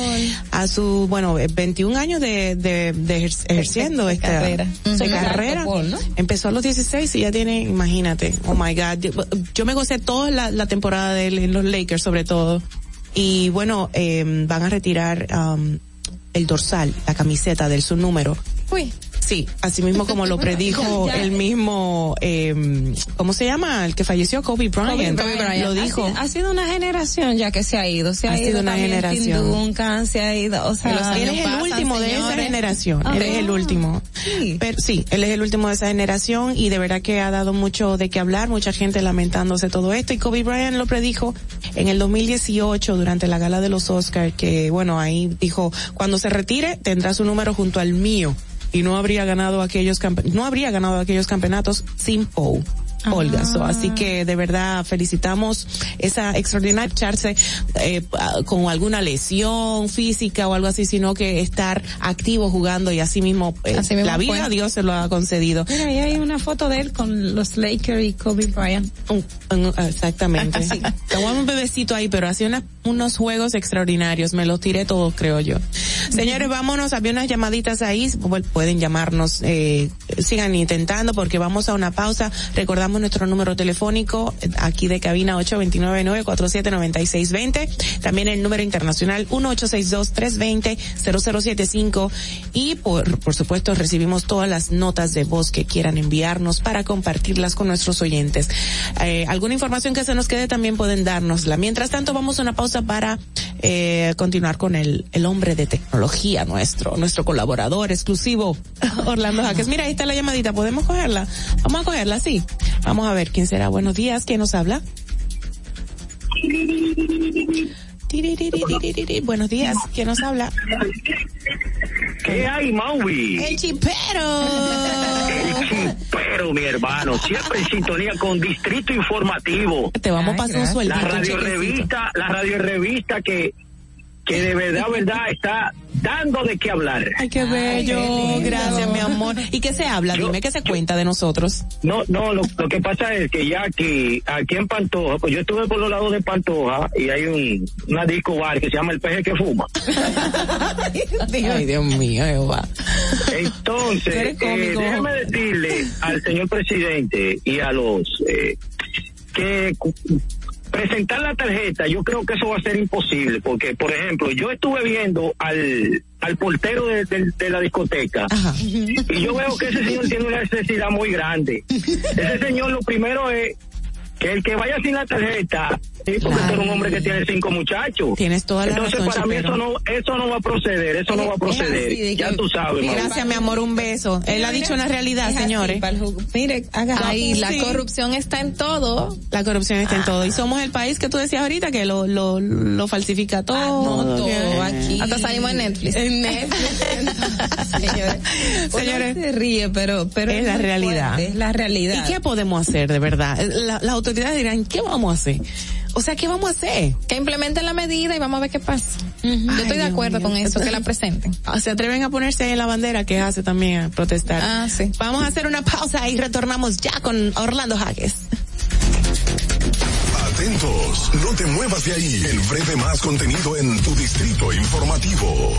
a su, bueno, eh, 21 años de, de, de ejer- ejerciendo esta carrera. Ujú. carrera. Paul, ¿no? Empezó a los 16 y ya tiene, imagínate, oh my God, yo, me gocé toda la, temporada de en los Lakers sobre todo. Y bueno, eh, van a retirar um, el dorsal, la camiseta del su número. Uy. Sí, así mismo como lo predijo Ya, ya. el mismo, eh, ¿cómo se llama? El que falleció, Kobe Bryant. Kobe Bryant. Lo Ha dijo. sido- Ha, sido una generación ya que se ha ido. Se ha, Ha ido sido una generación. Duncan, se ha ido. O sea, él es el pasan, último de esa generación. Ah. él es el último. Sí. Pero sí, él es el último de esa generación y de verdad que ha dado mucho de qué hablar, mucha gente lamentándose todo esto y Kobe Bryant lo predijo en el 2018 durante la gala de los Oscars que bueno, ahí dijo, cuando se retire tendrá su número junto al mío y no habría ganado aquellos no habría ganado aquellos campeonatos sin Paul. Olga, so, así que de verdad felicitamos esa extraordinaria echarse eh, ah, con alguna lesión física o algo así, sino que estar activo jugando y así mismo, eh, Así mismo la vida fue. Dios se lo ha concedido. Mira, ahí hay una foto de él con los Lakers y Kobe Bryant. Un- un- exactamente. Así. Tengo un bebecito ahí, pero hacía una- unos juegos extraordinarios. Me los tiré todos, creo yo. Señores, vámonos. Había unas llamaditas ahí. Pueden llamarnos. Eh, sigan intentando porque vamos a una pausa. Recordamos nuestro número telefónico eh, aquí de cabina 829-947-9620. También el número internacional 1862-320-0075. Y por, por supuesto recibimos todas las notas de voz que quieran enviarnos para compartirlas con nuestros oyentes. Eh, alguna información que se nos quede también pueden dárnosla. Mientras tanto vamos a una pausa para eh, continuar con el, el hombre de tecnología nuestro, nuestro colaborador exclusivo, Orlando Jaques. Mira, ahí está la llamadita, ¿podemos cogerla? Vamos a cogerla, sí. Vamos a ver quién será. Buenos días, ¿quién nos habla? Buenos días, ¿quién nos habla? ¿Qué hay, Maui? El chipero. El chipero, mi hermano. Siempre en sintonía con Distrito Informativo. Te vamos a pasar un sueldo. La radio revista, la radio revista que que de verdad, verdad, está dando de qué hablar. Ay, qué bello. Gracias, mi amor. ¿Y qué se habla? Dime, ¿qué se cuenta de nosotros? No, no, lo, lo que pasa es que ya aquí, aquí en Pantoja, pues yo estuve por los lados de Pantoja y hay un, una disco bar que se llama El Peje que Fuma. Ay, Dios mío, Jehová. Tú Entonces, eh, déjeme decirle al señor presidente y a los eh, que presentar la tarjeta, yo creo que eso va a ser imposible, porque, por ejemplo, yo estuve viendo al, al portero de, de- de la discoteca y yo veo que ese señor tiene una necesidad muy grande. Ese señor lo primero es que el que vaya sin la tarjeta, sí, porque tú eres un hombre que tiene cinco muchachos. Tienes toda la Entonces, razón, para mí eso no, eso no va a proceder, eso no va a proceder. Ya tú sabes. Gracias, mi amor, un beso. Él ha dicho una realidad, señores. Mire, haga Ahí la Sí. corrupción está en todo. La corrupción está en todo. Y somos el país que tú decías ahorita que lo, lo, lo falsifica todo. Ah, No, todo que- aquí. Hasta salimos en Netflix. En Netflix. Señores, Señores, se ríe, pero, pero es la realidad. fuerte, es la realidad. ¿Y qué podemos hacer de verdad? La- autoridades dirán, ¿qué vamos a hacer? O sea, ¿qué vamos a hacer? Que implementen la medida y vamos a ver qué pasa. Yo estoy de acuerdo con eso, que la presenten. Ah, Se atreven a ponerse ahí en la bandera que hace también a protestar. Ah, sí. Vamos a hacer una pausa y retornamos ya con Orlando Jaques. Atentos, no te muevas de ahí. El breve más contenido en tu distrito informativo.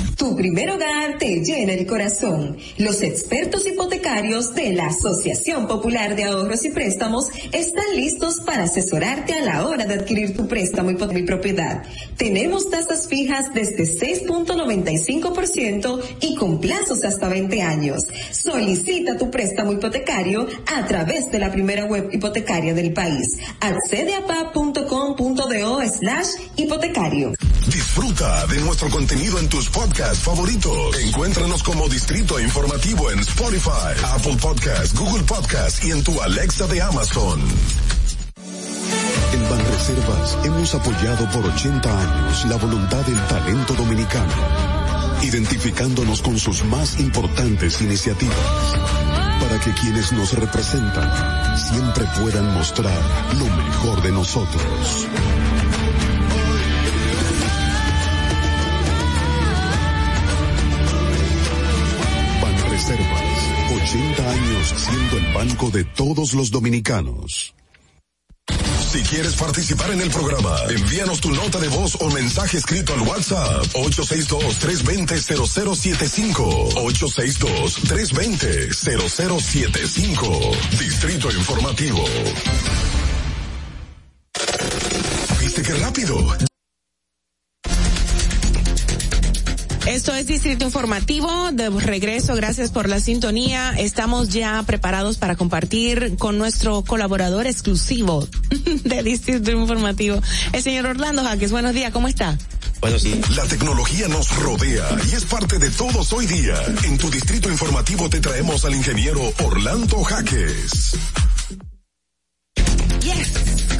Tu primer hogar te llena el corazón. Los expertos hipotecarios de la Asociación Popular de Ahorros y Préstamos están listos para asesorarte a la hora de adquirir tu préstamo y propiedad. Tenemos tasas fijas desde 6.95% y con plazos hasta 20 años. Solicita tu préstamo hipotecario a través de la primera web hipotecaria del país. Accede a pa.com.do slash hipotecario. Disfruta de nuestro contenido en tus podcasts favoritos. Encuéntranos como Distrito Informativo en Spotify, Apple Podcasts, Google Podcasts y en tu Alexa de Amazon. En Banreservas hemos apoyado por 80 años la voluntad del talento dominicano, identificándonos con sus más importantes iniciativas, para que quienes nos representan siempre puedan mostrar lo mejor de nosotros. Banreservas, 80 años siendo el banco de todos los dominicanos. Si quieres participar en el programa, envíanos tu nota de voz o mensaje escrito al WhatsApp 862-320-0075. 862-320-0075. Distrito Informativo. ¿Viste qué rápido? Esto es Distrito Informativo, de regreso, gracias por la sintonía. Estamos ya preparados para compartir con nuestro colaborador exclusivo de Distrito Informativo, el señor Orlando Jaques. Buenos días, ¿cómo está? Bueno, sí. La tecnología nos rodea y es parte de todos hoy día. En tu distrito informativo te traemos al ingeniero Orlando Jaques.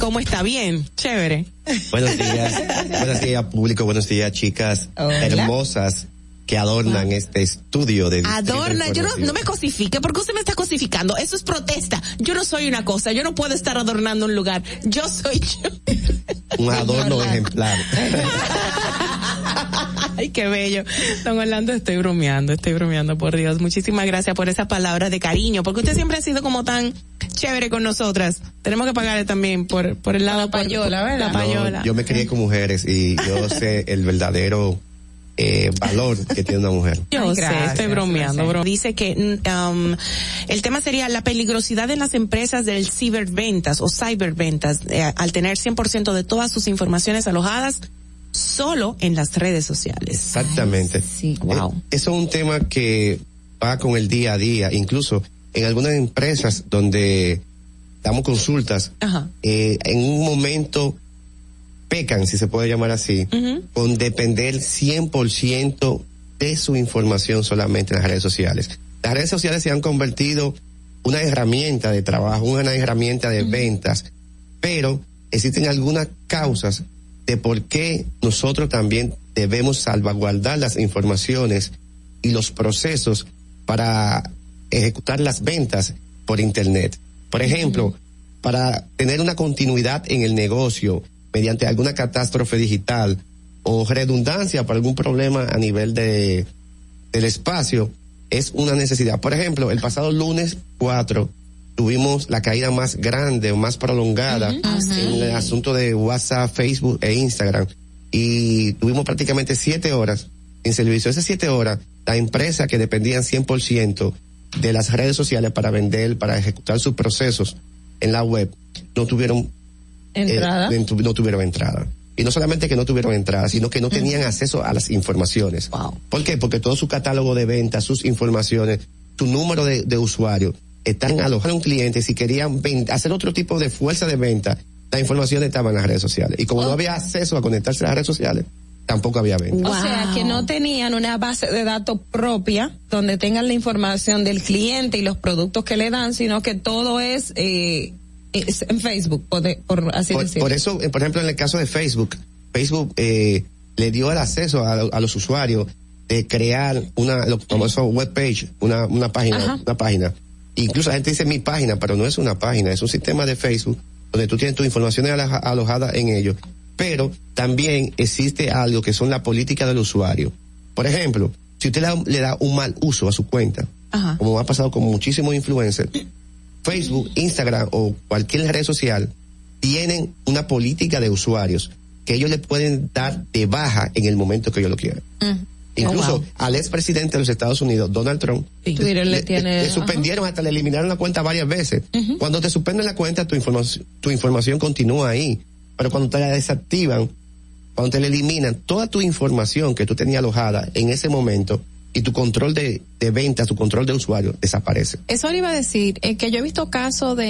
¿Cómo está? Bien, chévere. Buenos días, buenos días público, buenos días chicas Hola. hermosas que adornan este estudio de Distrito Adorna, yo no, no me cosifique, porque usted me está cosificando. Eso es protesta. Yo no soy una cosa, yo no puedo estar adornando un lugar. Yo soy yo. Un adorno ejemplar. Ay, qué bello. Don Orlando, estoy bromeando, estoy bromeando, por Dios. Muchísimas gracias por esas palabras de cariño, porque usted siempre ha sido como tan chévere con nosotras. Tenemos que pagarle también por, por el lado la payola, La payola. No, yo me crié con mujeres y yo sé el verdadero eh, valor que tiene una mujer. Yo sé, estoy bromeando, bro. Dice que um, el tema sería la peligrosidad en las empresas del ciberventas o cyberventas eh, al tener 100% de todas sus informaciones alojadas solo en las redes sociales. Exactamente. Sí, wow. Eh, eso es un tema que va con el día a día, incluso en algunas empresas donde damos consultas, Ajá. eh, en un momento pecan, si se puede llamar así, con depender 100% de su información solamente en las redes sociales. Las redes sociales se han convertido una herramienta de trabajo, una herramienta de ventas, pero existen algunas causas de por qué nosotros también debemos salvaguardar las informaciones y los procesos para ejecutar las ventas por Internet. Por ejemplo, para tener una continuidad en el negocio mediante alguna catástrofe digital o redundancia por algún problema a nivel de del espacio es una necesidad. Por ejemplo, el pasado lunes 4 tuvimos la caída más grande o más prolongada en el asunto de WhatsApp, Facebook e Instagram y tuvimos prácticamente siete horas en servicio. Esas siete horas, la empresa que dependían 100% de las redes sociales para vender, para ejecutar sus procesos en la web, no tuvieron Entrada. eh, no no tuvieron entrada. Y no solamente que no tuvieron entrada, sino que no tenían acceso a las informaciones. ¿Por qué? Porque todo su catálogo de ventas, sus informaciones, su número de, de usuarios, están alojados a un cliente si querían hacer otro tipo de fuerza de venta, la información estaba en las redes sociales. Y como no había acceso a conectarse a las redes sociales, tampoco había venta. O sea, que no tenían una base de datos propia donde tengan la información del cliente y los productos que le dan, sino que todo es, eh, es en Facebook, por, de- por así Por, decirlo. por eso, eh, por ejemplo, en el caso de Facebook, Facebook eh, le dio el acceso a, a los usuarios de crear una, lo famoso web page, una, una página, Ajá. una página. Incluso la gente dice mi página, pero no es una página, es un sistema de Facebook donde tú tienes tu información aloja- alojada en ello. Pero también existe algo que son la política del usuario. Por ejemplo, si usted le, da un mal uso a su cuenta, Ajá. como ha pasado con muchísimos influencers, Facebook, Instagram o cualquier red social tienen una política de usuarios que ellos le pueden dar de baja en el momento que ellos lo quieran. Incluso Oh, wow. al expresidente de los Estados Unidos, Donald Trump, Twitter le tiene- le suspendieron hasta le eliminaron la cuenta varias veces. Cuando te suspenden la cuenta, tu información, tu información continúa ahí. Pero cuando te la desactivan, cuando te la eliminan, toda tu información que tú tenías alojada en ese momento y tu control de, de ventas, tu control de usuario desaparece. Eso le iba a decir, eh, que yo he visto casos de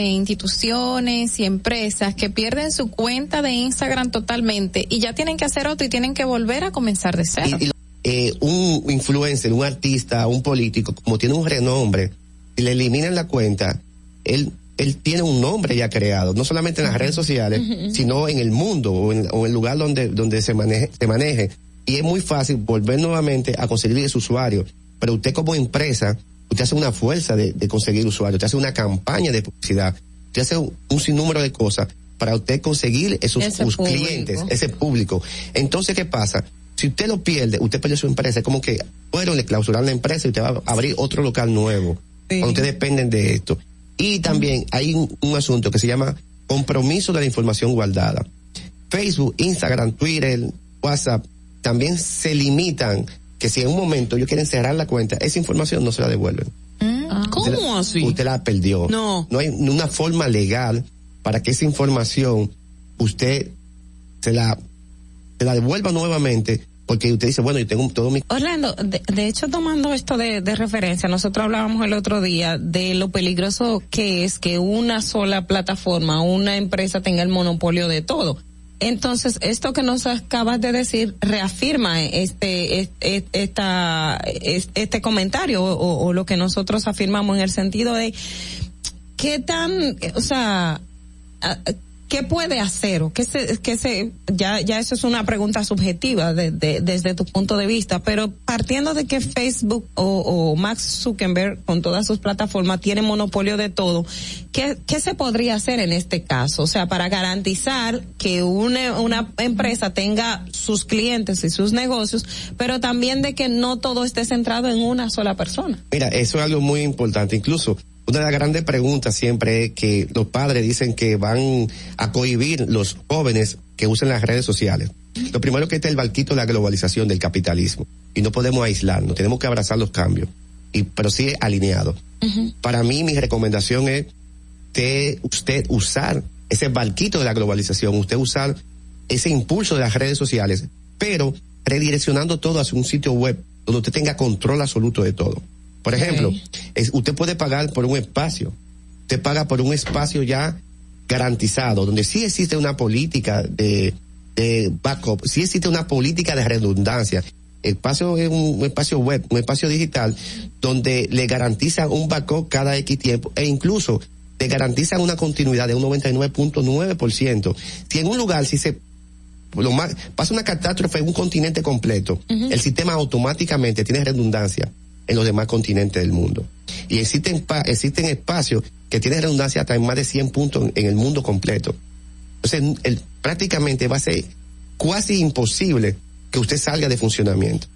instituciones y empresas que pierden su cuenta de Instagram totalmente y ya tienen que hacer otro y tienen que volver a comenzar de cero. Y, y, eh, un influencer, un artista, un político, como tiene un renombre, si le eliminan la cuenta, él, él tiene un nombre ya creado, no solamente en las redes sociales, sino en el mundo o en, o el lugar donde, donde se maneje, se maneje. Y es muy fácil volver nuevamente a conseguir ese usuario. Pero usted como empresa, usted hace una fuerza de, de conseguir usuarios, usted hace una campaña de publicidad, usted hace un, un sinnúmero de cosas para usted conseguir esos sus clientes, ese público. Entonces, ¿qué pasa? Si usted lo pierde, usted perdió su empresa, es como que fueron, le clausuraron la empresa y usted va a abrir otro local nuevo. Cuando ustedes dependen de esto. Y también hay un, un asunto que se llama compromiso de la información guardada. Facebook, Instagram, Twitter, WhatsApp, también se limitan que si en un momento ellos quieren cerrar la cuenta, esa información no se la devuelven. Usted la- ¿Cómo así? Usted la perdió. No. No hay una forma legal para que esa información usted se la, se la devuelva nuevamente porque usted dice, bueno, yo tengo todo mi... Orlando, de, hecho tomando esto de, de referencia, nosotros hablábamos el otro día de lo peligroso que es que una sola plataforma, una empresa tenga el monopolio de todo. Entonces, esto que nos acabas de decir reafirma este, este, esta, este, comentario o, o lo que nosotros afirmamos en el sentido de qué tan, o sea, ¿qué puede hacer? o qué se, qué se, ya, ya eso es una pregunta subjetiva de, de- desde tu punto de vista, pero partiendo de que Facebook o, o Max Zuckerberg con todas sus plataformas tiene monopolio de todo, ¿qué, ¿qué se podría hacer en este caso? O sea, para garantizar que una, una empresa tenga sus clientes y sus negocios, pero también de que no todo esté centrado en una sola persona. Mira, eso es algo muy importante. Incluso una de las grandes preguntas siempre es que los padres dicen que van a cohibir los jóvenes que usen las redes sociales. Lo primero que está el barquito de la globalización del capitalismo. Y no podemos aislarnos, tenemos que abrazar los cambios. Y, pero sí alineado. Para mí, mi recomendación es que usted usar ese barquito de la globalización, usted usar ese impulso de las redes sociales, pero redireccionando todo hacia un sitio web donde usted tenga control absoluto de todo. Por ejemplo, es- usted puede pagar por un espacio, usted paga por un espacio ya garantizado, donde sí existe una política de, de backup, sí existe una política de redundancia. El espacio es un, un espacio web, un espacio digital, donde le garantizan un backup cada X tiempo e incluso le garantizan una continuidad de un 99.9%. Si en un lugar, si se lo más, pasa una catástrofe en un continente completo, el sistema automáticamente tiene redundancia en los demás continentes del mundo. Y existen, existen espacios que tienen redundancia hasta en más de 100 puntos en, el mundo completo. Entonces, el, prácticamente va a ser casi imposible que usted salga de funcionamiento.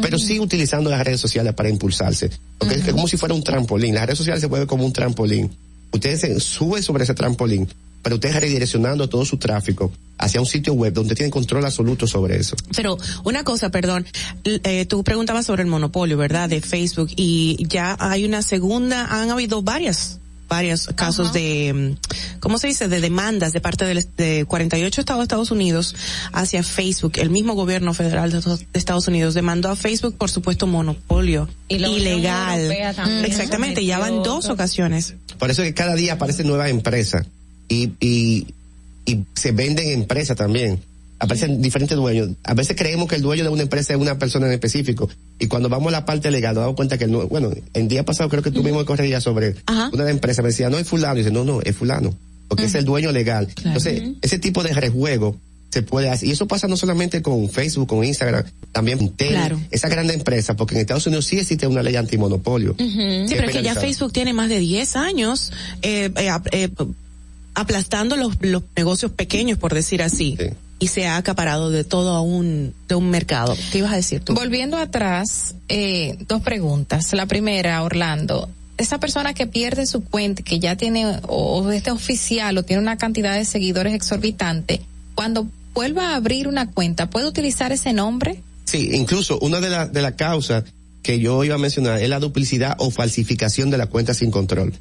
Pero sí utilizando las redes sociales para impulsarse. Porque es como si fuera un trampolín. Las redes sociales se mueven como un trampolín. Usted se sube sobre ese trampolín, pero usted redireccionando todo su tráfico hacia un sitio web donde tiene control absoluto sobre eso. Pero una cosa, perdón, eh, tú preguntabas sobre el monopolio, ¿verdad? De Facebook y ya hay una segunda, han habido varias varios casos de, mm, ¿cómo se dice? De demandas de parte del- de 48 estados de Estados Unidos hacia Facebook. El mismo gobierno federal de de Estados Unidos demandó a Facebook por supuesto monopolio Y ilegal. También Exactamente, ya van dos ocasiones. Por eso es que cada día aparecen nuevas empresas y, y, y se venden empresas también. Aparecen diferentes dueños. A veces creemos que el dueño de una empresa es una persona en específico. Y cuando vamos a la parte legal nos damos cuenta que no, bueno, el día pasado creo que tú mismo corregías sobre una empresa. Me decía, no es fulano. Y dice, no, no, es fulano. Porque es el dueño legal. Entonces, ese tipo de rejuego se puede hacer. Y eso pasa no solamente con Facebook, con Instagram, también con Tel, Claro. esa grande empresa, porque en Estados Unidos sí existe una ley antimonopolio. Sí, pero es que ya. Facebook tiene más de 10 años eh, eh, eh, aplastando los, los negocios pequeños, por decir así. Y se ha acaparado de todo a un, de un mercado. ¿Qué ibas a decir tú? Volviendo atrás, eh, dos preguntas. La primera, Orlando. Esa persona que pierde su cuenta, que ya tiene, o, o este oficial, o tiene una cantidad de seguidores exorbitante, cuando vuelva a abrir una cuenta, ¿puede utilizar ese nombre? Sí, incluso una de las de las causas que yo iba a mencionar es la duplicidad o falsificación de la cuenta sin control,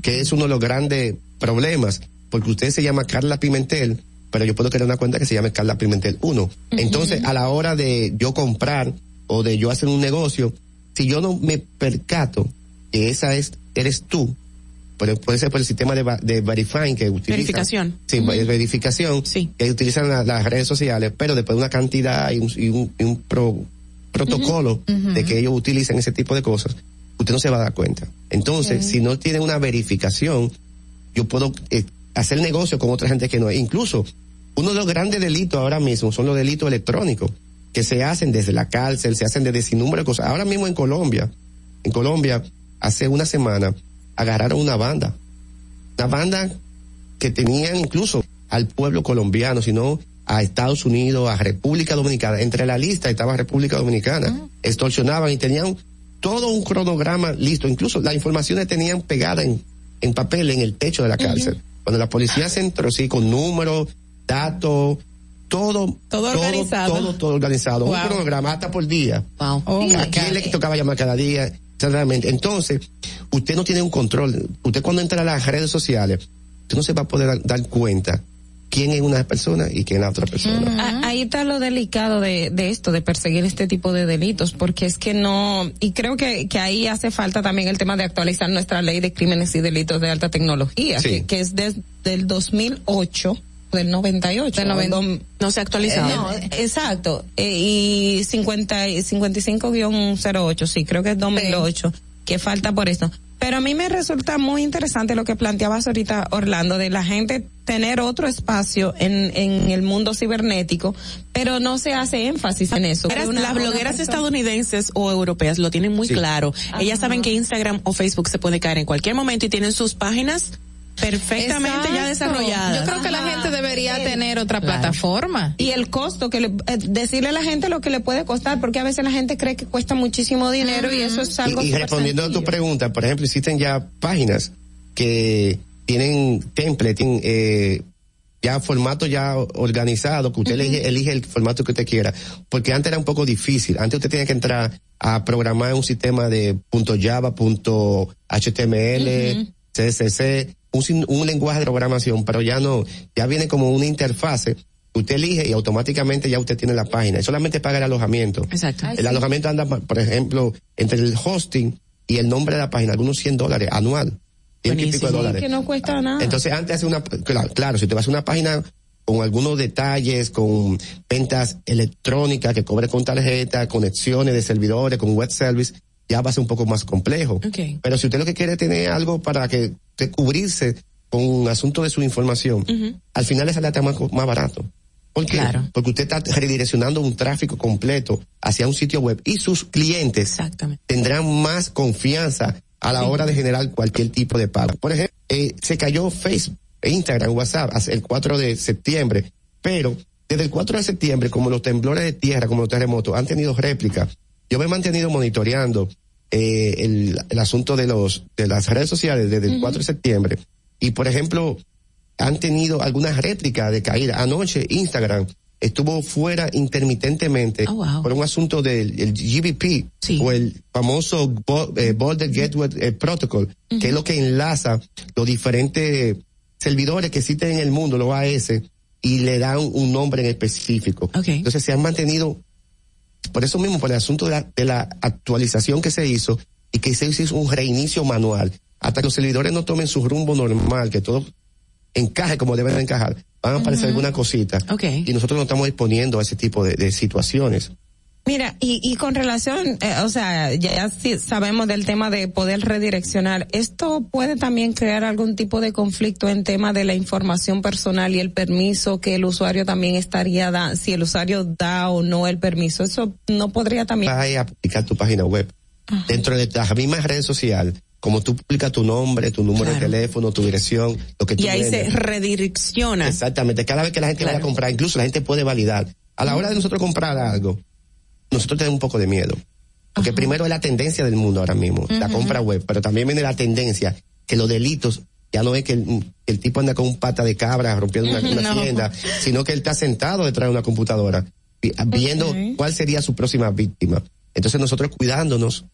que es uno de los grandes problemas, porque usted se llama Carla Pimentel, pero yo puedo crear una cuenta que se llame Carla Pimentel 1. Entonces, a la hora de yo comprar o de yo hacer un negocio, si yo no me percato que esa es, eres tú, pero puede ser por el sistema de, de verifying que utiliza. Verificación. Sí, verificación que utilizan la- las redes sociales, pero después de una cantidad y un, y un, y un pro- protocolo de que ellos utilizan ese tipo de cosas, usted no se va a dar cuenta. Entonces, si no tiene una verificación, yo puedo eh, hacer negocio con otra gente que no es. Incluso, uno de los grandes delitos ahora mismo son los delitos electrónicos, que se hacen desde la cárcel, se hacen desde sin número de cosas. Ahora mismo en Colombia, en Colombia, hace una semana, agarraron una banda. Una banda que tenían incluso al pueblo colombiano, sino a Estados Unidos, a República Dominicana. Entre la lista estaba República Dominicana. Extorsionaban y tenían todo un cronograma listo. Incluso las informaciones tenían pegadas en, en papel en el techo de la cárcel. Cuando la policía se entró, sí, con números, datos, todo, todo, organizado. todo, todo organizado. Wow. Un cronograma hasta por día. Oh ¿A quién le tocaba llamar cada día? Exactamente. Entonces, usted no tiene un control. Usted cuando entra a las redes sociales, usted no se va a poder dar cuenta quién es una persona y quién es la otra persona. Ah, Ahí está lo delicado de, de esto, de perseguir este tipo de delitos, porque es que no, y creo que, que ahí hace falta también el tema de actualizar nuestra ley de crímenes y delitos de alta tecnología, Sí. que, que es desde el 2008, del 98. Del noven- Dom- no se ha actualizado. Eh, no, exacto, eh, y 50, y 55-08, sí, creo que es 2008, que falta por esto. Pero a mí me resulta muy interesante lo que planteabas ahorita, Orlando, de la gente tener otro espacio en, en el mundo cibernético, pero no se hace énfasis en eso. Las- Una- las una blogueras persona- estadounidenses o europeas lo tienen muy Sí. claro. Ellas saben que Instagram o Facebook se puede caer en cualquier momento y tienen sus páginas perfectamente ya Exacto. desarrolladas. Yo creo que la gente debería Sí. tener otra Claro. plataforma. Y el costo que le, eh, decirle a la gente lo que le puede costar, porque a veces la gente cree que cuesta muchísimo dinero y eso es algo Y, y respondiendo a tu pregunta, por ejemplo, existen ya páginas que tienen template, tienen, eh, ya formato ya organizado, que usted elige, elige el formato que usted quiera. Porque antes era un poco difícil. Antes usted tenía que entrar a programar un sistema de punto .java, punto .html, sin- un lenguaje de programación, pero ya no, ya viene como una interfase. Usted elige y automáticamente ya usted tiene la página. Y solamente paga el alojamiento. Exacto. El alojamiento anda, por ejemplo, entre el hosting y el nombre de la página, algunos 100 dólares anual. Y pico de Sí, dólares. que no cuesta nada. Entonces antes hace una, claro, claro, si te vas a una página con algunos detalles, con ventas electrónicas que cobre con tarjeta, conexiones de servidores, con web service, ya va a ser un poco más complejo. Pero si usted lo que quiere es tener algo para que, que cubrirse con un asunto de su información, al final le sale hasta más, más barato. ¿Por qué? Claro. Porque usted está redireccionando un tráfico completo hacia un sitio web y sus clientes tendrán más confianza a la hora de generar cualquier tipo de pago. Por ejemplo, eh, se cayó Facebook, Instagram, WhatsApp el 4 de septiembre, pero desde el 4 de septiembre, como los temblores de tierra, como los terremotos, han tenido réplica. Yo me he mantenido monitoreando eh, el, el asunto de los de las redes sociales desde el 4 de septiembre. Y por ejemplo, han tenido algunas réplicas de caída. Anoche Instagram estuvo fuera intermitentemente por un asunto del el GBP o el famoso Bo- eh, Border Gateway eh, Protocol, que es lo que enlaza los diferentes servidores que existen en el mundo, los AS, y le dan un nombre en específico. Entonces se han mantenido por eso mismo, por el asunto de la, de la actualización que se hizo y que se hizo un reinicio manual, hasta que los servidores no tomen su rumbo normal, que todo encaje como deben de encajar, van a aparecer Ujú. alguna cosita. Y nosotros nos estamos exponiendo a ese tipo de, de situaciones. Mira, y, y con relación, eh, o sea, ya, ya sí sabemos del tema de poder redireccionar, ¿esto puede también crear algún tipo de conflicto en tema de la información personal y el permiso que el usuario también estaría da, si el usuario da o no el permiso? Eso no podría también. Vas a publicar tu página web. Dentro de las mismas redes sociales, como tú publicas tu nombre, tu número de teléfono, tu dirección, lo que tú Y ahí se redirecciona. Exactamente. Cada vez que la gente vaya a comprar, incluso la gente puede validar. A la hora de nosotros comprar algo, nosotros tenemos un poco de miedo. Porque primero es la tendencia del mundo ahora mismo, la compra web, pero también viene la tendencia que los delitos ya no es que el, tipo anda con un pata de cabra rompiendo una, Ujú, una no. tienda, sino que él está sentado detrás de una computadora vi- viendo cuál sería su próxima víctima. Entonces nosotros cuidándonos,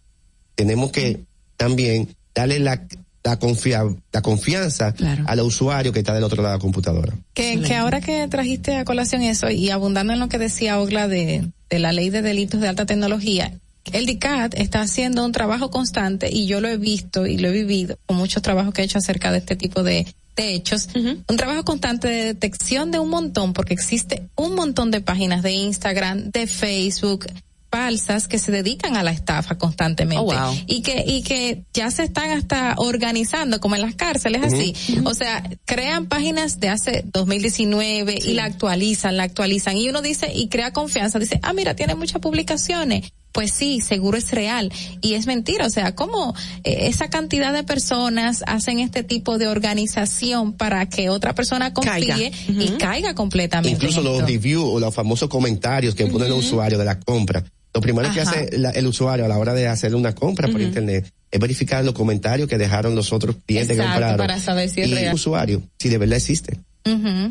tenemos que también darle la, la, confia- la confianza al usuario que está del otro lado de la computadora. Que, que ahora que trajiste a colación eso y abundando en lo que decía Ogla de, de la ley de delitos de alta tecnología, el DICAT está haciendo un trabajo constante y yo lo he visto y lo he vivido con muchos trabajos que he hecho acerca de este tipo de, de hechos. Un trabajo constante de detección de un montón, porque existe un montón de páginas de Instagram, de Facebook falsas que se dedican a la estafa constantemente. Oh, wow. y que y que ya se están hasta organizando como en las cárceles así. O sea crean páginas de hace 2019 y la actualizan la actualizan. Y uno dice y crea confianza. Dice ah mira tiene muchas publicaciones. Pues sí, seguro es real. Y es mentira, o sea, ¿cómo eh, esa cantidad de personas hacen este tipo de organización para que otra persona confíe Caiga. y caiga completamente? Incluso los reviews o los famosos comentarios que ponen los usuarios de la compra. Lo primero que hace la- el usuario a la hora de hacer una compra por internet es verificar los comentarios que dejaron los otros clientes que Exacto, compraron. para saber si es y real. el usuario, si de verdad existe.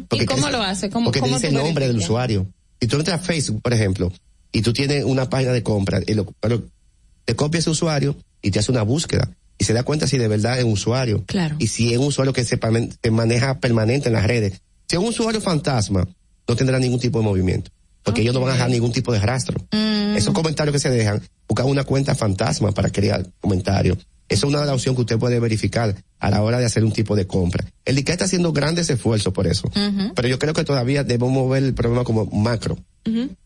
Porque ¿Y cómo te- lo hace? ¿Cómo, porque te cómo dice tú el nombre del usuario. Si tú entras a Facebook, por ejemplo, y tú tienes una página de compra, y lo- pero te copia ese usuario y te hace una búsqueda. Y se da cuenta si de verdad es un usuario. Claro. Y si es un usuario que se maneja permanente en las redes. Si es un usuario fantasma, no tendrá ningún tipo de movimiento. Porque ellos no van a dejar ningún tipo de rastro. Mm. Esos comentarios que se dejan, buscan una cuenta fantasma para crear comentarios. Esa es una de las opciones que usted puede verificar a la hora de hacer un tipo de compra. El ICA está haciendo grandes esfuerzos por eso. Pero yo creo que todavía debemos ver el problema como macro.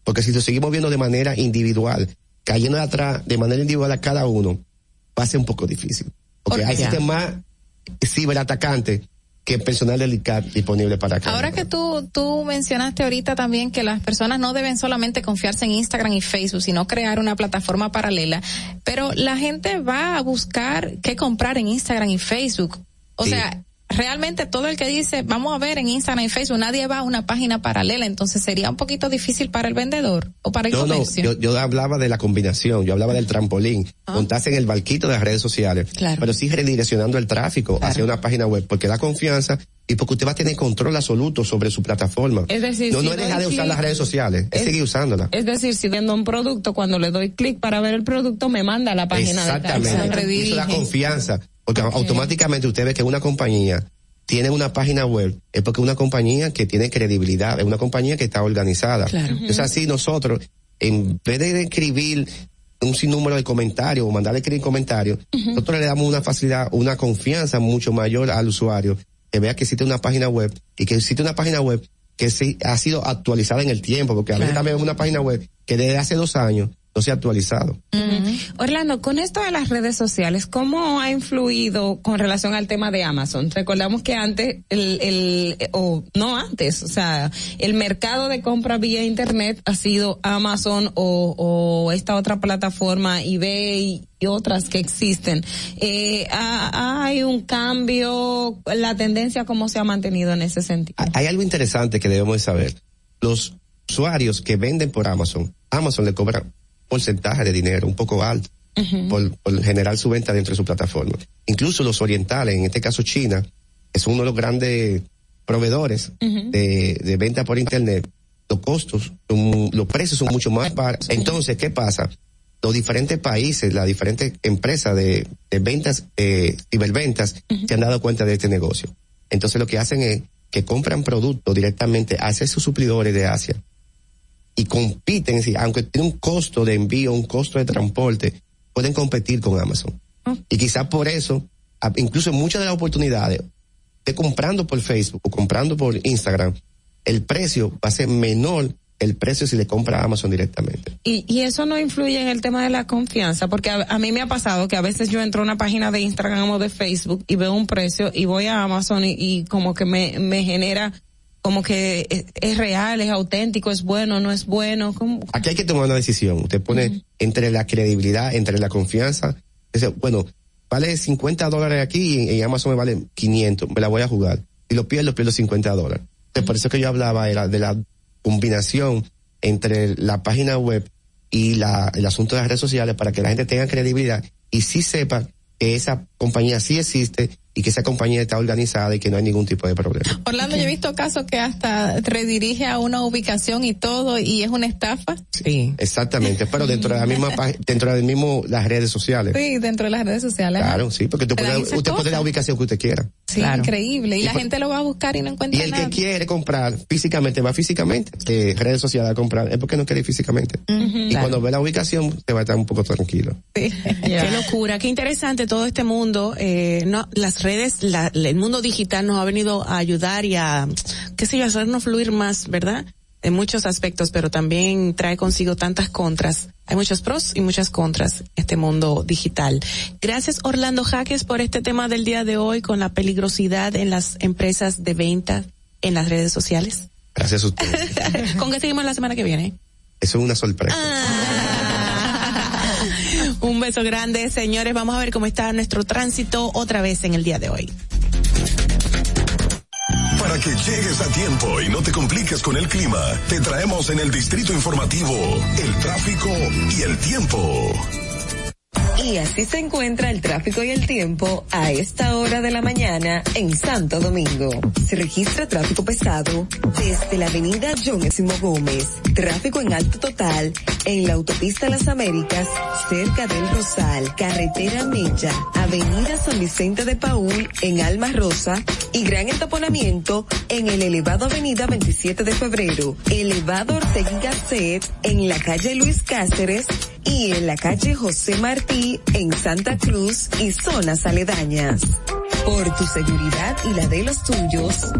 Porque si lo seguimos viendo de manera individual, cayendo de atrás de manera individual a cada uno, va a ser un poco difícil. Porque hay sistemas ciberatacantes que personal del disponible para cada Ahora que tú, tú mencionaste ahorita también que las personas no deben solamente confiarse en Instagram y Facebook, sino crear una plataforma paralela, pero la gente va a buscar qué comprar en Instagram y Facebook. O Sí. sea, realmente todo el que dice, vamos a ver en Instagram y Facebook, nadie va a una página paralela, entonces sería un poquito difícil para el vendedor o para el No, no, comercio. yo, yo hablaba de la combinación, yo hablaba del trampolín, Ah. montarse en el barquito de las redes sociales, pero sí redireccionando el tráfico hacia una página web, porque da confianza y porque usted va a tener control absoluto sobre su plataforma. Es decir, no, si no dejar de usar las redes sociales, es, es- seguir usándola. Es decir, si vendo un producto, cuando le doy clic para ver el producto, me manda a la página de. Exactamente. Eso da confianza, porque automáticamente usted ve que una compañía tiene una página web, es porque es una compañía que tiene credibilidad, es una compañía que está organizada. Claro. Es así, nosotros, en vez de escribir un sinnúmero de comentarios o mandarle escribir comentarios, nosotros le damos una facilidad, una confianza mucho mayor al usuario, que vea que existe una página web y que existe una página web que sí ha sido actualizada en el tiempo, porque a veces también es una página web que desde hace dos años no se ha actualizado. Orlando, con esto de las redes sociales, ¿cómo ha influido con relación al tema de Amazon? Recordamos que antes, el, el, o no antes, o sea, el mercado de compra vía internet ha sido Amazon o, o esta otra plataforma, eBay y otras que existen. Eh, ha- ¿Hay un cambio, la tendencia cómo se ha mantenido en ese sentido? Hay algo interesante que debemos de saber. Los usuarios que venden por Amazon, Amazon le cobra porcentaje de dinero un poco alto por, por generar su venta dentro de su plataforma. Incluso los orientales, en este caso China, es uno de los grandes proveedores de, de venta por internet. Los costos, son- los precios son mucho más baratos. Entonces, ¿qué pasa? Los diferentes países, las diferentes empresas de, de ventas, eh, ciberventas, se han dado cuenta de este negocio. Entonces lo que hacen es que compran productos directamente hacia sus suplidores de Asia y compiten, aunque tiene un costo de envío, un costo de transporte, pueden competir con Amazon. Y quizás por eso, incluso en muchas de las oportunidades, de comprando por Facebook o comprando por Instagram, el precio va a ser menor el precio si le compra a Amazon directamente. Y, y eso no influye en el tema de la confianza, porque a, a mí me ha pasado que a veces yo entro a una página de Instagram o de Facebook y veo un precio y voy a Amazon y, y como que me, me genera como que es, es real, es auténtico, es bueno, no es bueno. como Aquí hay que tomar una decisión. Usted pone entre la credibilidad, entre la confianza. Dice, bueno, vale 50 dólares aquí y en Amazon me vale 500. Me la voy a jugar. Si lo pierdo, pierdo 50 dólares. Entonces, Por eso que yo hablaba era de la combinación entre la página web y la, el asunto de las redes sociales para que la gente tenga credibilidad y sí sepa que esa compañía sí existe y que esa compañía está organizada y que no hay ningún tipo de problema. Orlando, yo he visto casos que hasta redirige a una ubicación y todo y es una estafa. Sí. Exactamente, pero dentro de la misma dentro del mismo las redes sociales. Sí, dentro de las redes sociales. Claro, sí, porque tú puede- usted puede la ubicación que usted quiera. Sí, increíble. Y, Y la por- gente lo va a buscar y no encuentra Y el nada. que quiere comprar físicamente va físicamente, eh, redes sociales a comprar, es porque no quiere ir físicamente. Y Claro. cuando ve la ubicación, te va a estar un poco tranquilo. Qué locura, qué interesante todo este mundo. Eh, no, las redes, la- el mundo digital nos ha venido a ayudar y a, qué sé yo, hacernos fluir más, ¿verdad? En muchos aspectos, pero también trae consigo tantas contras. Hay muchos pros y muchas contras este mundo digital. Gracias Orlando Jaques por este tema del día de hoy con la peligrosidad en las empresas de venta en las redes sociales. Gracias a usted. ¿Con qué seguimos la semana que viene? Eso es una sorpresa. Un beso grande, señores. Vamos a ver cómo está nuestro tránsito otra vez en el día de hoy. Para que llegues a tiempo y no te compliques con el clima, te traemos en el distrito informativo el tráfico y el tiempo. Y así se encuentra el tráfico y el tiempo a esta hora de la mañana en Santo Domingo. Se registra tráfico pesado desde la avenida John Gómez, tráfico en alto total en la autopista Las Américas, cerca del Rosal, carretera Mella, avenida San Vicente de Paul en Alma Rosa y gran entaponamiento en el elevado avenida 27 de febrero, elevado Ortega Gasset en la calle Luis Cáceres y en la calle José Martí en Santa Cruz y zonas aledañas. Por tu seguridad y la de los tuyos,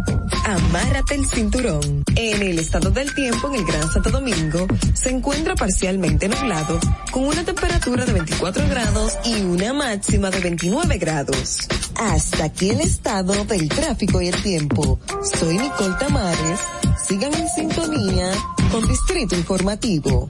amárrate el cinturón. En el estado del tiempo en el Gran Santo Domingo se encuentra parcialmente nublado con una temperatura de 24 grados y una máxima de 29 grados. Hasta aquí el estado del tráfico y el tiempo. Soy Nicole Tamares. Sigan en sintonía con Distrito Informativo.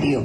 necesario.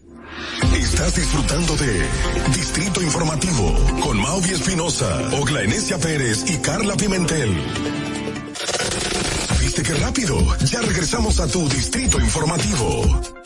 Estás disfrutando de Distrito Informativo con Mauvi Espinosa, Ogla Enesia Pérez y Carla Pimentel. ¿Viste qué rápido? Ya regresamos a tu Distrito Informativo.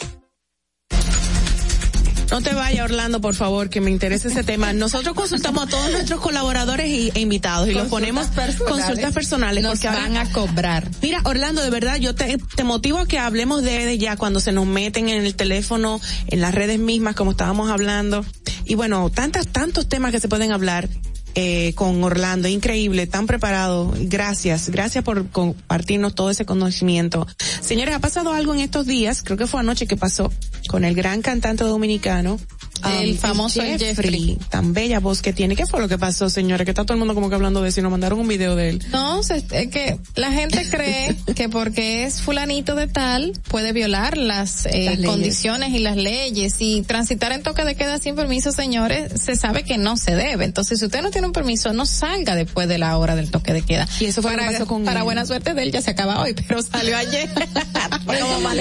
No te vayas, Orlando, por favor, que me interesa ese tema. Nosotros consultamos a todos nuestros colaboradores y- e invitados y los ponemos consultas personales Nos porque ahora van a cobrar. Mira, Orlando, de verdad, yo te, te motivo a que hablemos de, de ya cuando se nos meten en el teléfono, en las redes mismas, como estábamos hablando. Y bueno, tantas, tantos temas que se pueden hablar. Eh, con Orlando, increíble, tan preparado. Gracias, gracias por compartirnos todo ese conocimiento. Señores, ha pasado algo en estos días, creo que fue anoche que pasó, con el gran cantante dominicano. El um, famoso Jeffrey. Tan bella voz que tiene. ¿Qué fue lo que pasó, señores? Que está todo el mundo como que hablando de y nos mandaron un video de él. No, se- es que la gente cree que porque es fulanito de tal puede violar las, eh, Las condiciones y las leyes y transitar en toque de queda sin permiso, señores, se sabe que no se debe. Entonces, si usted no tiene un permiso, no salga después de la hora del toque de queda. Y eso fue para, pasó con para él. buena suerte de él ya se acaba hoy, pero salió ayer. Como mal.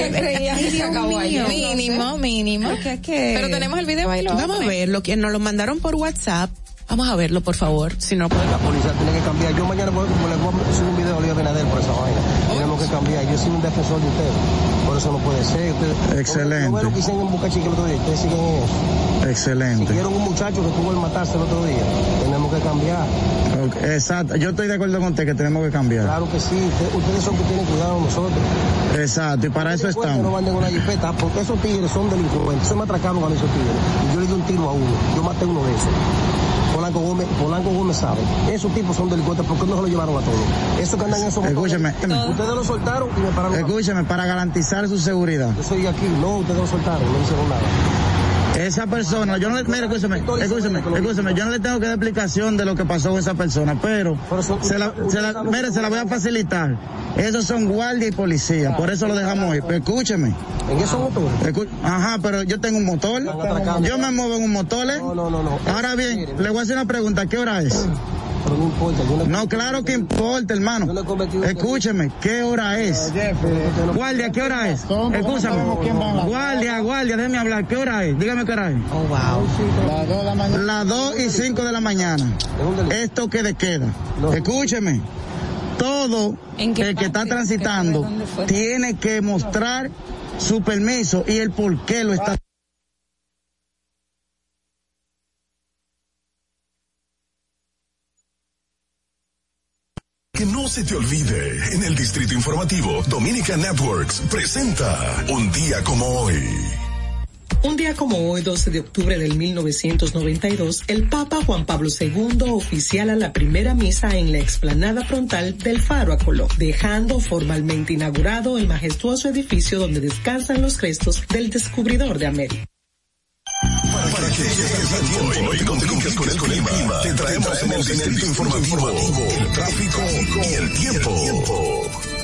Mínimo, mínimo. Pero tenemos el video lo Vamos a verlo, que nos lo mandaron por WhatsApp. Vamos a verlo, por favor, si no puede. La policía tiene que cambiar. Yo mañana voy, como voy a subir un video a Luis Abinader por esa vaina. Tenemos que cambiar. Yo soy un defensor de ustedes. Por eso no puede ser. Ustedes, Excelente. No veo lo que hicieron en el otro día. Ustedes siguen en eso. Excelente. Siguieron un muchacho que tuvo el matarse el otro día. Tenemos que cambiar. Exacto, yo estoy de acuerdo con usted que tenemos que cambiar. Claro que sí. Usted- ustedes son que tienen cuidado nosotros. Exacto, y para eso que No estamos. manden una jipeta porque esos tigres son delincuentes. Se me atracaron a esos tigres. Y yo le di un tiro a uno. Yo maté uno de esos. Polanco Gómez, Polanco Gómez sabe. Esos tipos son delincuentes. ¿Por qué no se lo llevaron a todos? Esos que andan en esos Escúcheme. Ustedes lo soltaron y me pararon. Escúcheme, para garantizar su seguridad. Yo soy de aquí. No, ustedes lo soltaron. No hicieron nada. Esa persona, yo no le, mire, escúcheme, escúcheme, escúcheme, yo no le tengo que dar explicación de lo que pasó con esa persona, pero se la, se la, mire, se la voy a facilitar. Esos son guardia y policía, por eso lo dejamos ahí. Pero escúcheme. ¿En esos motores? Ajá, pero yo tengo un motor. Yo me muevo en un motor. ¿eh? No, no, no, no. Ahora bien, le voy a hacer una pregunta, ¿qué hora es? Pero no importa. Yo no, No, claro que importa, hermano. Escúcheme, ¿qué hora es? Guardia, ¿qué hora es? Escúchame. Guardia, guardia, déjeme hablar. ¿Qué hora es? Dígame qué hora es. Oh, wow. Las 2 y 5 de la mañana. Esto que de queda. Escúcheme. Todo el que está transitando tiene que mostrar su permiso y el por qué lo está Que no se te olvide, en el Distrito Informativo, Dominica Networks presenta Un día como hoy. Un día como hoy, 12 de octubre del 1992, el Papa Juan Pablo II oficiala la primera misa en la explanada frontal del Faro a Colón, dejando formalmente inaugurado el majestuoso edificio donde descansan los restos del descubridor de América. Que estés a tiempo y no te compliques con el clima, te traemos en el Distrito Informativo el tráfico y el tiempo.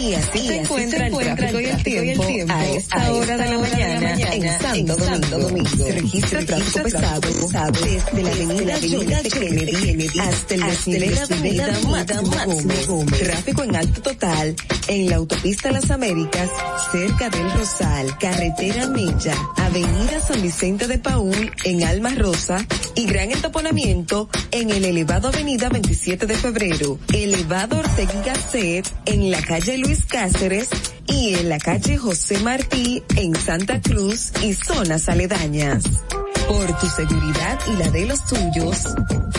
Y así se encuentra el tráfico y el tiempo a esta hora de la mañana en Santo Domingo. Se registra tráfico pesado desde la avenida F. Kennedy hasta el desnivel de avenida Máximo Gómez. Tráfico en alto total en la autopista Las Américas, cerca del Rosal, carretera Mella, avenida San Vicente de Paúl en Alma Rosa y gran entaponamiento en el elevado avenida 27 de febrero, elevado Ortega Gasset en la calle Luis Cáceres y en la calle José Martí en Santa Cruz y zonas aledañas. Por tu seguridad y la de los tuyos,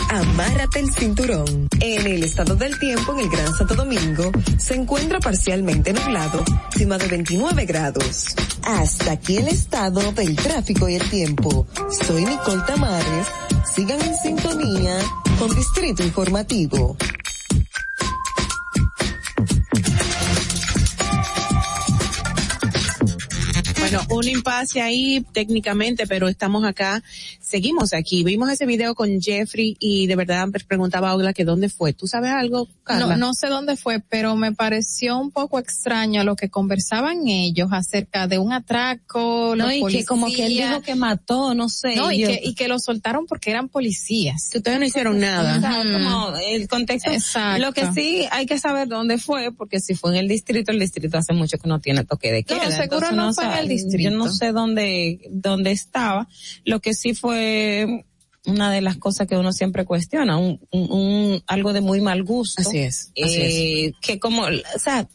amárrate el cinturón. En el estado del tiempo en el Gran Santo Domingo se encuentra parcialmente nublado, cima de 29 grados. Hasta aquí el estado del tráfico y el tiempo. Soy Nicole Tamares. Sigan en sintonía con Distrito Informativo. Bueno, un impasse ahí técnicamente, pero estamos acá, seguimos aquí. Vimos ese video con Jeffrey y de verdad me preguntaba a Ogla que dónde fue. ¿Tú sabes algo, Carla? No, no sé dónde fue, pero me pareció un poco extraño lo que conversaban ellos acerca de un atraco, No, los y que como que él dijo que mató, no sé. No, y que, y que lo soltaron porque eran policías. Que ustedes no hicieron nada. O sea, como el contexto. Exacto. Lo que sí hay que saber dónde fue, porque si fue en el distrito, el distrito hace mucho que no tiene toque de queda. No, seguro entonces no fue en el dónde yo no sé dónde, dónde estaba. Lo que sí fue una de las cosas que uno siempre cuestiona, un, un, un- algo de muy mal gusto. Así es, así Eh, Que como, o sea,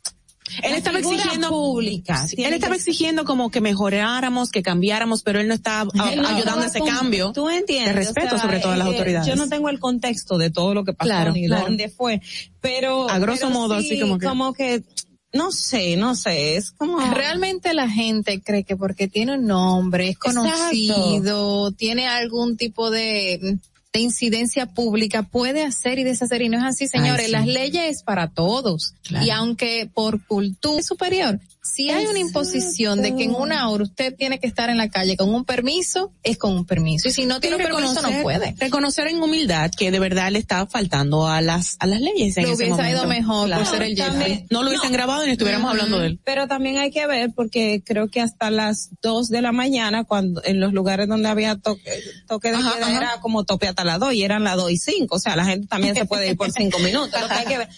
Él la estaba exigiendo pública. Sí, él estaba que- exigiendo como que mejoráramos, que cambiáramos, pero él no estaba a- no ayudando a ese con- cambio. Tú entiendes. De respeto o sea, sobre todas las eh, autoridades. Yo no tengo el contexto de todo lo que pasó Claro, ni claro. dónde fue, pero A grosso pero modo, sí, así como que- como que no sé, no sé, es como Realmente la gente cree que porque tiene un nombre, es conocido, tiene algún tipo de, de incidencia pública, puede hacer y deshacer y no es así, señores. Ay, sí. Las leyes es para todos. Claro. Y aunque por cultura superior, si hay una imposición de que en una hora usted tiene que estar en la calle con un permiso, es con un permiso. Y si no tiene un permiso, no puede. reconocer en humildad que de verdad le estaba faltando a las a las leyes en Lo ese hubiese momento. ido mejor por ser el También- Jeffrey. No lo hubiesen grabado y no estuviéramos hablando de él. Pero también hay que ver porque creo que hasta las 2 de la mañana cuando en los lugares donde había toque, toque de Ajá, era como tope hasta las 2 y eran las 2 y 5, o sea, la gente también se puede ir por 5 minutos. Lo que hay que ver.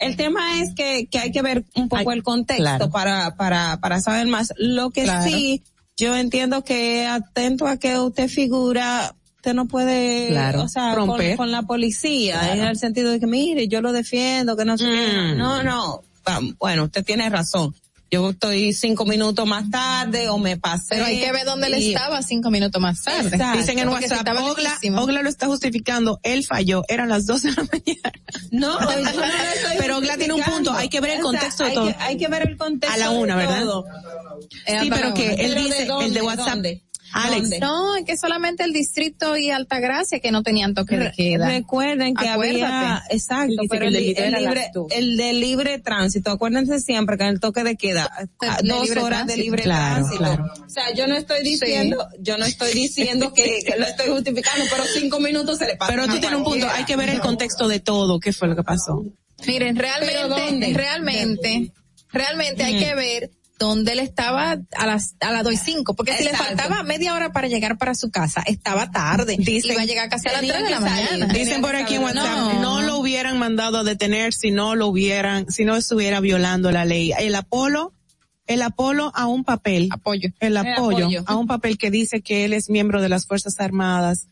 El tema es que, que hay que ver un poco el contexto claro. para, para, para saber más. Lo que Claro. sí, yo entiendo que atento a que usted figura, usted no puede, Claro, o sea, con, romper. con la policía, Claro. en el sentido de que mire, yo lo defiendo, que no sé. Mm. No, no. Va- Bueno, usted tiene razón. Yo estoy cinco minutos más tarde o me pasé. Pero hay que ver dónde él estaba cinco minutos más tarde. Exacto. Dicen en WhatsApp, Ogla, lo está justificando, él falló, eran las 12 de la mañana. No, Pero Ogla tiene un punto, hay que ver el O sea, contexto de hay todo. que- hay que ver el contexto A la de una, ¿verdad? todo. Sí, pero que él Pero ¿de dice, dónde? el de WhatsApp, ¿Dónde? Alex, ¿Dónde? No, es que solamente el distrito y Altagracia que no tenían toque de queda. Recuerden que había, Acuérdate. exacto, Dice pero el, el de li- video el libre, el de libre tránsito, acuérdense siempre que en el toque de queda, a de dos libre horas de tránsito. libre Claro, tránsito. claro. O sea, yo no estoy diciendo, yo no estoy diciendo que, que lo estoy justificando, pero cinco minutos se le pasa. pero tú tienes un punto, hay que ver el contexto de todo, qué fue lo que pasó. Miren, ¿Pero realmente, realmente, realmente hay que ver dónde él estaba a las a las dos y cinco, porque si le faltaba media hora para llegar para su casa, estaba tarde. Dicen- Iba a llegar casi a las tres de la mañana. Dicen por aquí en WhatsApp, No. no. lo hubieran mandado a detener si no lo hubieran, si no estuviera violando la ley. El Apolo, el Apolo a un papel, Apoyo. el El apoyo, apoyo. a un papel que dice que él es miembro de las Fuerzas Armadas.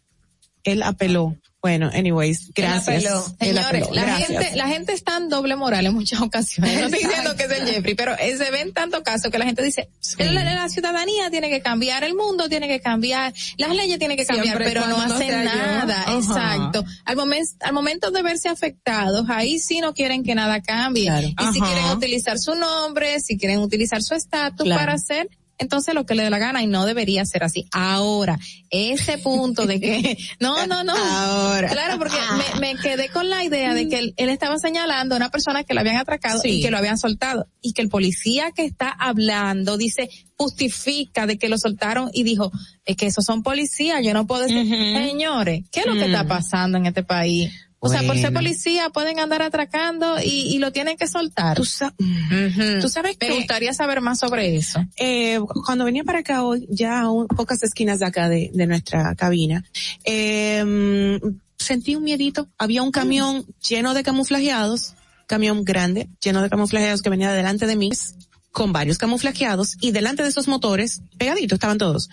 Él apeló. Bueno, anyways, gracias. Señores, la gracias. gente, la gente está en doble moral en muchas ocasiones. No estoy diciendo que es el Jeffrey, pero eh, se ven tantos casos que la gente dice, la, la ciudadanía tiene que cambiar, el mundo tiene que cambiar, las leyes tienen que cambiar, Siempre pero no hacen nada. Ajá. Exacto. Al momento, al momento de verse afectados, ahí sí no quieren que nada cambie. Claro. Y si quieren utilizar su nombre, si quieren utilizar su estatus Claro. para hacer entonces lo que le dé la gana y no debería ser así. Ahora, ese punto de que, no, no, no. Ahora. Claro, porque me, me quedé con la idea de que él, él estaba señalando a una persona que lo habían atracado Sí. y que lo habían soltado. Y que el policía que está hablando dice, justifica de que lo soltaron y dijo, es que esos son policías, yo no puedo decir, señores, ¿qué es lo que está pasando en este país? O sea, por ser policía pueden andar atracando y, y lo tienen que soltar. Tú, sa- Ujú. tú sabes Me gustaría saber más sobre eso. eh, cuando venía para acá hoy, ya a un- pocas esquinas de acá de, de nuestra cabina, eh, sentí un miedito. Había un camión lleno de camuflajeados, camión grande, lleno de camuflajeados que venía delante de mí, con varios camuflajeados, y delante de esos motores, pegaditos estaban todos.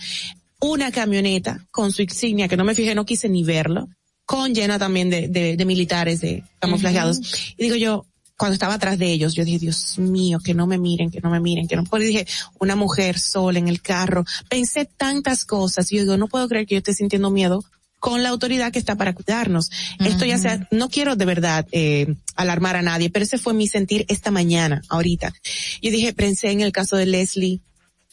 Una camioneta con su insignia, que no me fijé, no quise ni verlo, con llena también de, de, de militares, de camuflajeados. Y digo yo, cuando estaba atrás de ellos, yo dije, Dios mío, que no me miren, que no me miren, que no. Y dije, una mujer sola en el carro. Pensé tantas cosas. Y yo digo, no puedo creer que yo esté sintiendo miedo con la autoridad que está para cuidarnos. Esto ya sea, no quiero de verdad eh, alarmar a nadie, pero ese fue mi sentir esta mañana, ahorita. Yo dije, pensé en el caso de Leslie,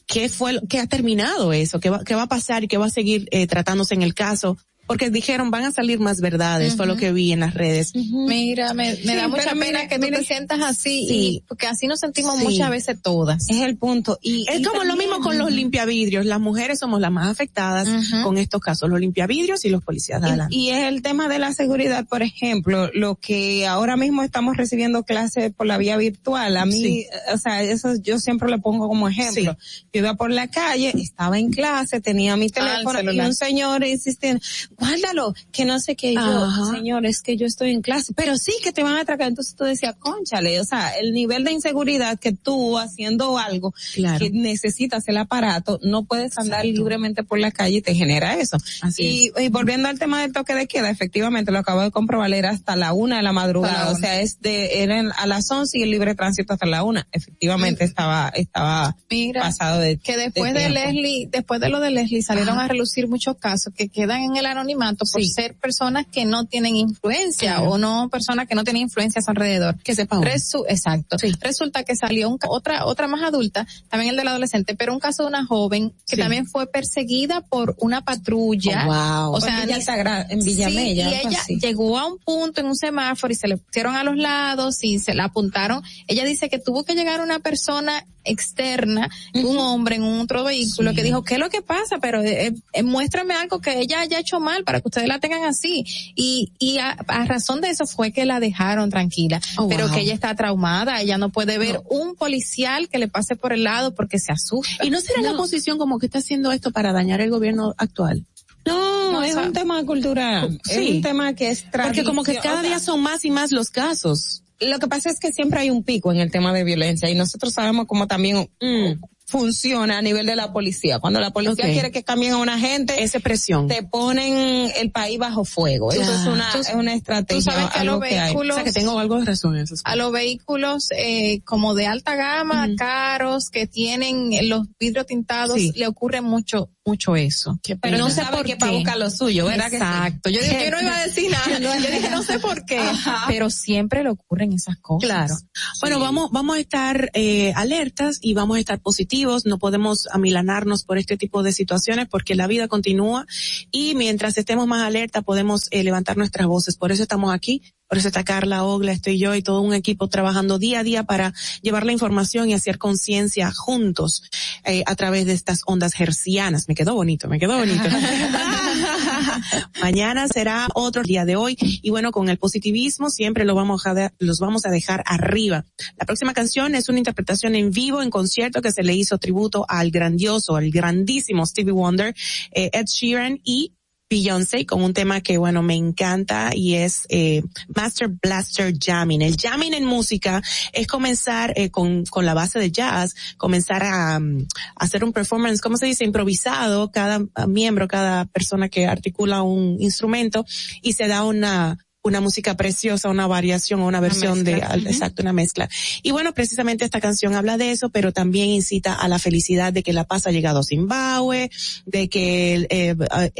¿qué fue, qué ha terminado eso? ¿Qué va, qué va a pasar y qué va a seguir eh, tratándose en el caso? Porque dijeron, van a salir más verdades, fue lo que vi en las redes. Mira, me, me Sí, da mucha pena que tú te sientas así, Sí. y, porque así nos sentimos Sí. muchas veces todas. Es el punto. Y, Es y como lo mismo con los limpiavidrios. Las mujeres somos las más afectadas con estos casos, los limpiavidrios y los policías de adelante. Y, y es el tema de la seguridad, por ejemplo, lo que ahora mismo estamos recibiendo clases por la vía virtual. A mí, Sí. o sea, eso yo siempre lo pongo como ejemplo. Yo iba por la calle, estaba en clase, tenía mi teléfono y un señor insistiendo, guárdalo, que no sé qué. Yo, señor, es que yo estoy en clase, pero sí que te van a atracar. Entonces tú decías, conchale, o sea, el nivel de inseguridad que tú haciendo algo que necesitas el aparato, no puedes andar libremente por la calle y te genera eso. y, y, volviendo al tema del toque de queda, efectivamente lo acabo de comprobar, era hasta la una de la madrugada, o sea, es de, era a las once y el libre tránsito hasta la una. Efectivamente estaba, estaba pasado de que después de, Leslie, después de lo de Leslie salieron a relucir muchos casos que quedan en el anonimato por ser personas que no tienen influencia o no personas que no tienen influencia a su alrededor. Que sepa exacto. Resulta que salió otra, otra más adulta, también el del adolescente, pero un caso de una joven que también fue perseguida por una patrulla. Oh, o sea, en Villamella. y ella llegó a un punto en un semáforo y se le pusieron a los lados y se la apuntaron. Ella dice que tuvo que llegar una persona externa, un hombre en un otro vehículo que dijo, ¿qué es lo que pasa? Pero eh, eh, muéstrame algo que ella haya hecho mal para que ustedes la tengan así. Y, y a, razón de eso fue que la dejaron tranquila. Oh, pero que ella está traumada, ella no puede ver un policial que le pase por el lado porque se asusta. ¿Y no será la oposición como que está haciendo esto para dañar el gobierno actual? No, es un tema cultural. Sí. Es un tema que es Porque como que cada día son más y más los casos. Lo que pasa es que siempre hay un pico en el tema de violencia y nosotros sabemos como también mm funciona a nivel de la policía. Cuando la policía quiere que cambien a una gente, esa presión. Te ponen el país bajo fuego. Eso es una, es una estrategia. Tú sabes que a los vehículos, o sea, que tengo algo de razón en eso. A los vehículos, eh, como de alta gama, caros, que tienen los vidrios tintados, le ocurre mucho, mucho eso. Pero no sé por qué. para buscar lo suyo, ¿verdad? Exacto. yo, yo no iba a decir nada. yo dije, no sé por qué. Pero siempre le ocurren esas cosas. Claro. Bueno, vamos, vamos a estar, eh, alertas y vamos a estar positivos no podemos amilanarnos por este tipo de situaciones porque la vida continúa y mientras estemos más alerta podemos eh, levantar nuestras voces. Por eso estamos aquí, por eso está Carla, Ogla, estoy yo y todo un equipo trabajando día a día para llevar la información y hacer conciencia juntos eh, a través de estas ondas hercianas. Me quedó bonito, me quedó bonito. Mañana será otro día de hoy y bueno, con el positivismo siempre lo vamos a los vamos a dejar arriba. La próxima canción es una interpretación en vivo en concierto que se le hizo tributo al grandioso, al grandísimo Stevie Wonder, eh, Ed Sheeran y Beyoncé con un tema que bueno me encanta y es eh, Master Blaster Jamming. El jamming en música es comenzar eh, con, con la base de jazz, comenzar a, mm, hacer un performance, ¿cómo se dice? Improvisado, cada miembro, cada persona que articula un instrumento y se da una una música preciosa, una variación o una versión de, exacto, una mezcla. Y bueno, precisamente esta canción habla de eso, pero también incita a la felicidad de que la paz ha llegado a Zimbabue, de que eh,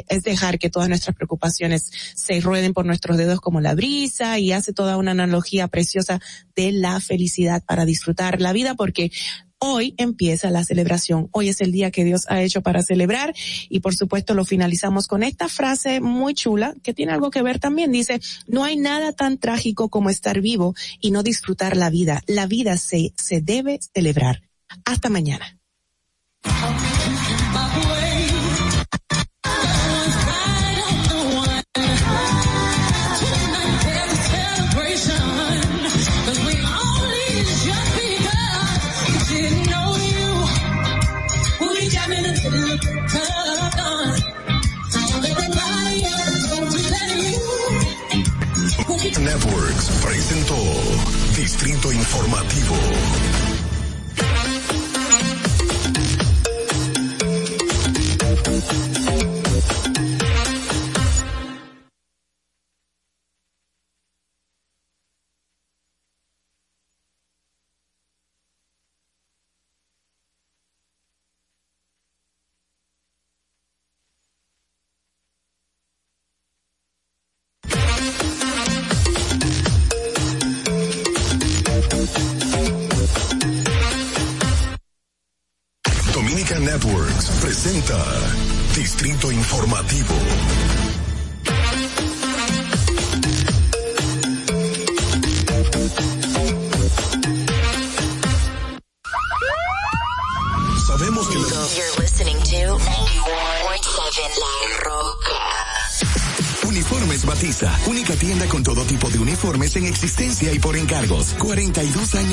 es dejar que todas nuestras preocupaciones se rueden por nuestros dedos como la brisa y hace toda una analogía preciosa de la felicidad para disfrutar la vida porque Hoy empieza la celebración. Hoy es el día que Dios ha hecho para celebrar y por supuesto lo finalizamos con esta frase muy chula que tiene algo que ver también. Dice, no hay nada tan trágico como estar vivo y no disfrutar la vida. La vida se, se debe celebrar. Hasta mañana. Networks presentó Distrito Informativo.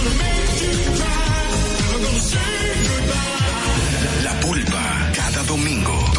Emociones. La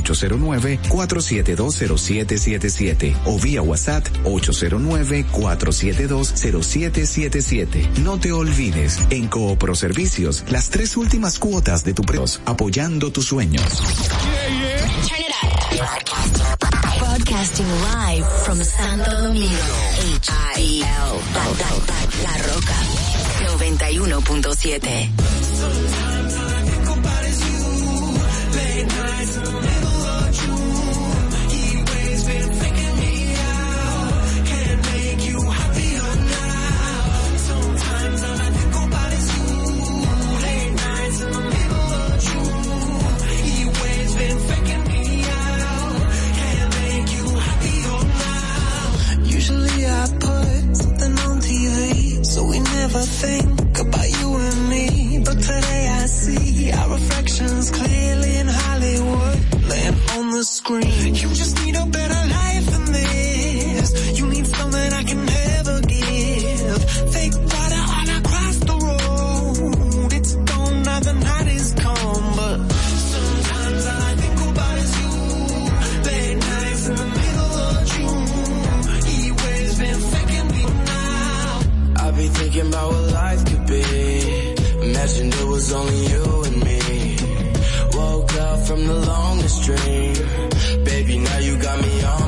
809-4720777 o vía WhatsApp 809-4720777. No te olvides, en Coopro Servicios, las tres últimas cuotas de tu precio, apoyando tus sueños. Turn it up. Broadcasting live from Santo Domingo. H-I-L. La Roca. 91.7. so we never think about you and me. But today I see our reflections clearly in Hollywood, laying on the screen. You just need a better life than this. You need something I can never was only you and me. Woke up from the longest dream. Baby, now you got me on